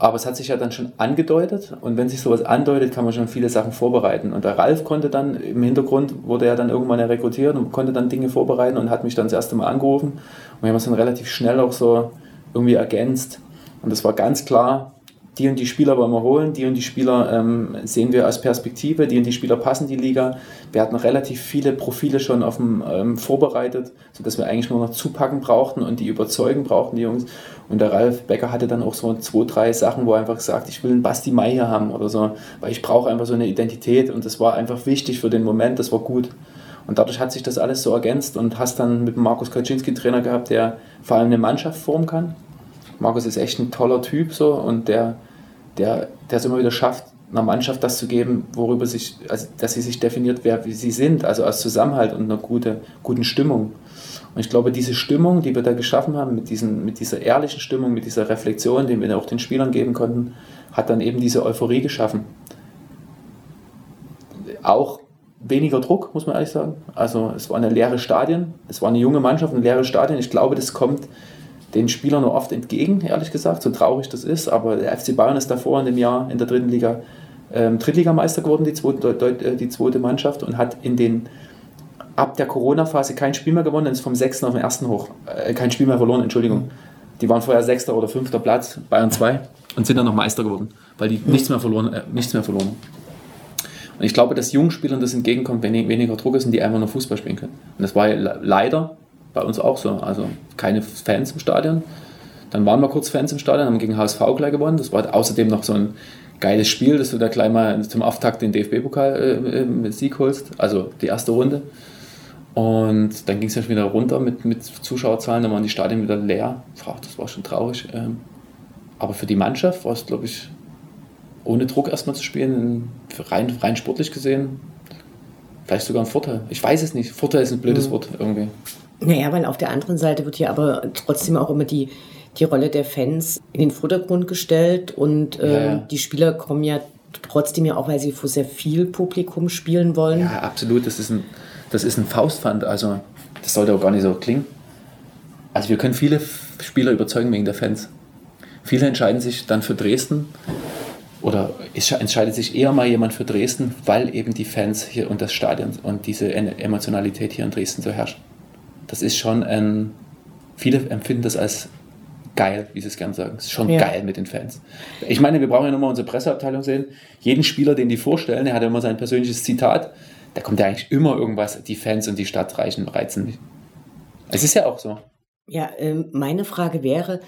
Aber es hat sich ja dann schon angedeutet und wenn sich sowas andeutet, kann man schon viele Sachen vorbereiten. Und der Ralf konnte dann im Hintergrund, wurde er dann irgendwann rekrutiert und konnte dann Dinge vorbereiten und hat mich dann das erste Mal angerufen. Und wir haben es dann relativ schnell auch so irgendwie ergänzt. Und es war ganz klar, die und die Spieler wollen wir holen, die und die Spieler ähm, sehen wir als Perspektive, die und die Spieler passen die Liga. Wir hatten relativ viele Profile schon auf dem, ähm, vorbereitet, sodass wir eigentlich nur noch zupacken brauchten und die überzeugen brauchten, die Jungs. Und der Ralf Becker hatte dann auch so zwei, drei Sachen, wo er einfach gesagt, ich will einen Basti Mai hier haben oder so, weil ich brauche einfach so eine Identität und das war einfach wichtig für den Moment, das war gut. Und dadurch hat sich das alles so ergänzt und hast dann mit Markus Kaczynski Trainer gehabt, der vor allem eine Mannschaft formen kann. Markus ist echt ein toller Typ so und der der, es immer wieder schafft, einer Mannschaft das zu geben, worüber sich, also dass sie sich definiert, wer wie sie sind, also als Zusammenhalt und einer gute, guten Stimmung. Und ich glaube, diese Stimmung, die wir da geschaffen haben, mit, diesen, mit dieser ehrlichen Stimmung, mit dieser Reflexion, die wir auch den Spielern geben konnten, hat dann eben diese Euphorie geschaffen. Auch weniger Druck, muss man ehrlich sagen. Also es waren leere Stadien, es war eine junge Mannschaft, ein leere Stadien. Ich glaube, das kommt den Spielern nur oft entgegen, ehrlich gesagt, so traurig das ist. Aber der FC Bayern ist davor in dem Jahr in der dritten Liga ähm, Drittligameister geworden, die zweite, äh, die zweite Mannschaft, und hat in den ab der Corona-Phase kein Spiel mehr gewonnen, ist vom 6. auf den 1. hoch. Äh, kein Spiel mehr verloren, Entschuldigung. Die waren vorher 6. oder 5. Platz, Bayern 2, und sind dann noch Meister geworden, weil die nichts mehr verloren, äh, nichts mehr verloren. Und ich glaube, dass jungen Spielern das entgegenkommt, wenn weniger Druck ist und die einfach nur Fußball spielen können. Und das war leider bei uns auch so. Also keine Fans im Stadion. Dann waren wir kurz Fans im Stadion, haben gegen HSV gleich gewonnen. Das war außerdem noch so ein geiles Spiel, dass du da gleich mal zum Auftakt den DFB-Pokal-Sieg äh, holst, also die erste Runde. Und dann ging es ja schon wieder runter mit, mit Zuschauerzahlen, dann waren die Stadien wieder leer. Das war schon traurig. Ähm. Aber für die Mannschaft war es, glaube ich, ohne Druck erstmal zu spielen, rein, rein sportlich gesehen, vielleicht sogar ein Vorteil. Ich weiß es nicht. Vorteil ist ein blödes mhm. Wort irgendwie. Naja, weil auf der anderen Seite wird hier aber trotzdem auch immer die, die Rolle der Fans in den Vordergrund gestellt und äh, ja, die Spieler kommen ja trotzdem ja auch, weil sie vor sehr viel Publikum spielen wollen. Ja, absolut. Das ist ein, das ist ein Faustpfand. Also, das sollte auch gar nicht so klingen. Also, wir können viele Spieler überzeugen wegen der Fans. Viele entscheiden sich dann für Dresden oder es entscheidet sich eher mal jemand für Dresden, weil eben die Fans hier und das Stadion und diese Emotionalität hier in Dresden so herrscht. Das ist schon ein, viele empfinden das als geil, wie sie es gern sagen. Es ist schon ja. geil mit den Fans. Ich meine, wir brauchen ja nochmal unsere Presseabteilung sehen. Jeden Spieler, den die vorstellen, der hat immer sein persönliches Zitat. Da kommt ja eigentlich immer irgendwas, die Fans und die Stadt reichen, reizen mich. Es ist ja auch so. Ja, ähm, meine Frage wäre,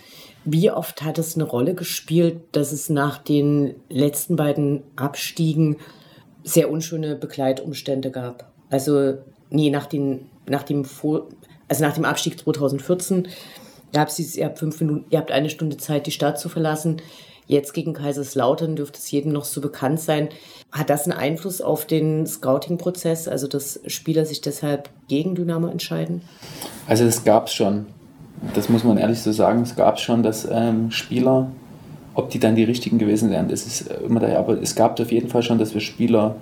wie oft hat es eine Rolle gespielt, dass es nach den letzten beiden Abstiegen sehr unschöne Begleitumstände gab? Also, nee, nach, den, nach, dem, Vor also nach dem Abstieg 2014 gab es dieses, ihr habt fünf Minuten, ihr habt eine Stunde Zeit, die Stadt zu verlassen. Jetzt gegen Kaiserslautern dürfte es jedem noch so bekannt sein. Hat das einen Einfluss auf den Scouting-Prozess, also dass Spieler sich deshalb gegen Dynamo entscheiden? Also das gab es schon das muss man ehrlich so sagen, es gab schon, dass ähm, Spieler, ob die dann die richtigen gewesen wären, das ist immer daher, aber es gab auf jeden Fall schon, dass wir Spieler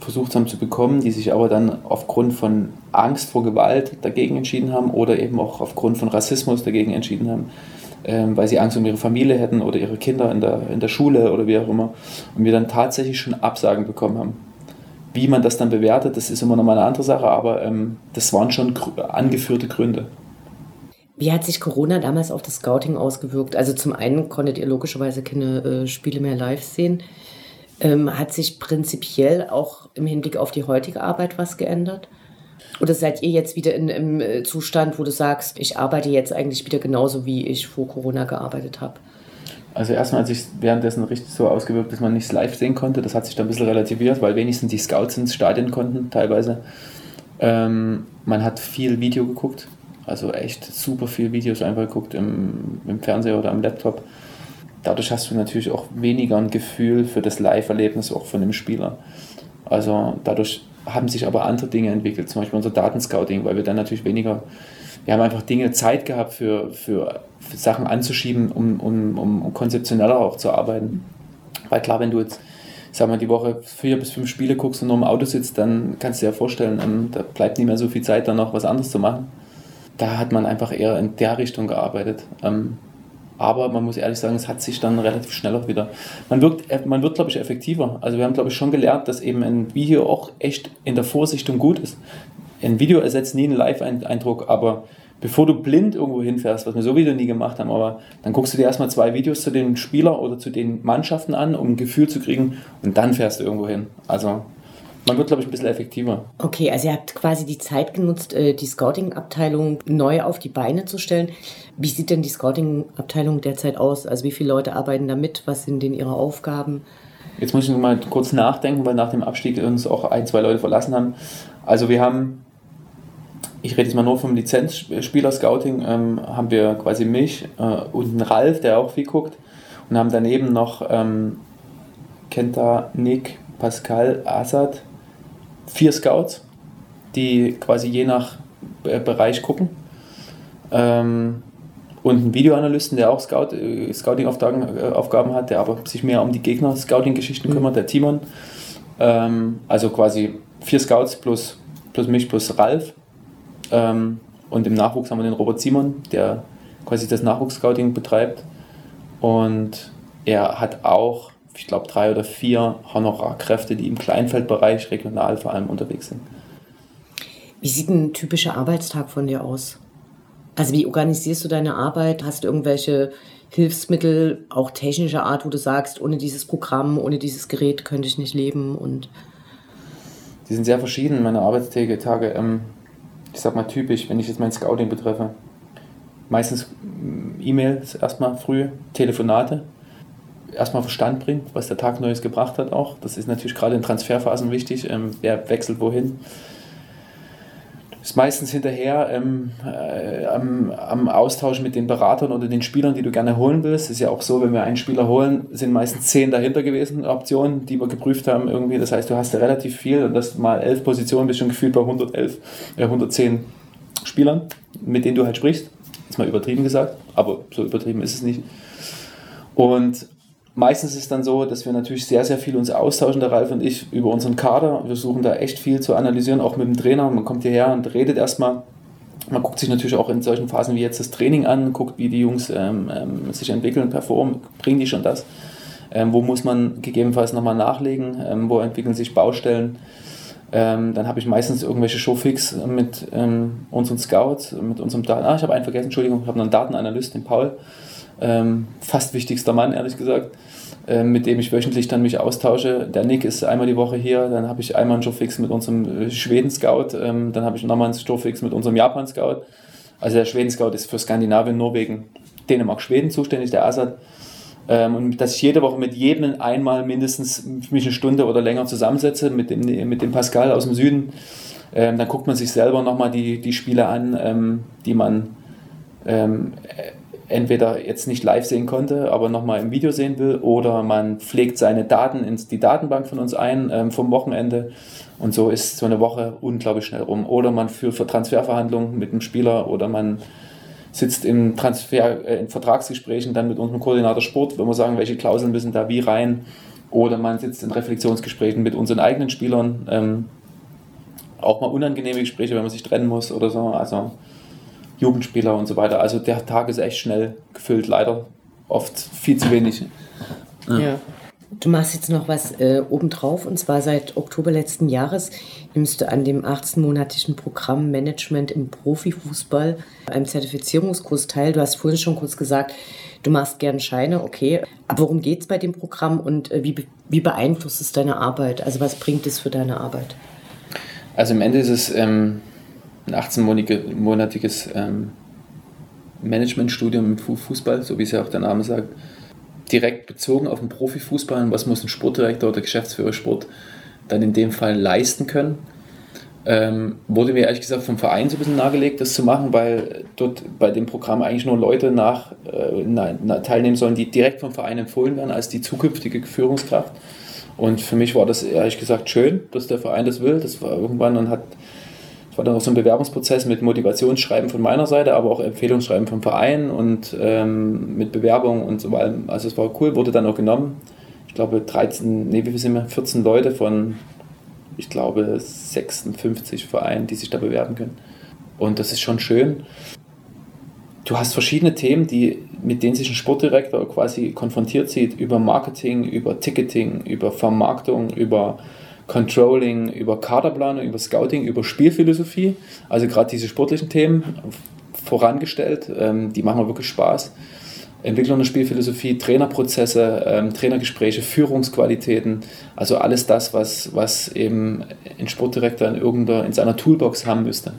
versucht haben zu bekommen, die sich aber dann aufgrund von Angst vor Gewalt dagegen entschieden haben oder eben auch aufgrund von Rassismus dagegen entschieden haben, ähm, weil sie Angst um ihre Familie hätten oder ihre Kinder in der, in der Schule oder wie auch immer. Und wir dann tatsächlich schon Absagen bekommen haben. Wie man das dann bewertet, das ist immer noch mal eine andere Sache, aber ähm, das waren schon angeführte Gründe. Wie hat sich Corona damals auf das Scouting ausgewirkt? Also zum einen konntet ihr logischerweise keine äh, Spiele mehr live sehen. Ähm, hat sich prinzipiell auch im Hinblick auf die heutige Arbeit was geändert? Oder seid ihr jetzt wieder in, im äh, Zustand, wo du sagst, ich arbeite jetzt eigentlich wieder genauso, wie ich vor Corona gearbeitet habe? Also erstmal hat sich währenddessen richtig so ausgewirkt, dass man nichts live sehen konnte. Das hat sich dann ein bisschen relativiert, weil wenigstens die Scouts ins Stadion konnten teilweise. Ähm, man hat viel Video geguckt, also echt super viel Videos einfach geguckt im, im Fernseher oder am Laptop. Dadurch hast du natürlich auch weniger ein Gefühl für das Live-Erlebnis auch von dem Spieler. Also dadurch haben sich aber andere Dinge entwickelt, zum Beispiel unser Datenscouting, weil wir dann natürlich weniger, wir haben einfach Dinge Zeit gehabt für, für, für Sachen anzuschieben, um, um, um konzeptioneller auch zu arbeiten. Weil klar, wenn du jetzt, sag mal, die Woche vier bis fünf Spiele guckst und nur im Auto sitzt, dann kannst du dir ja vorstellen, ähm, da bleibt nicht mehr so viel Zeit, dann noch was anderes zu machen da hat man einfach eher in der Richtung gearbeitet. Ähm, aber man muss ehrlich sagen, es hat sich dann relativ schnell auch wieder. Man wird, äh, man wird glaube ich, effektiver. Also wir haben, glaube ich, schon gelernt, dass eben ein Video auch echt in der Vorsichtung gut ist. Ein Video ersetzt nie einen Live-Eindruck, aber bevor du blind irgendwo hinfährst, was wir sowieso nie gemacht haben, aber dann guckst du dir erstmal zwei Videos zu den Spielern oder zu den Mannschaften an, um ein Gefühl zu kriegen und dann fährst du irgendwo hin. Also man wird, glaube ich, ein bisschen effektiver. Okay, also ihr habt quasi die Zeit genutzt, äh, die Scouting-Abteilung neu auf die Beine zu stellen. Wie sieht denn die Scouting-Abteilung derzeit aus? Also wie viele Leute arbeiten da mit? Was sind denn ihre Aufgaben? Jetzt muss ich noch mal kurz nachdenken, weil nach dem Abstieg uns auch ein, zwei Leute verlassen haben. Also wir haben, ich rede jetzt mal nur vom Lizenzspieler-Scouting, ähm, haben wir quasi mich äh, und einen Ralf, der auch viel guckt und haben daneben noch ähm, Kenta, Nick, Pascal, Assad, vier Scouts, die quasi je nach Bereich gucken. Ähm, und einen Videoanalysten, der auch Scout, äh, Scouting-Aufgaben äh, hat, der aber sich mehr um die Gegner-Scouting-Geschichten mhm. kümmert, der Timon. Ähm, also quasi vier Scouts plus, plus mich plus Ralf. Ähm, und im Nachwuchs haben wir den Robert Simon, der quasi das Nachwuchs-Scouting betreibt. Und er hat auch ich glaube, drei oder vier Honorarkräfte, die im Kleinfeldbereich regional vor allem unterwegs sind. Wie sieht ein typischer Arbeitstag von dir aus? Also wie organisierst du deine Arbeit? Hast du irgendwelche Hilfsmittel, auch technischer Art, wo du sagst, ohne dieses Programm, ohne dieses Gerät könnte ich nicht leben und die sind sehr verschieden, meine Arbeitstage. Tage, ähm, ich sag mal typisch, wenn ich jetzt mein Scouting betreffe. Meistens mm, E-Mails erstmal früh, Telefonate, erstmal Verstand bringen, was der Tag Neues gebracht hat auch. Das ist natürlich gerade in Transferphasen wichtig, ähm, wer wechselt wohin ist meistens hinterher ähm, äh, am, am, Austausch mit den Beratern oder den Spielern, die du gerne holen willst. Ist ja auch so, wenn wir einen Spieler holen, sind meistens zehn dahinter gewesen, Optionen, die wir geprüft haben irgendwie. Das heißt, du hast relativ viel und das mal elf Positionen, bist schon gefühlt bei 111, äh, 110 Spielern, mit denen du halt sprichst. Ist mal übertrieben gesagt, aber so übertrieben ist es nicht. Und Meistens ist es dann so, dass wir natürlich sehr, sehr viel uns austauschen, der Ralf und ich, über unseren Kader. Wir versuchen da echt viel zu analysieren, auch mit dem Trainer. Man kommt hierher und redet erstmal. Man guckt sich natürlich auch in solchen Phasen wie jetzt das Training an, guckt, wie die Jungs ähm, ähm, sich entwickeln, performen, bringen die schon das. Ähm, wo muss man gegebenenfalls nochmal nachlegen, ähm, wo entwickeln sich Baustellen. Ähm, dann habe ich meistens irgendwelche Showfix mit ähm, unseren Scouts, mit unserem Daten. Ah, ich habe einen vergessen, Entschuldigung, ich habe einen Datenanalyst, den Paul. Ähm, fast wichtigster Mann, ehrlich gesagt. Ähm, mit dem ich wöchentlich dann mich austausche. Der Nick ist einmal die Woche hier, dann habe ich einmal einen Showfix mit unserem äh, Schweden-Scout, ähm, dann habe ich nochmal einen Showfix mit unserem Japan-Scout. Also der Schweden-Scout ist für Skandinavien, Norwegen, Dänemark, Schweden zuständig, der Assad. Ähm, und dass ich jede Woche mit jedem einmal mindestens mich eine Stunde oder länger zusammensetze, mit dem, mit dem Pascal aus dem Süden. dann guckt man sich selber nochmal die, die Spiele an, die man entweder jetzt nicht live sehen konnte, aber nochmal im Video sehen will, oder man pflegt seine Daten in die Datenbank von uns ein ähm, vom Wochenende und so ist so eine Woche unglaublich schnell rum. Oder man führt für Transferverhandlungen mit einem Spieler oder man sitzt im Transfer, äh, in Vertragsgesprächen dann mit unserem Koordinator Sport, wenn wir sagen, welche Klauseln müssen da wie rein. Oder man sitzt in Reflexionsgesprächen mit unseren eigenen Spielern. Ähm, auch mal unangenehme Gespräche, wenn man sich trennen muss oder so. Also Jugendspieler und so weiter. Also der Tag ist echt schnell gefüllt, leider oft viel zu wenig. Ja. ja. Du machst jetzt noch was äh, obendrauf und zwar seit Oktober letzten Jahres nimmst du an dem 18-monatigen Programm Management im Profifußball, einem Zertifizierungskurs teil. Du hast vorhin schon kurz gesagt, du machst gern Scheine, okay. Aber worum geht es bei dem Programm und äh, wie, wie beeinflusst es deine Arbeit? Also was bringt es für deine Arbeit? Also im Ende ist es ähm, ein 18-monatiges ähm, Managementstudium im Fußball, so wie es ja auch der Name sagt, direkt bezogen auf den Profifußball und was muss ein Sportdirektor oder Geschäftsführer Sport dann in dem Fall leisten können. Ähm, wurde mir ehrlich gesagt vom Verein so ein bisschen nahegelegt, das zu machen, weil dort bei dem Programm eigentlich nur Leute nach, äh, na, na, teilnehmen sollen, die direkt vom Verein empfohlen werden als die zukünftige Führungskraft. Und für mich war das ehrlich gesagt schön, dass der Verein das will. Das war irgendwann und hat war dann auch so ein Bewerbungsprozess mit Motivationsschreiben von meiner Seite, aber auch Empfehlungsschreiben vom Verein und ähm, mit Bewerbung und so weiter. Also es war cool, wurde dann auch genommen. Ich glaube 13, nee, wie viel sind wir? 14 Leute von, ich glaube, 56 Vereinen, die sich da bewerben können. Und das ist schon schön. Du hast verschiedene Themen, die, mit denen sich ein Sportdirektor quasi konfrontiert sieht, über Marketing, über Ticketing, über Vermarktung, über Controlling, über Kaderplanung, über Scouting, über Spielphilosophie. Also gerade diese sportlichen Themen vorangestellt, ähm, die machen mir wirklich Spaß. Entwicklung der Spielphilosophie, Trainerprozesse, ähm, Trainergespräche, Führungsqualitäten, also alles das, was, was eben ein Sportdirektor in, irgendeiner, in seiner Toolbox haben müsste.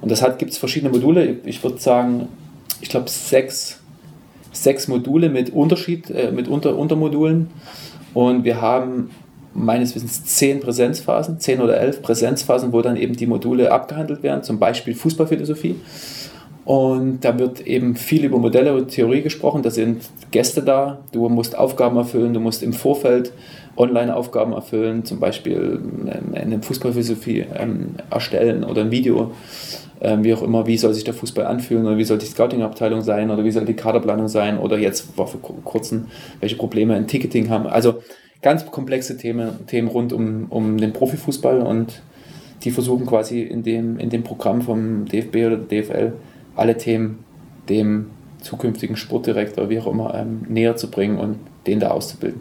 Und das gibt es verschiedene Module. Ich würde sagen, ich glaube sechs, sechs Module mit Unterschied, äh, mit Unter, Untermodulen. Und wir haben meines Wissens zehn Präsenzphasen, zehn oder elf Präsenzphasen, wo dann eben die Module abgehandelt werden, zum Beispiel Fußballphilosophie. Und da wird eben viel über Modelle und Theorie gesprochen. Da sind Gäste da. Du musst Aufgaben erfüllen. Du musst im Vorfeld Online-Aufgaben erfüllen, zum Beispiel eine Fußballphilosophie ähm, erstellen oder ein Video. Ähm, wie auch immer, wie soll sich der Fußball anfühlen oder wie soll die Scouting-Abteilung sein oder wie soll die Kaderplanung sein oder jetzt war vor kurzem, welche Probleme ein Ticketing haben. Also ganz komplexe Themen, Themen rund um, um den Profifußball und die versuchen quasi in dem, in dem Programm vom DFB oder der DFL alle Themen dem zukünftigen Sportdirektor, wie auch immer, ähm, näher zu bringen und den da auszubilden.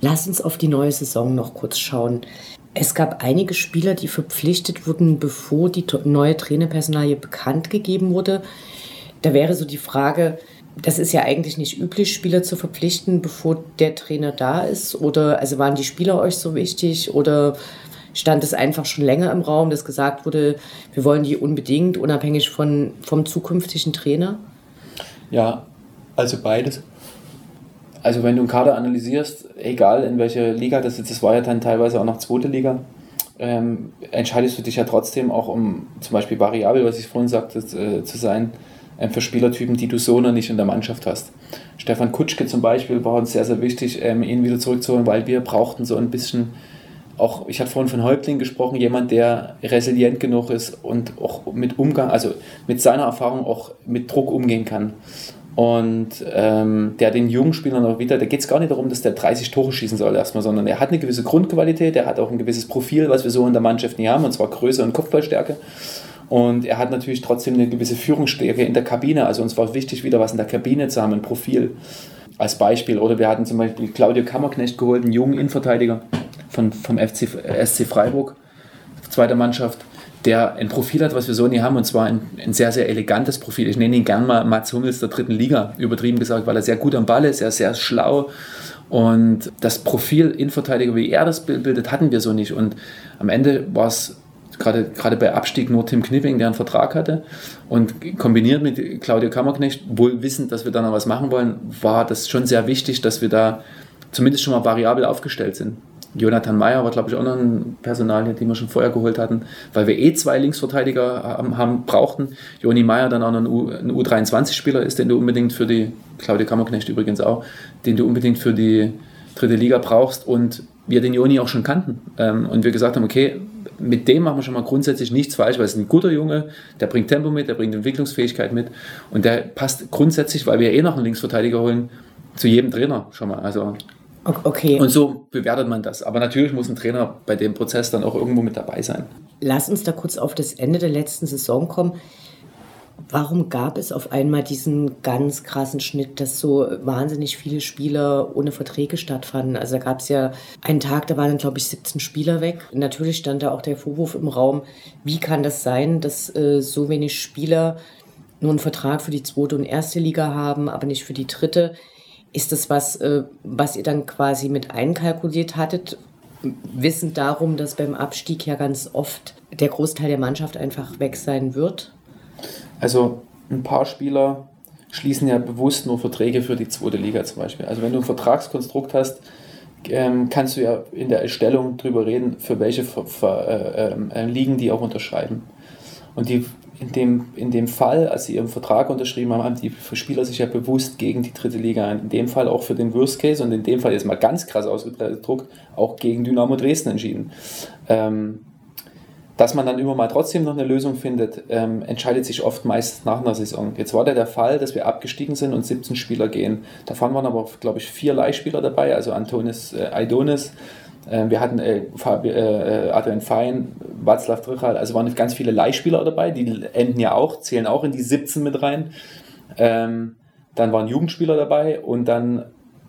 Lass uns auf die neue Saison noch kurz schauen. Es gab einige Spieler, die verpflichtet wurden, bevor die neue Trainerpersonalie bekannt gegeben wurde. Da wäre so die Frage, das ist ja eigentlich nicht üblich, Spieler zu verpflichten, bevor der Trainer da ist. Oder also waren die Spieler euch so wichtig oder stand es einfach schon länger im Raum, dass gesagt wurde, wir wollen die unbedingt, unabhängig von, vom zukünftigen Trainer? Ja, also beides. Also wenn du einen Kader analysierst, egal in welcher Liga das ist, das war ja dann teilweise auch noch zweite Liga, ähm, entscheidest du dich ja trotzdem auch um zum Beispiel variabel, was ich vorhin sagte, äh, zu sein, für Spielertypen, die du so noch nicht in der Mannschaft hast. Stefan Kutschke zum Beispiel war uns sehr, sehr wichtig, ähm, ihn wieder zurückzuholen, weil wir brauchten so ein bisschen auch, ich hatte vorhin von Häuptling gesprochen, jemand, der resilient genug ist und auch mit Umgang, also mit seiner Erfahrung auch mit Druck umgehen kann. Und ähm, der den jungen Spielern auch wieder, da geht es gar nicht darum, dass der 30 Tore schießen soll erstmal, sondern er hat eine gewisse Grundqualität, er hat auch ein gewisses Profil, was wir so in der Mannschaft nicht haben, und zwar Größe und Kopfballstärke. Und er hat natürlich trotzdem eine gewisse Führungsstärke in der Kabine. Also uns war wichtig, wieder was in der Kabine zu haben, ein Profil als Beispiel. Oder wir hatten zum Beispiel Claudio Kammerknecht geholt, einen jungen Innenverteidiger von, vom FC, SC Freiburg, zweiter Mannschaft, der ein Profil hat, was wir so nie haben, und zwar ein, ein, sehr, sehr elegantes Profil. Ich nenne ihn gern mal Mats Hummels der dritten Liga, übertrieben gesagt, weil er sehr gut am Ball ist, er ist sehr schlau. Und das Profil Innenverteidiger, wie er das bildet, hatten wir so nicht. Und am Ende war es gerade, gerade bei Abstieg nur Tim Knipping, der einen Vertrag hatte. Und kombiniert mit Claudio Kammerknecht, wohl wissend, dass wir da noch was machen wollen, war das schon sehr wichtig, dass wir da zumindest schon mal variabel aufgestellt sind. Jonathan Meyer war, glaube ich, auch noch ein Personal, den wir schon vorher geholt hatten, weil wir eh zwei Linksverteidiger haben, brauchten. Joni Meyer dann auch noch ein, U, ein U23-Spieler ist, den du unbedingt für die, Claudia Kammerknecht übrigens auch, den du unbedingt für die dritte Liga brauchst und wir den Joni auch schon kannten. Ähm, und wir gesagt haben, okay, mit dem machen wir schon mal grundsätzlich nichts falsch, weil es ist ein guter Junge, der bringt Tempo mit, der bringt Entwicklungsfähigkeit mit und der passt grundsätzlich, weil wir eh noch einen Linksverteidiger holen, zu jedem Trainer schon mal. Also Okay. Und so bewertet man das. Aber natürlich muss ein Trainer bei dem Prozess dann auch irgendwo mit dabei sein. Lass uns da kurz auf das Ende der letzten Saison kommen. Warum gab es auf einmal diesen ganz krassen Schnitt, dass so wahnsinnig viele Spieler ohne Verträge stattfanden? Also da gab es ja einen Tag, da waren, glaube ich, 17 Spieler weg. Natürlich stand da auch der Vorwurf im Raum, wie kann das sein, dass äh, so wenig Spieler nur einen Vertrag für die zweite und erste Liga haben, aber nicht für die dritte? Ist das was, äh, was ihr dann quasi mit einkalkuliert hattet, wissend darum, dass beim Abstieg ja ganz oft der Großteil der Mannschaft einfach weg sein wird? Also ein paar Spieler schließen ja bewusst nur Verträge für die zweite Liga zum Beispiel. Also wenn du ein Vertragskonstrukt hast, ähm, kannst du ja in der Erstellung darüber reden, für welche äh, äh, Ligen die auch unterschreiben. Und die in dem, in dem Fall, als sie ihren Vertrag unterschrieben haben, haben die Spieler sich ja bewusst gegen die dritte Liga, in dem Fall auch für den Worst Case und in dem Fall jetzt mal ganz krass ausgedruckt, auch gegen Dynamo Dresden entschieden. Ähm, dass man dann immer mal trotzdem noch eine Lösung findet, ähm, entscheidet sich oft meist nach einer Saison. Jetzt war der der Fall, dass wir abgestiegen sind und 17 Spieler gehen. Davon waren aber, glaube ich, vier Leihspieler dabei, also Antonis äh, Aidonis, äh, wir hatten äh, Fabi, äh, äh, Adrian Fein, Václav Trichal, also waren ganz viele Leihspieler dabei, die enden ja auch, zählen auch in die 17 mit rein. Ähm, dann waren Jugendspieler dabei und dann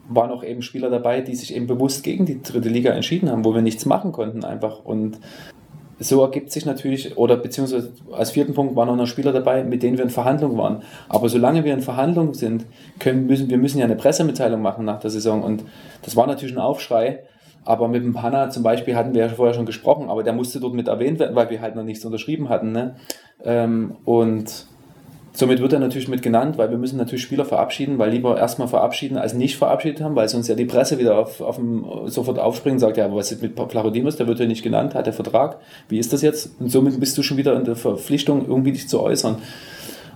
waren auch eben Spieler dabei, die sich eben bewusst gegen die dritte Liga entschieden haben, wo wir nichts machen konnten einfach. Und so ergibt sich natürlich, oder beziehungsweise als vierten Punkt waren auch noch Spieler dabei, mit denen wir in Verhandlung waren. Aber solange wir in Verhandlung sind, können, müssen wir müssen ja eine Pressemitteilung machen nach der Saison. Und das war natürlich ein Aufschrei. Aber mit dem Panna zum Beispiel hatten wir ja vorher schon gesprochen, aber der musste dort mit erwähnt werden, weil wir halt noch nichts unterschrieben hatten. Ne? Ähm, und somit wird er natürlich mit genannt, weil wir müssen natürlich Spieler verabschieden, weil lieber erstmal verabschieden als nicht verabschiedet haben, weil sonst ja die Presse wieder auf, auf dem, sofort aufspringt und sagt, ja, aber was ist mit Plachodimus, der wird ja nicht genannt, hat der Vertrag, wie ist das jetzt? Und somit bist du schon wieder in der Verpflichtung, irgendwie dich zu äußern.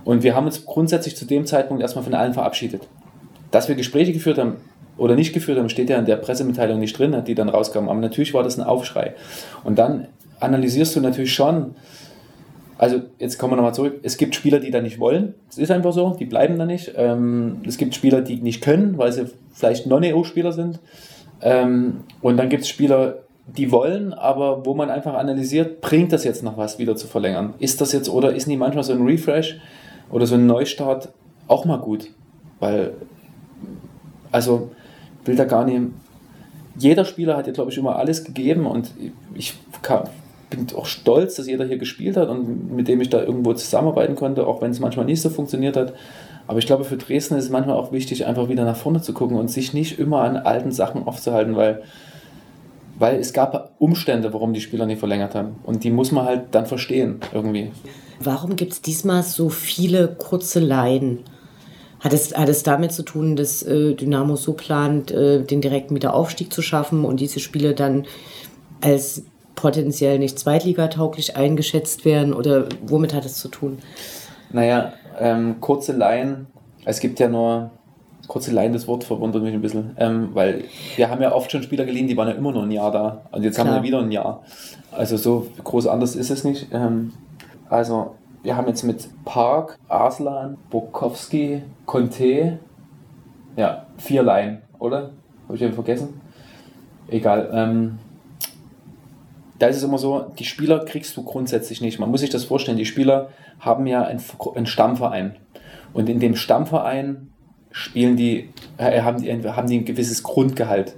Und wir haben uns grundsätzlich zu dem Zeitpunkt erstmal von allen verabschiedet. Dass wir Gespräche geführt haben, oder nicht geführt haben, steht ja in der Pressemitteilung nicht drin, die dann rauskam. Aber natürlich war das ein Aufschrei. Und dann analysierst du natürlich schon, also jetzt kommen wir nochmal zurück, es gibt Spieler, die da nicht wollen. Es ist einfach so, die bleiben da nicht. Ähm, es gibt Spieler, die nicht können, weil sie vielleicht Non-EU-Spieler sind. Ähm, und dann gibt es Spieler, die wollen, aber wo man einfach analysiert, bringt das jetzt noch was wieder zu verlängern? Ist das jetzt oder ist nicht manchmal so ein Refresh oder so ein Neustart auch mal gut? Weil, also will da gar nicht. jeder Spieler hat ja, glaube ich, immer alles gegeben und ich kann, bin auch stolz, dass jeder hier gespielt hat und mit dem ich da irgendwo zusammenarbeiten konnte, auch wenn es manchmal nicht so funktioniert hat. Aber ich glaube, für Dresden ist es manchmal auch wichtig, einfach wieder nach vorne zu gucken und sich nicht immer an alten Sachen aufzuhalten, weil, weil es gab Umstände, warum die Spieler nicht verlängert haben. Und die muss man halt dann verstehen irgendwie. Warum gibt es diesmal so viele kurze Leiden? Hat es, hat es damit zu tun, dass äh, Dynamo so plant, äh, den direkten Wiederaufstieg zu schaffen und diese Spiele dann als potenziell nicht zweitligatauglich eingeschätzt werden? Oder womit hat es zu tun? Naja, ähm, kurze Laien, es gibt ja nur kurze Laien, das Wort verwundert mich ein bisschen, ähm, weil wir haben ja oft schon Spieler geliehen, die waren ja immer nur ein Jahr da. Und jetzt Klar. haben wir wieder ein Jahr. Also so groß anders ist es nicht. Ähm, also wir haben jetzt mit Park, Arslan, Bukowski, Conte, ja, vier Laien, oder? Habe ich eben vergessen? Egal. Ähm, da ist es immer so, die Spieler kriegst du grundsätzlich nicht. Man muss sich das vorstellen, die Spieler haben ja einen, Stammverein. Und in dem Stammverein spielen die, äh, haben, die, haben die ein gewisses Grundgehalt.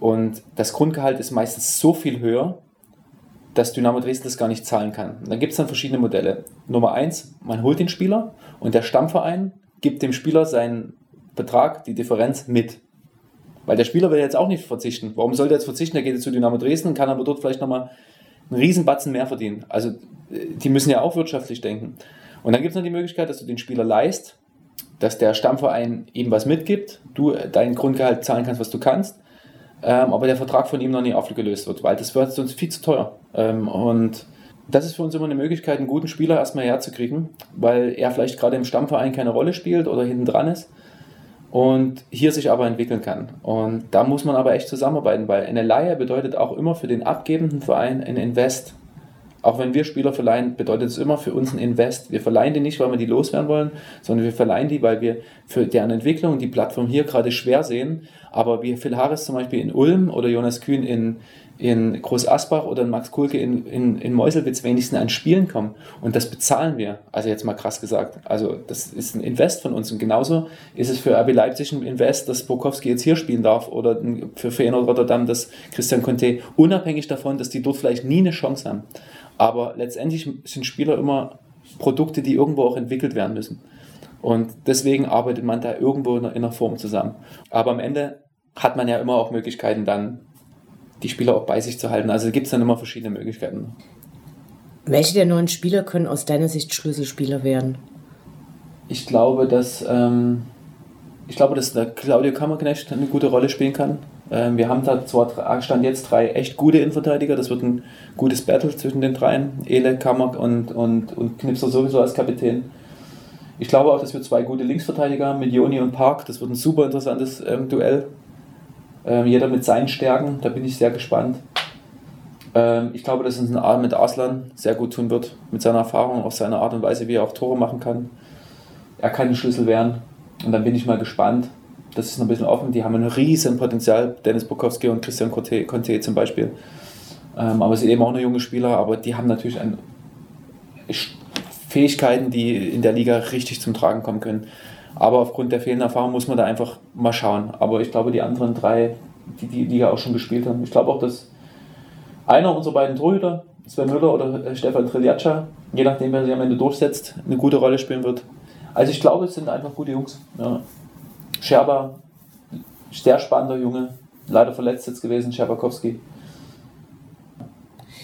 Und das Grundgehalt ist meistens so viel höher, dass Dynamo Dresden das gar nicht zahlen kann. Dann gibt es dann verschiedene Modelle. Nummer eins, man holt den Spieler und der Stammverein gibt dem Spieler seinen Betrag, die Differenz mit. Weil der Spieler will jetzt auch nicht verzichten. Warum soll der jetzt verzichten? Der geht jetzt zu Dynamo Dresden, kann aber dort vielleicht nochmal einen Riesenbatzen mehr verdienen. Also die müssen ja auch wirtschaftlich denken. Und dann gibt es noch die Möglichkeit, dass du den Spieler leist, dass der Stammverein ihm was mitgibt, du dein Grundgehalt zahlen kannst, was du kannst, ähm, aber der Vertrag von ihm noch nicht aufgelöst wird, weil das wird sonst viel zu teuer. Ähm, und das ist für uns immer eine Möglichkeit, einen guten Spieler erstmal herzukriegen, weil er vielleicht gerade im Stammverein keine Rolle spielt oder hinten dran ist und hier sich aber entwickeln kann. Und da muss man aber echt zusammenarbeiten, weil eine Leihe bedeutet auch immer für den abgebenden Verein ein Invest. Auch wenn wir Spieler verleihen, bedeutet es immer für uns ein Invest. Wir verleihen die nicht, weil wir die loswerden wollen, sondern wir verleihen die, weil wir für deren Entwicklung die Plattform hier gerade schwer sehen. Aber wie Phil Harris zum Beispiel in Ulm oder Jonas Kühn in, in Groß Asbach oder Max Kulke in, in, in Meuselwitz wenigstens an Spielen kommen. Und das bezahlen wir. Also jetzt mal krass gesagt. Also das ist ein Invest von uns. Und genauso ist es für RB Leipzig ein Invest, dass Bukowski jetzt hier spielen darf oder für Feyenoord Rotterdam, dass Christian Conte, unabhängig davon, dass die dort vielleicht nie eine Chance haben. Aber letztendlich sind Spieler immer Produkte, die irgendwo auch entwickelt werden müssen. Und deswegen arbeitet man da irgendwo in einer Form zusammen. Aber am Ende hat man ja immer auch Möglichkeiten, dann die Spieler auch bei sich zu halten. Also gibt es dann immer verschiedene Möglichkeiten. Welche der neuen Spieler können aus deiner Sicht Schlüsselspieler werden? Ich glaube, dass, ähm, ich glaube, dass der Claudio Kammerknecht eine gute Rolle spielen kann. Ähm, wir haben da zwar stand jetzt drei echt gute Innenverteidiger, das wird ein gutes Battle zwischen den dreien. Ele, Kammer und, und, und Knipser sowieso als Kapitän. Ich glaube auch, dass wir zwei gute Linksverteidiger haben, mit Joni und Park. Das wird ein super interessantes ähm, Duell. Ähm, jeder mit seinen Stärken, da bin ich sehr gespannt. Ähm, ich glaube, dass es ein mit Arslan sehr gut tun wird, mit seiner Erfahrung, auf seine Art und Weise, wie er auch Tore machen kann. Er kann ein Schlüssel werden und dann bin ich mal gespannt. Das ist noch ein bisschen offen. Die haben ein riesen Potenzial, Dennis Bukowski und Christian Conte, Conte zum Beispiel. Ähm, aber sie sind eben auch noch junge Spieler, aber die haben natürlich ein, Fähigkeiten, die in der Liga richtig zum Tragen kommen können. Aber aufgrund der fehlenden Erfahrung muss man da einfach mal schauen. Aber ich glaube, die anderen drei, die die Liga auch schon gespielt haben, ich glaube auch, dass einer unserer beiden Torhüter, Sven Müller oder äh, Stefan Triljatscha, je nachdem, wer sich am Ende durchsetzt, eine gute Rolle spielen wird. Also ich glaube, es sind einfach gute Jungs. Ja. Scherber, sehr spannender Junge, leider verletzt jetzt gewesen, Scherbakowski.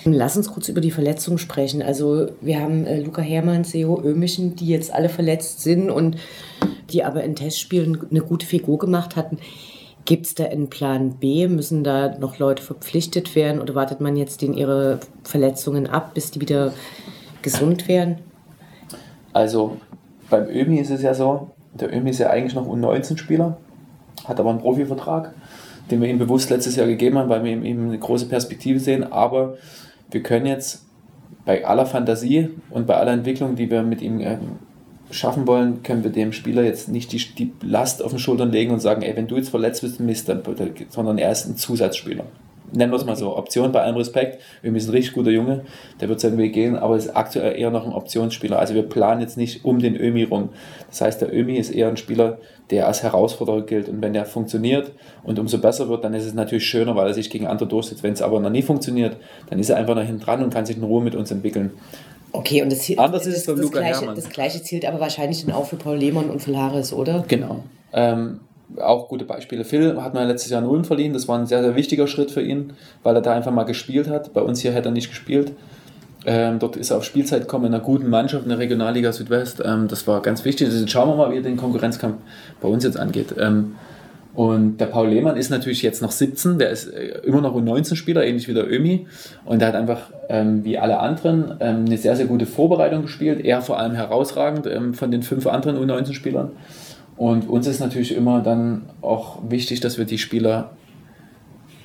Lass uns kurz über die Verletzungen sprechen. Also wir haben äh, Luca Hermann, Seo Ömischen, die jetzt alle verletzt sind und die aber in Testspielen eine gute Figur gemacht hatten. Gibt es da einen Plan B? Müssen da noch Leute verpflichtet werden oder wartet man jetzt in ihre Verletzungen ab, bis die wieder gesund werden? Also beim Ömi ist es ja so, der Ömi ist ja eigentlich noch U19-Spieler, hat aber einen Profivertrag, den wir ihm bewusst letztes Jahr gegeben haben, weil wir ihm eine große Perspektive sehen. Aber wir können jetzt bei aller Fantasie und bei aller Entwicklung, die wir mit ihm ähm, schaffen wollen, können wir dem Spieler jetzt nicht die, die Last auf den Schultern legen und sagen, ey, wenn du jetzt verletzt bist, Mist, dann, sondern er ist ein Zusatzspieler. Nennen wir es mal so, Option bei allem Respekt. Wir ist ein richtig guter Junge, der wird seinen Weg gehen, aber ist aktuell eher noch ein Optionsspieler. Also wir planen jetzt nicht um den Ömi rum. Das heißt, der Ömi ist eher ein Spieler, der als Herausforderer gilt. Und wenn der funktioniert und umso besser wird, dann ist es natürlich schöner, weil er sich gegen andere durchsetzt. Wenn es aber noch nie funktioniert, dann ist er einfach noch hinten dran und kann sich in Ruhe mit uns entwickeln. Okay, und das, Anders ist das, es beim das, Luca gleiche, das gleiche zielt aber wahrscheinlich dann auch für Paul Lehmann und für Laris, oder? Genau. Ähm, auch gute Beispiele. Phil hat mir letztes Jahr Ulm verliehen. Das war ein sehr, sehr wichtiger Schritt für ihn, weil er da einfach mal gespielt hat. Bei uns hier hätte er nicht gespielt. Ähm, dort ist er auf Spielzeit gekommen in einer guten Mannschaft in der Regionalliga Südwest. Ähm, das war ganz wichtig. Also jetzt schauen wir mal, wie den Konkurrenzkampf bei uns jetzt angeht. Ähm, und der Paul Lehmann ist natürlich jetzt noch 17, der ist äh, immer noch ein 19-Spieler, ähnlich wie der Ömi. Und der hat einfach, ähm, wie alle anderen, ähm, eine sehr, sehr gute Vorbereitung gespielt. Er vor allem herausragend ähm, von den fünf anderen U19-Spielern. Und uns ist natürlich immer dann auch wichtig, dass wir die Spieler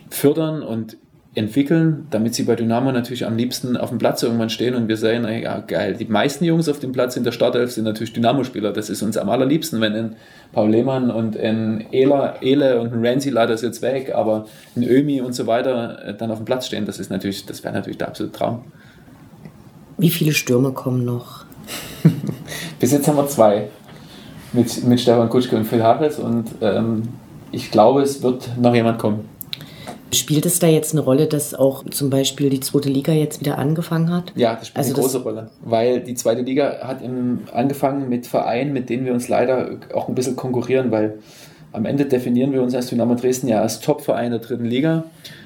fördern und entwickeln, damit sie bei Dynamo natürlich am liebsten auf dem Platz irgendwann stehen und wir sehen, ja geil, die meisten Jungs auf dem Platz in der Startelf sind natürlich Dynamo-Spieler. Das ist uns am allerliebsten, wenn ein Paul Lehmann und ein Ela, Ele und ein Ramsey leider ist jetzt weg, aber ein Ömi und so weiter äh, dann auf dem Platz stehen, das ist natürlich, das wäre natürlich der absolute Traum. Wie viele Stürme kommen noch? Bis jetzt haben wir zwei. Mit, mit Stefan Kutschke und Phil Harris und ähm, ich glaube, es wird noch jemand kommen. Spielt es da jetzt eine Rolle, dass auch zum Beispiel die zweite Liga jetzt wieder angefangen hat? Ja, das spielt Also eine das- große Rolle. Weil die zweite Liga hat im, angefangen mit Vereinen, mit denen wir uns leider auch ein bisschen konkurrieren, weil am Ende definieren wir uns als Dynamo Dresden ja als Topverein der dritten Liga.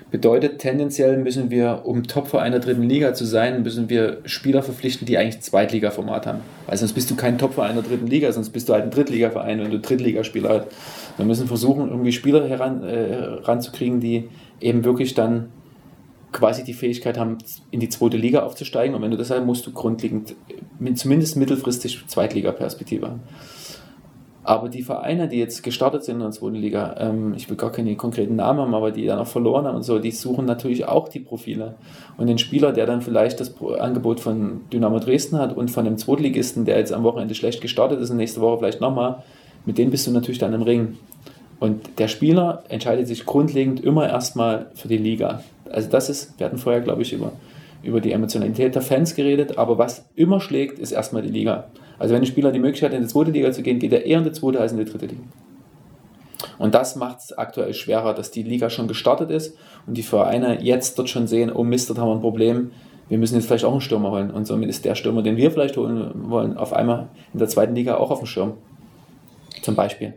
Bedeutet, tendenziell müssen wir, um Topverein der dritten Liga zu sein, müssen wir Spieler verpflichten, die eigentlich Zweitliga-Format haben. Weil sonst bist du kein Topverein der dritten Liga, sonst bist du halt ein Drittligaverein, wenn du Drittligaspieler hast. Wir müssen versuchen, irgendwie Spieler heran, äh, ranzukriegen, die eben wirklich dann quasi die Fähigkeit haben, in die zweite Liga aufzusteigen. Und wenn du das hast, musst du grundlegend mit- zumindest mittelfristig Zweitliga-Perspektive haben. Aber die Vereine, die jetzt gestartet sind in der zweiten Liga, ähm, ich will gar keine konkreten Namen haben, aber die dann auch verloren haben und so, die suchen natürlich auch die Profile. Und den Spieler, der dann vielleicht das Angebot von Dynamo Dresden hat und von dem Zweitligisten, der jetzt am Wochenende schlecht gestartet ist und nächste Woche vielleicht nochmal, mit denen bist du natürlich dann im Ring. Und der Spieler entscheidet sich grundlegend immer erstmal für die Liga. Also das ist, wir hatten vorher, glaube ich, über, über die Emotionalität der Fans geredet, aber was immer schlägt, ist erstmal die Liga. Also wenn ein Spieler die Möglichkeit hat, in die zweite Liga zu gehen, geht er eher in die zweite als in die dritte Liga. Und das macht es aktuell schwerer, dass die Liga schon gestartet ist und die Vereine jetzt dort schon sehen, oh Mist, dort haben wir ein Problem, wir müssen jetzt vielleicht auch einen Stürmer holen. Und somit ist der Stürmer, den wir vielleicht holen wollen, auf einmal in der zweiten Liga auch auf dem Schirm. Zum Beispiel.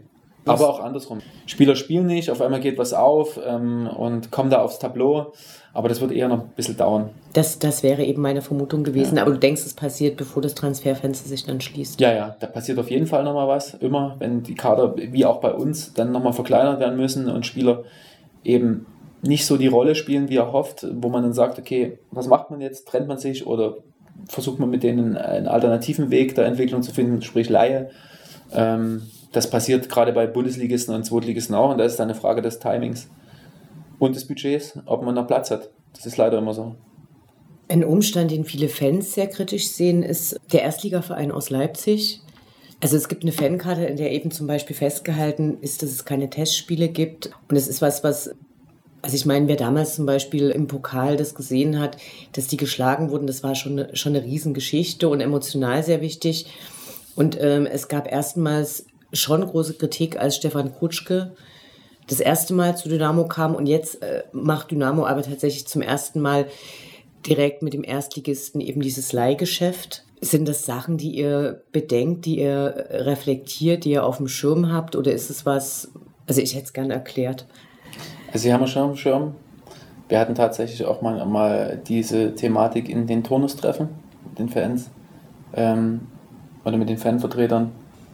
Aber auch andersrum. Spieler spielen nicht, auf einmal geht was auf ähm, und kommen da aufs Tableau. Aber das wird eher noch ein bisschen dauern. Das, das wäre eben meine Vermutung gewesen. Aber du denkst, es passiert, bevor das Transferfenster sich dann schließt. Ja, ja, da passiert auf jeden Fall nochmal was. Immer, wenn die Kader, wie auch bei uns, dann nochmal verkleinert werden müssen und Spieler eben nicht so die Rolle spielen, wie er hofft, wo man dann sagt, okay, was macht man jetzt? Trennt man sich oder versucht man mit denen einen alternativen Weg der Entwicklung zu finden, sprich Laie? Ähm, das passiert gerade bei Bundesligisten und Zweitligisten auch und da ist dann eine Frage des Timings und des Budgets, ob man noch Platz hat. Das ist leider immer so. Ein Umstand, den viele Fans sehr kritisch sehen, ist der Erstligaverein aus Leipzig. Also es gibt eine Fankarte, in der eben zum Beispiel festgehalten ist, dass es keine Testspiele gibt. Und es ist was, was, also ich meine, wer damals zum Beispiel im Pokal das gesehen hat, dass die geschlagen wurden, das war schon eine, schon eine Riesengeschichte und emotional sehr wichtig. Und ähm, es gab erstmals schon große Kritik, als Stefan Kutschke das erste Mal zu Dynamo kam und jetzt äh, macht Dynamo aber tatsächlich zum ersten Mal direkt mit dem Erstligisten eben dieses Leihgeschäft. Sind das Sachen, die ihr bedenkt, die ihr reflektiert, die ihr auf dem Schirm habt oder ist es was, also ich hätte es gerne erklärt. Also Sie haben schon auf dem Schirm. Wir hatten tatsächlich auch mal, mal diese Thematik in den Turnustreffen mit den Fans ähm, oder mit den Fanvertretern,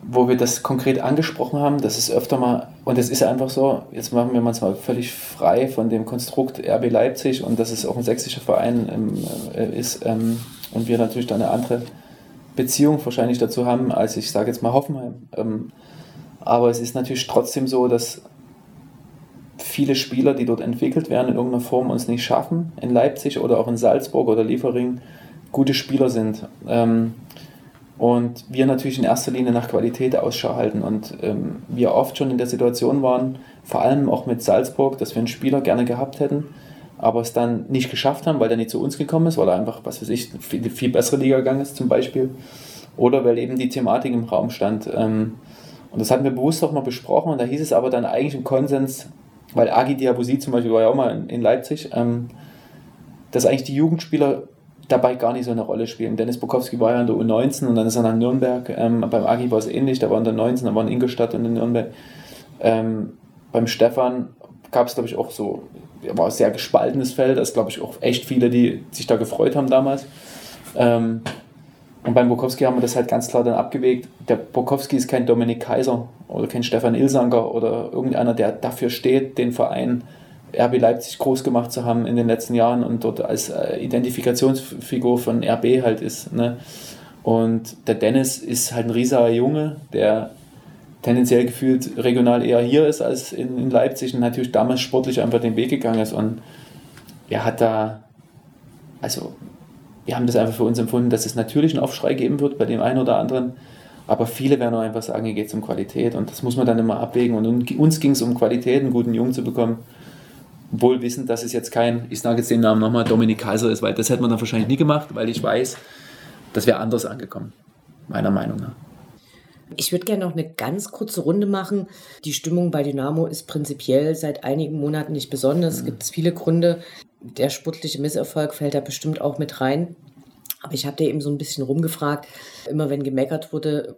wo wir das konkret angesprochen haben. Das ist öfter mal, und es ist einfach so, jetzt machen wir uns mal völlig frei von dem Konstrukt RB Leipzig und dass es auch ein sächsischer Verein ähm, äh, ist ähm, und wir natürlich da eine andere Beziehung wahrscheinlich dazu haben, als ich sage jetzt mal Hoffenheim. Ähm, aber es ist natürlich trotzdem so, dass viele Spieler, die dort entwickelt werden, in irgendeiner Form uns nicht schaffen, in Leipzig oder auch in Salzburg oder Liefering, gute Spieler sind. Ähm, und wir natürlich in erster Linie nach Qualität Ausschau halten. Und ähm, wir oft schon in der Situation waren, vor allem auch mit Salzburg, dass wir einen Spieler gerne gehabt hätten, aber es dann nicht geschafft haben, weil er nicht zu uns gekommen ist, weil er einfach, was weiß ich, viel, viel bessere Liga gegangen ist zum Beispiel. Oder weil eben die Thematik im Raum stand. Ähm, und das hatten wir bewusst auch mal besprochen und da hieß es aber dann eigentlich im Konsens, weil Agi Diabusi zum Beispiel war ja auch mal in, Leipzig, ähm, dass eigentlich die Jugendspieler dabei gar nicht so eine Rolle spielen. Dennis Bukowski war ja in der U19 und dann ist er nach Nürnberg. Ähm, beim Agi war es ähnlich, da war in der 19, da war in Ingolstadt und in Nürnberg. Ähm, beim Stefan gab es, glaube ich, auch so, war ein sehr gespaltenes Feld. Es glaube ich auch echt viele, die sich da gefreut haben damals. Ähm, und beim Bukowski haben wir das halt ganz klar dann abgewegt. Der Bukowski ist kein Dominik Kaiser oder kein Stefan Ilsanger oder irgendeiner, der dafür steht, den Verein RB Leipzig groß gemacht zu haben in den letzten Jahren und dort als äh, Identifikationsfigur von RB halt ist. Ne? Und der Dennis ist halt ein rieser Junge, der tendenziell gefühlt regional eher hier ist als in, in Leipzig und natürlich damals sportlich einfach den Weg gegangen ist. Und er hat da, also wir haben das einfach für uns empfunden, dass es natürlich einen Aufschrei geben wird bei dem einen oder anderen. Aber viele werden auch einfach sagen, hier geht es um Qualität und das muss man dann immer abwägen. Und uns ging es um Qualität, einen guten Jungen zu bekommen. Wohl wissend, dass es jetzt kein, ich sage jetzt den Namen nochmal, Dominik Kaiser ist, weil das hätte man dann wahrscheinlich nie gemacht, weil ich weiß, das wäre anders angekommen, meiner Meinung nach. Ich würde gerne noch eine ganz kurze Runde machen. Die Stimmung bei Dynamo ist prinzipiell seit einigen Monaten nicht besonders. Es gibt viele Gründe. Der sportliche Misserfolg fällt da bestimmt auch mit rein. Aber ich habe dir eben so ein bisschen rumgefragt, immer wenn gemeckert wurde,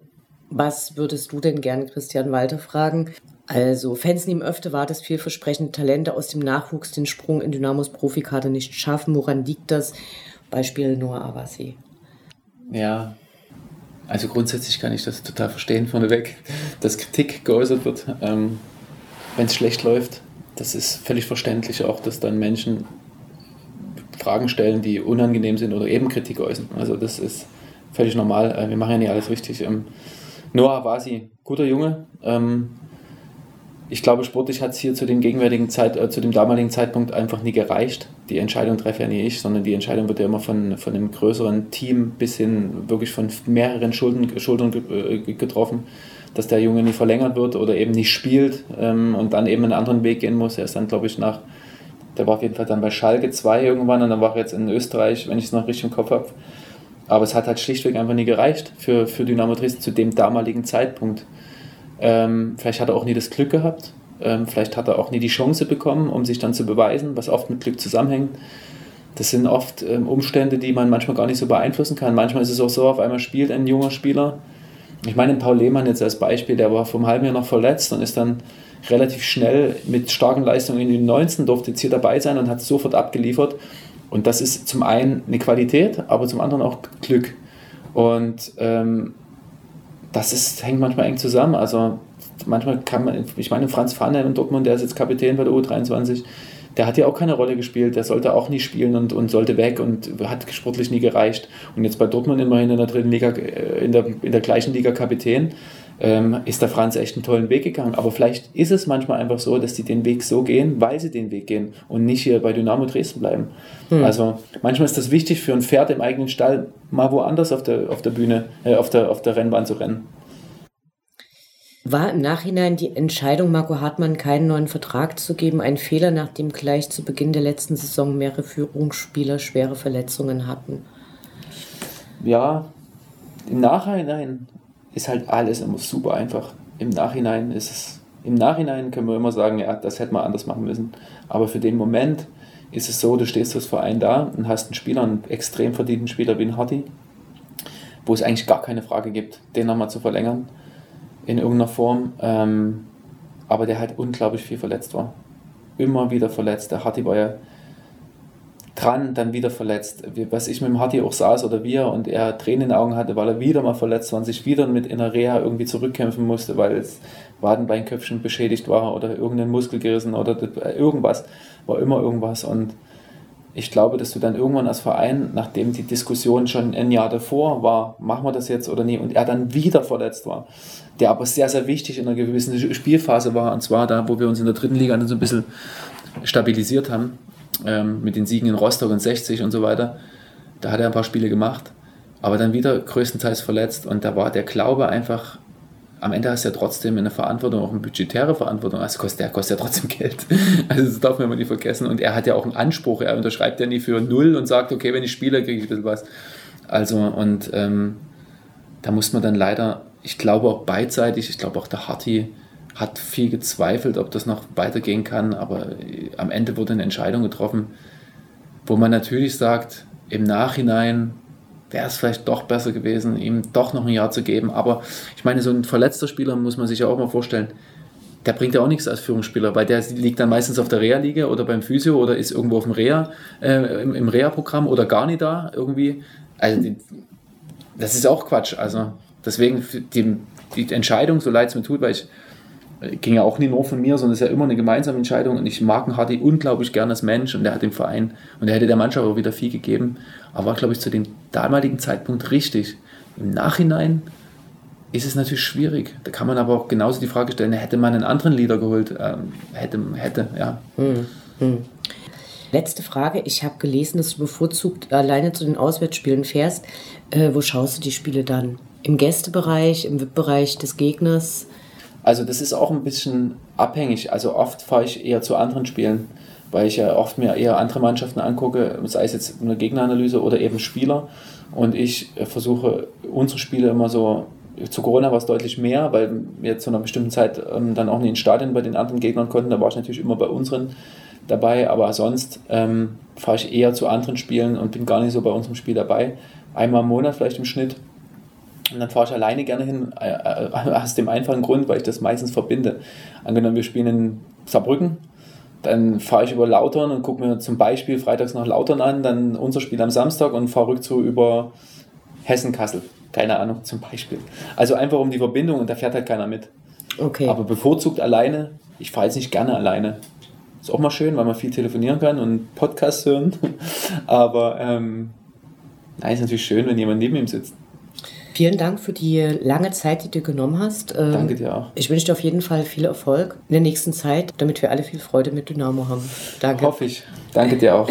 was würdest du denn gern Christian Walter fragen? Also, Fans nehmen öfter wahr, dass vielversprechende Talente aus dem Nachwuchs den Sprung in Dynamos Profikarte nicht schaffen. Woran liegt das? Beispiel Noah Avasi. Ja, also grundsätzlich kann ich das total verstehen vorneweg, dass Kritik geäußert wird, ähm, wenn es schlecht läuft. Das ist völlig verständlich auch, dass dann Menschen Fragen stellen, die unangenehm sind oder eben Kritik äußern. Also das ist völlig normal. Äh, wir machen ja nicht alles richtig. Ähm, Noah Wasi, guter Junge, ähm, ich glaube, sportlich hat es hier zu dem gegenwärtigen Zeit, äh, zu dem damaligen Zeitpunkt einfach nie gereicht. Die Entscheidung treffe ja nie ich, sondern die Entscheidung wird ja immer von, von einem größeren Team bis hin wirklich von mehreren Schulden, Schultern äh, getroffen, dass der Junge nie verlängert wird oder eben nicht spielt ähm, und dann eben einen anderen Weg gehen muss. Er ist dann, glaube ich, nach, der war auf jeden Fall dann bei Schalke 2 irgendwann und dann war er jetzt in Österreich, wenn ich es noch richtig im Kopf habe. Aber es hat halt schlichtweg einfach nie gereicht für, für Dynamo Dresden zu dem damaligen Zeitpunkt. Ähm, vielleicht hat er auch nie das Glück gehabt. Ähm, vielleicht hat er auch nie die Chance bekommen, um sich dann zu beweisen, was oft mit Glück zusammenhängt. Das sind oft ähm, Umstände, die man manchmal gar nicht so beeinflussen kann. Manchmal ist es auch so, auf einmal spielt ein junger Spieler. Ich meine, Paul Lehmann jetzt als Beispiel, der war vom halben Jahr noch verletzt und ist dann relativ schnell mit starken Leistungen in den 19 durfte jetzt hier dabei sein und hat sofort abgeliefert. Und das ist zum einen eine Qualität, aber zum anderen auch Glück. Und ähm, das ist, hängt manchmal eng zusammen. Also manchmal kann man, ich meine, Franz Pfanne in Dortmund, der ist jetzt Kapitän bei der U23, der hat ja auch keine Rolle gespielt, der sollte auch nie spielen und, und sollte weg und hat sportlich nie gereicht. Und jetzt bei Dortmund immerhin in der dritten Liga, äh, in der, in der gleichen Liga Kapitän, ähm, ist der Franz echt einen tollen Weg gegangen. Aber vielleicht ist es manchmal einfach so, dass die den Weg so gehen, weil sie den Weg gehen und nicht hier bei Dynamo Dresden bleiben. Hm. Also manchmal ist das wichtig für ein Pferd im eigenen Stall, mal woanders auf der, auf der Bühne, äh, auf, der, auf der Rennbahn zu rennen. War im Nachhinein die Entscheidung, Marco Hartmann keinen neuen Vertrag zu geben, ein Fehler, nachdem gleich zu Beginn der letzten Saison mehrere Führungsspieler schwere Verletzungen hatten? Ja, im Nachhinein ist halt alles immer super einfach. Im Nachhinein ist es, im Nachhinein können wir immer sagen, ja, das hätte man anders machen müssen. Aber für den Moment ist es so, du stehst als Verein da und hast einen Spieler, einen extrem verdienten Spieler wie ein Hardy, wo es eigentlich gar keine Frage gibt, den nochmal zu verlängern in irgendeiner Form, ähm, aber der halt unglaublich viel verletzt war. Immer wieder verletzt. Der Hardy war ja dran, dann wieder verletzt. Was ich mit dem Hardy auch saß oder wir und er Tränen in den Augen hatte, weil er wieder mal verletzt war und sich wieder mit in der Reha irgendwie zurückkämpfen musste, weil das Wadenbeinköpfchen beschädigt war oder irgendein Muskel gerissen oder irgendwas, war immer irgendwas und ich glaube, dass du dann irgendwann als Verein, nachdem die Diskussion schon ein Jahr davor war, machen wir das jetzt oder nie, und er dann wieder verletzt war, der aber sehr, sehr wichtig in einer gewissen Spielphase war, und zwar da, wo wir uns in der dritten Liga dann so ein bisschen stabilisiert haben, ähm, mit den Siegen in Rostock und 60 und so weiter. Da hat er ein paar Spiele gemacht, aber dann wieder größtenteils verletzt und da war der Glaube einfach am Ende hast du ja trotzdem eine Verantwortung, auch eine budgetäre Verantwortung. Also kostet, der kostet ja trotzdem Geld. Also das darf man immer nicht vergessen. Und er hat ja auch einen Anspruch. Er unterschreibt ja nie für null und sagt, okay, wenn ich spiele, kriege ich ein bisschen was. Also und ähm, da muss man dann leider, ich glaube auch beidseitig, ich glaube auch der Harti hat viel gezweifelt, ob das noch weitergehen kann, aber am Ende wurde eine Entscheidung getroffen, wo man natürlich sagt, im Nachhinein wäre es vielleicht doch besser gewesen, ihm doch noch ein Jahr zu geben. Aber ich meine, so ein verletzter Spieler muss man sich ja auch mal vorstellen, der bringt ja auch nichts als Führungsspieler, weil der liegt dann meistens auf der Reha-Liga oder beim Physio oder ist irgendwo auf dem Reha, äh, im, im Reha-Programm oder gar nicht da irgendwie. Also die, das ist auch Quatsch. Also deswegen die, die Entscheidung, so leid es mir tut, weil ich ging ja auch nicht nur von mir, sondern es ist ja immer eine gemeinsame Entscheidung und ich mag Hardy unglaublich gern als Mensch und er hat dem Verein und er hätte der Mannschaft auch wieder viel gegeben, aber war, glaube ich, zu dem damaligen Zeitpunkt richtig. Im Nachhinein ist es natürlich schwierig. Da kann man aber auch genauso die Frage stellen, hätte man einen anderen Leader geholt? Ähm, hätte, hätte, ja. Hm, hm. Letzte Frage. Ich habe gelesen, dass du bevorzugt alleine zu den Auswärtsspielen fährst. Äh, wo schaust du die Spiele dann? Im Gästebereich, im VIP-Bereich des Gegners? Also das ist auch ein bisschen abhängig. Also oft fahre ich eher zu anderen Spielen, weil ich ja oft mir eher andere Mannschaften angucke, sei es jetzt eine Gegneranalyse oder eben Spieler. Und ich äh, versuche unsere Spiele immer so, zu Corona war es deutlich mehr, weil wir zu einer bestimmten Zeit ähm, dann auch nicht ins Stadion bei den anderen Gegnern konnten. Da war ich natürlich immer bei unseren dabei, aber sonst ähm, fahre ich eher zu anderen Spielen und bin gar nicht so bei unserem Spiel dabei. Einmal im Monat vielleicht im Schnitt. Und dann fahre ich alleine gerne hin, äh, äh, aus dem einfachen Grund, weil ich das meistens verbinde. Angenommen, wir spielen in Saarbrücken, dann fahre ich über Lautern und gucke mir zum Beispiel freitags nach Lautern an, dann unser Spiel am Samstag und fahre rückzu über Hessen-Kassel. Keine Ahnung, zum Beispiel. Also einfach um die Verbindung und da fährt halt keiner mit. Okay. Aber bevorzugt alleine, ich fahre jetzt nicht gerne alleine. Ist auch mal schön, weil man viel telefonieren kann und Podcasts hören. Aber ähm, nein, ist natürlich schön, wenn jemand neben ihm sitzt. Vielen Dank für die lange Zeit, die du genommen hast. Ähm, Danke dir auch. Ich wünsche dir auf jeden Fall viel Erfolg in der nächsten Zeit, damit wir alle viel Freude mit Dynamo haben. Danke. Hoffe ich. Danke dir auch.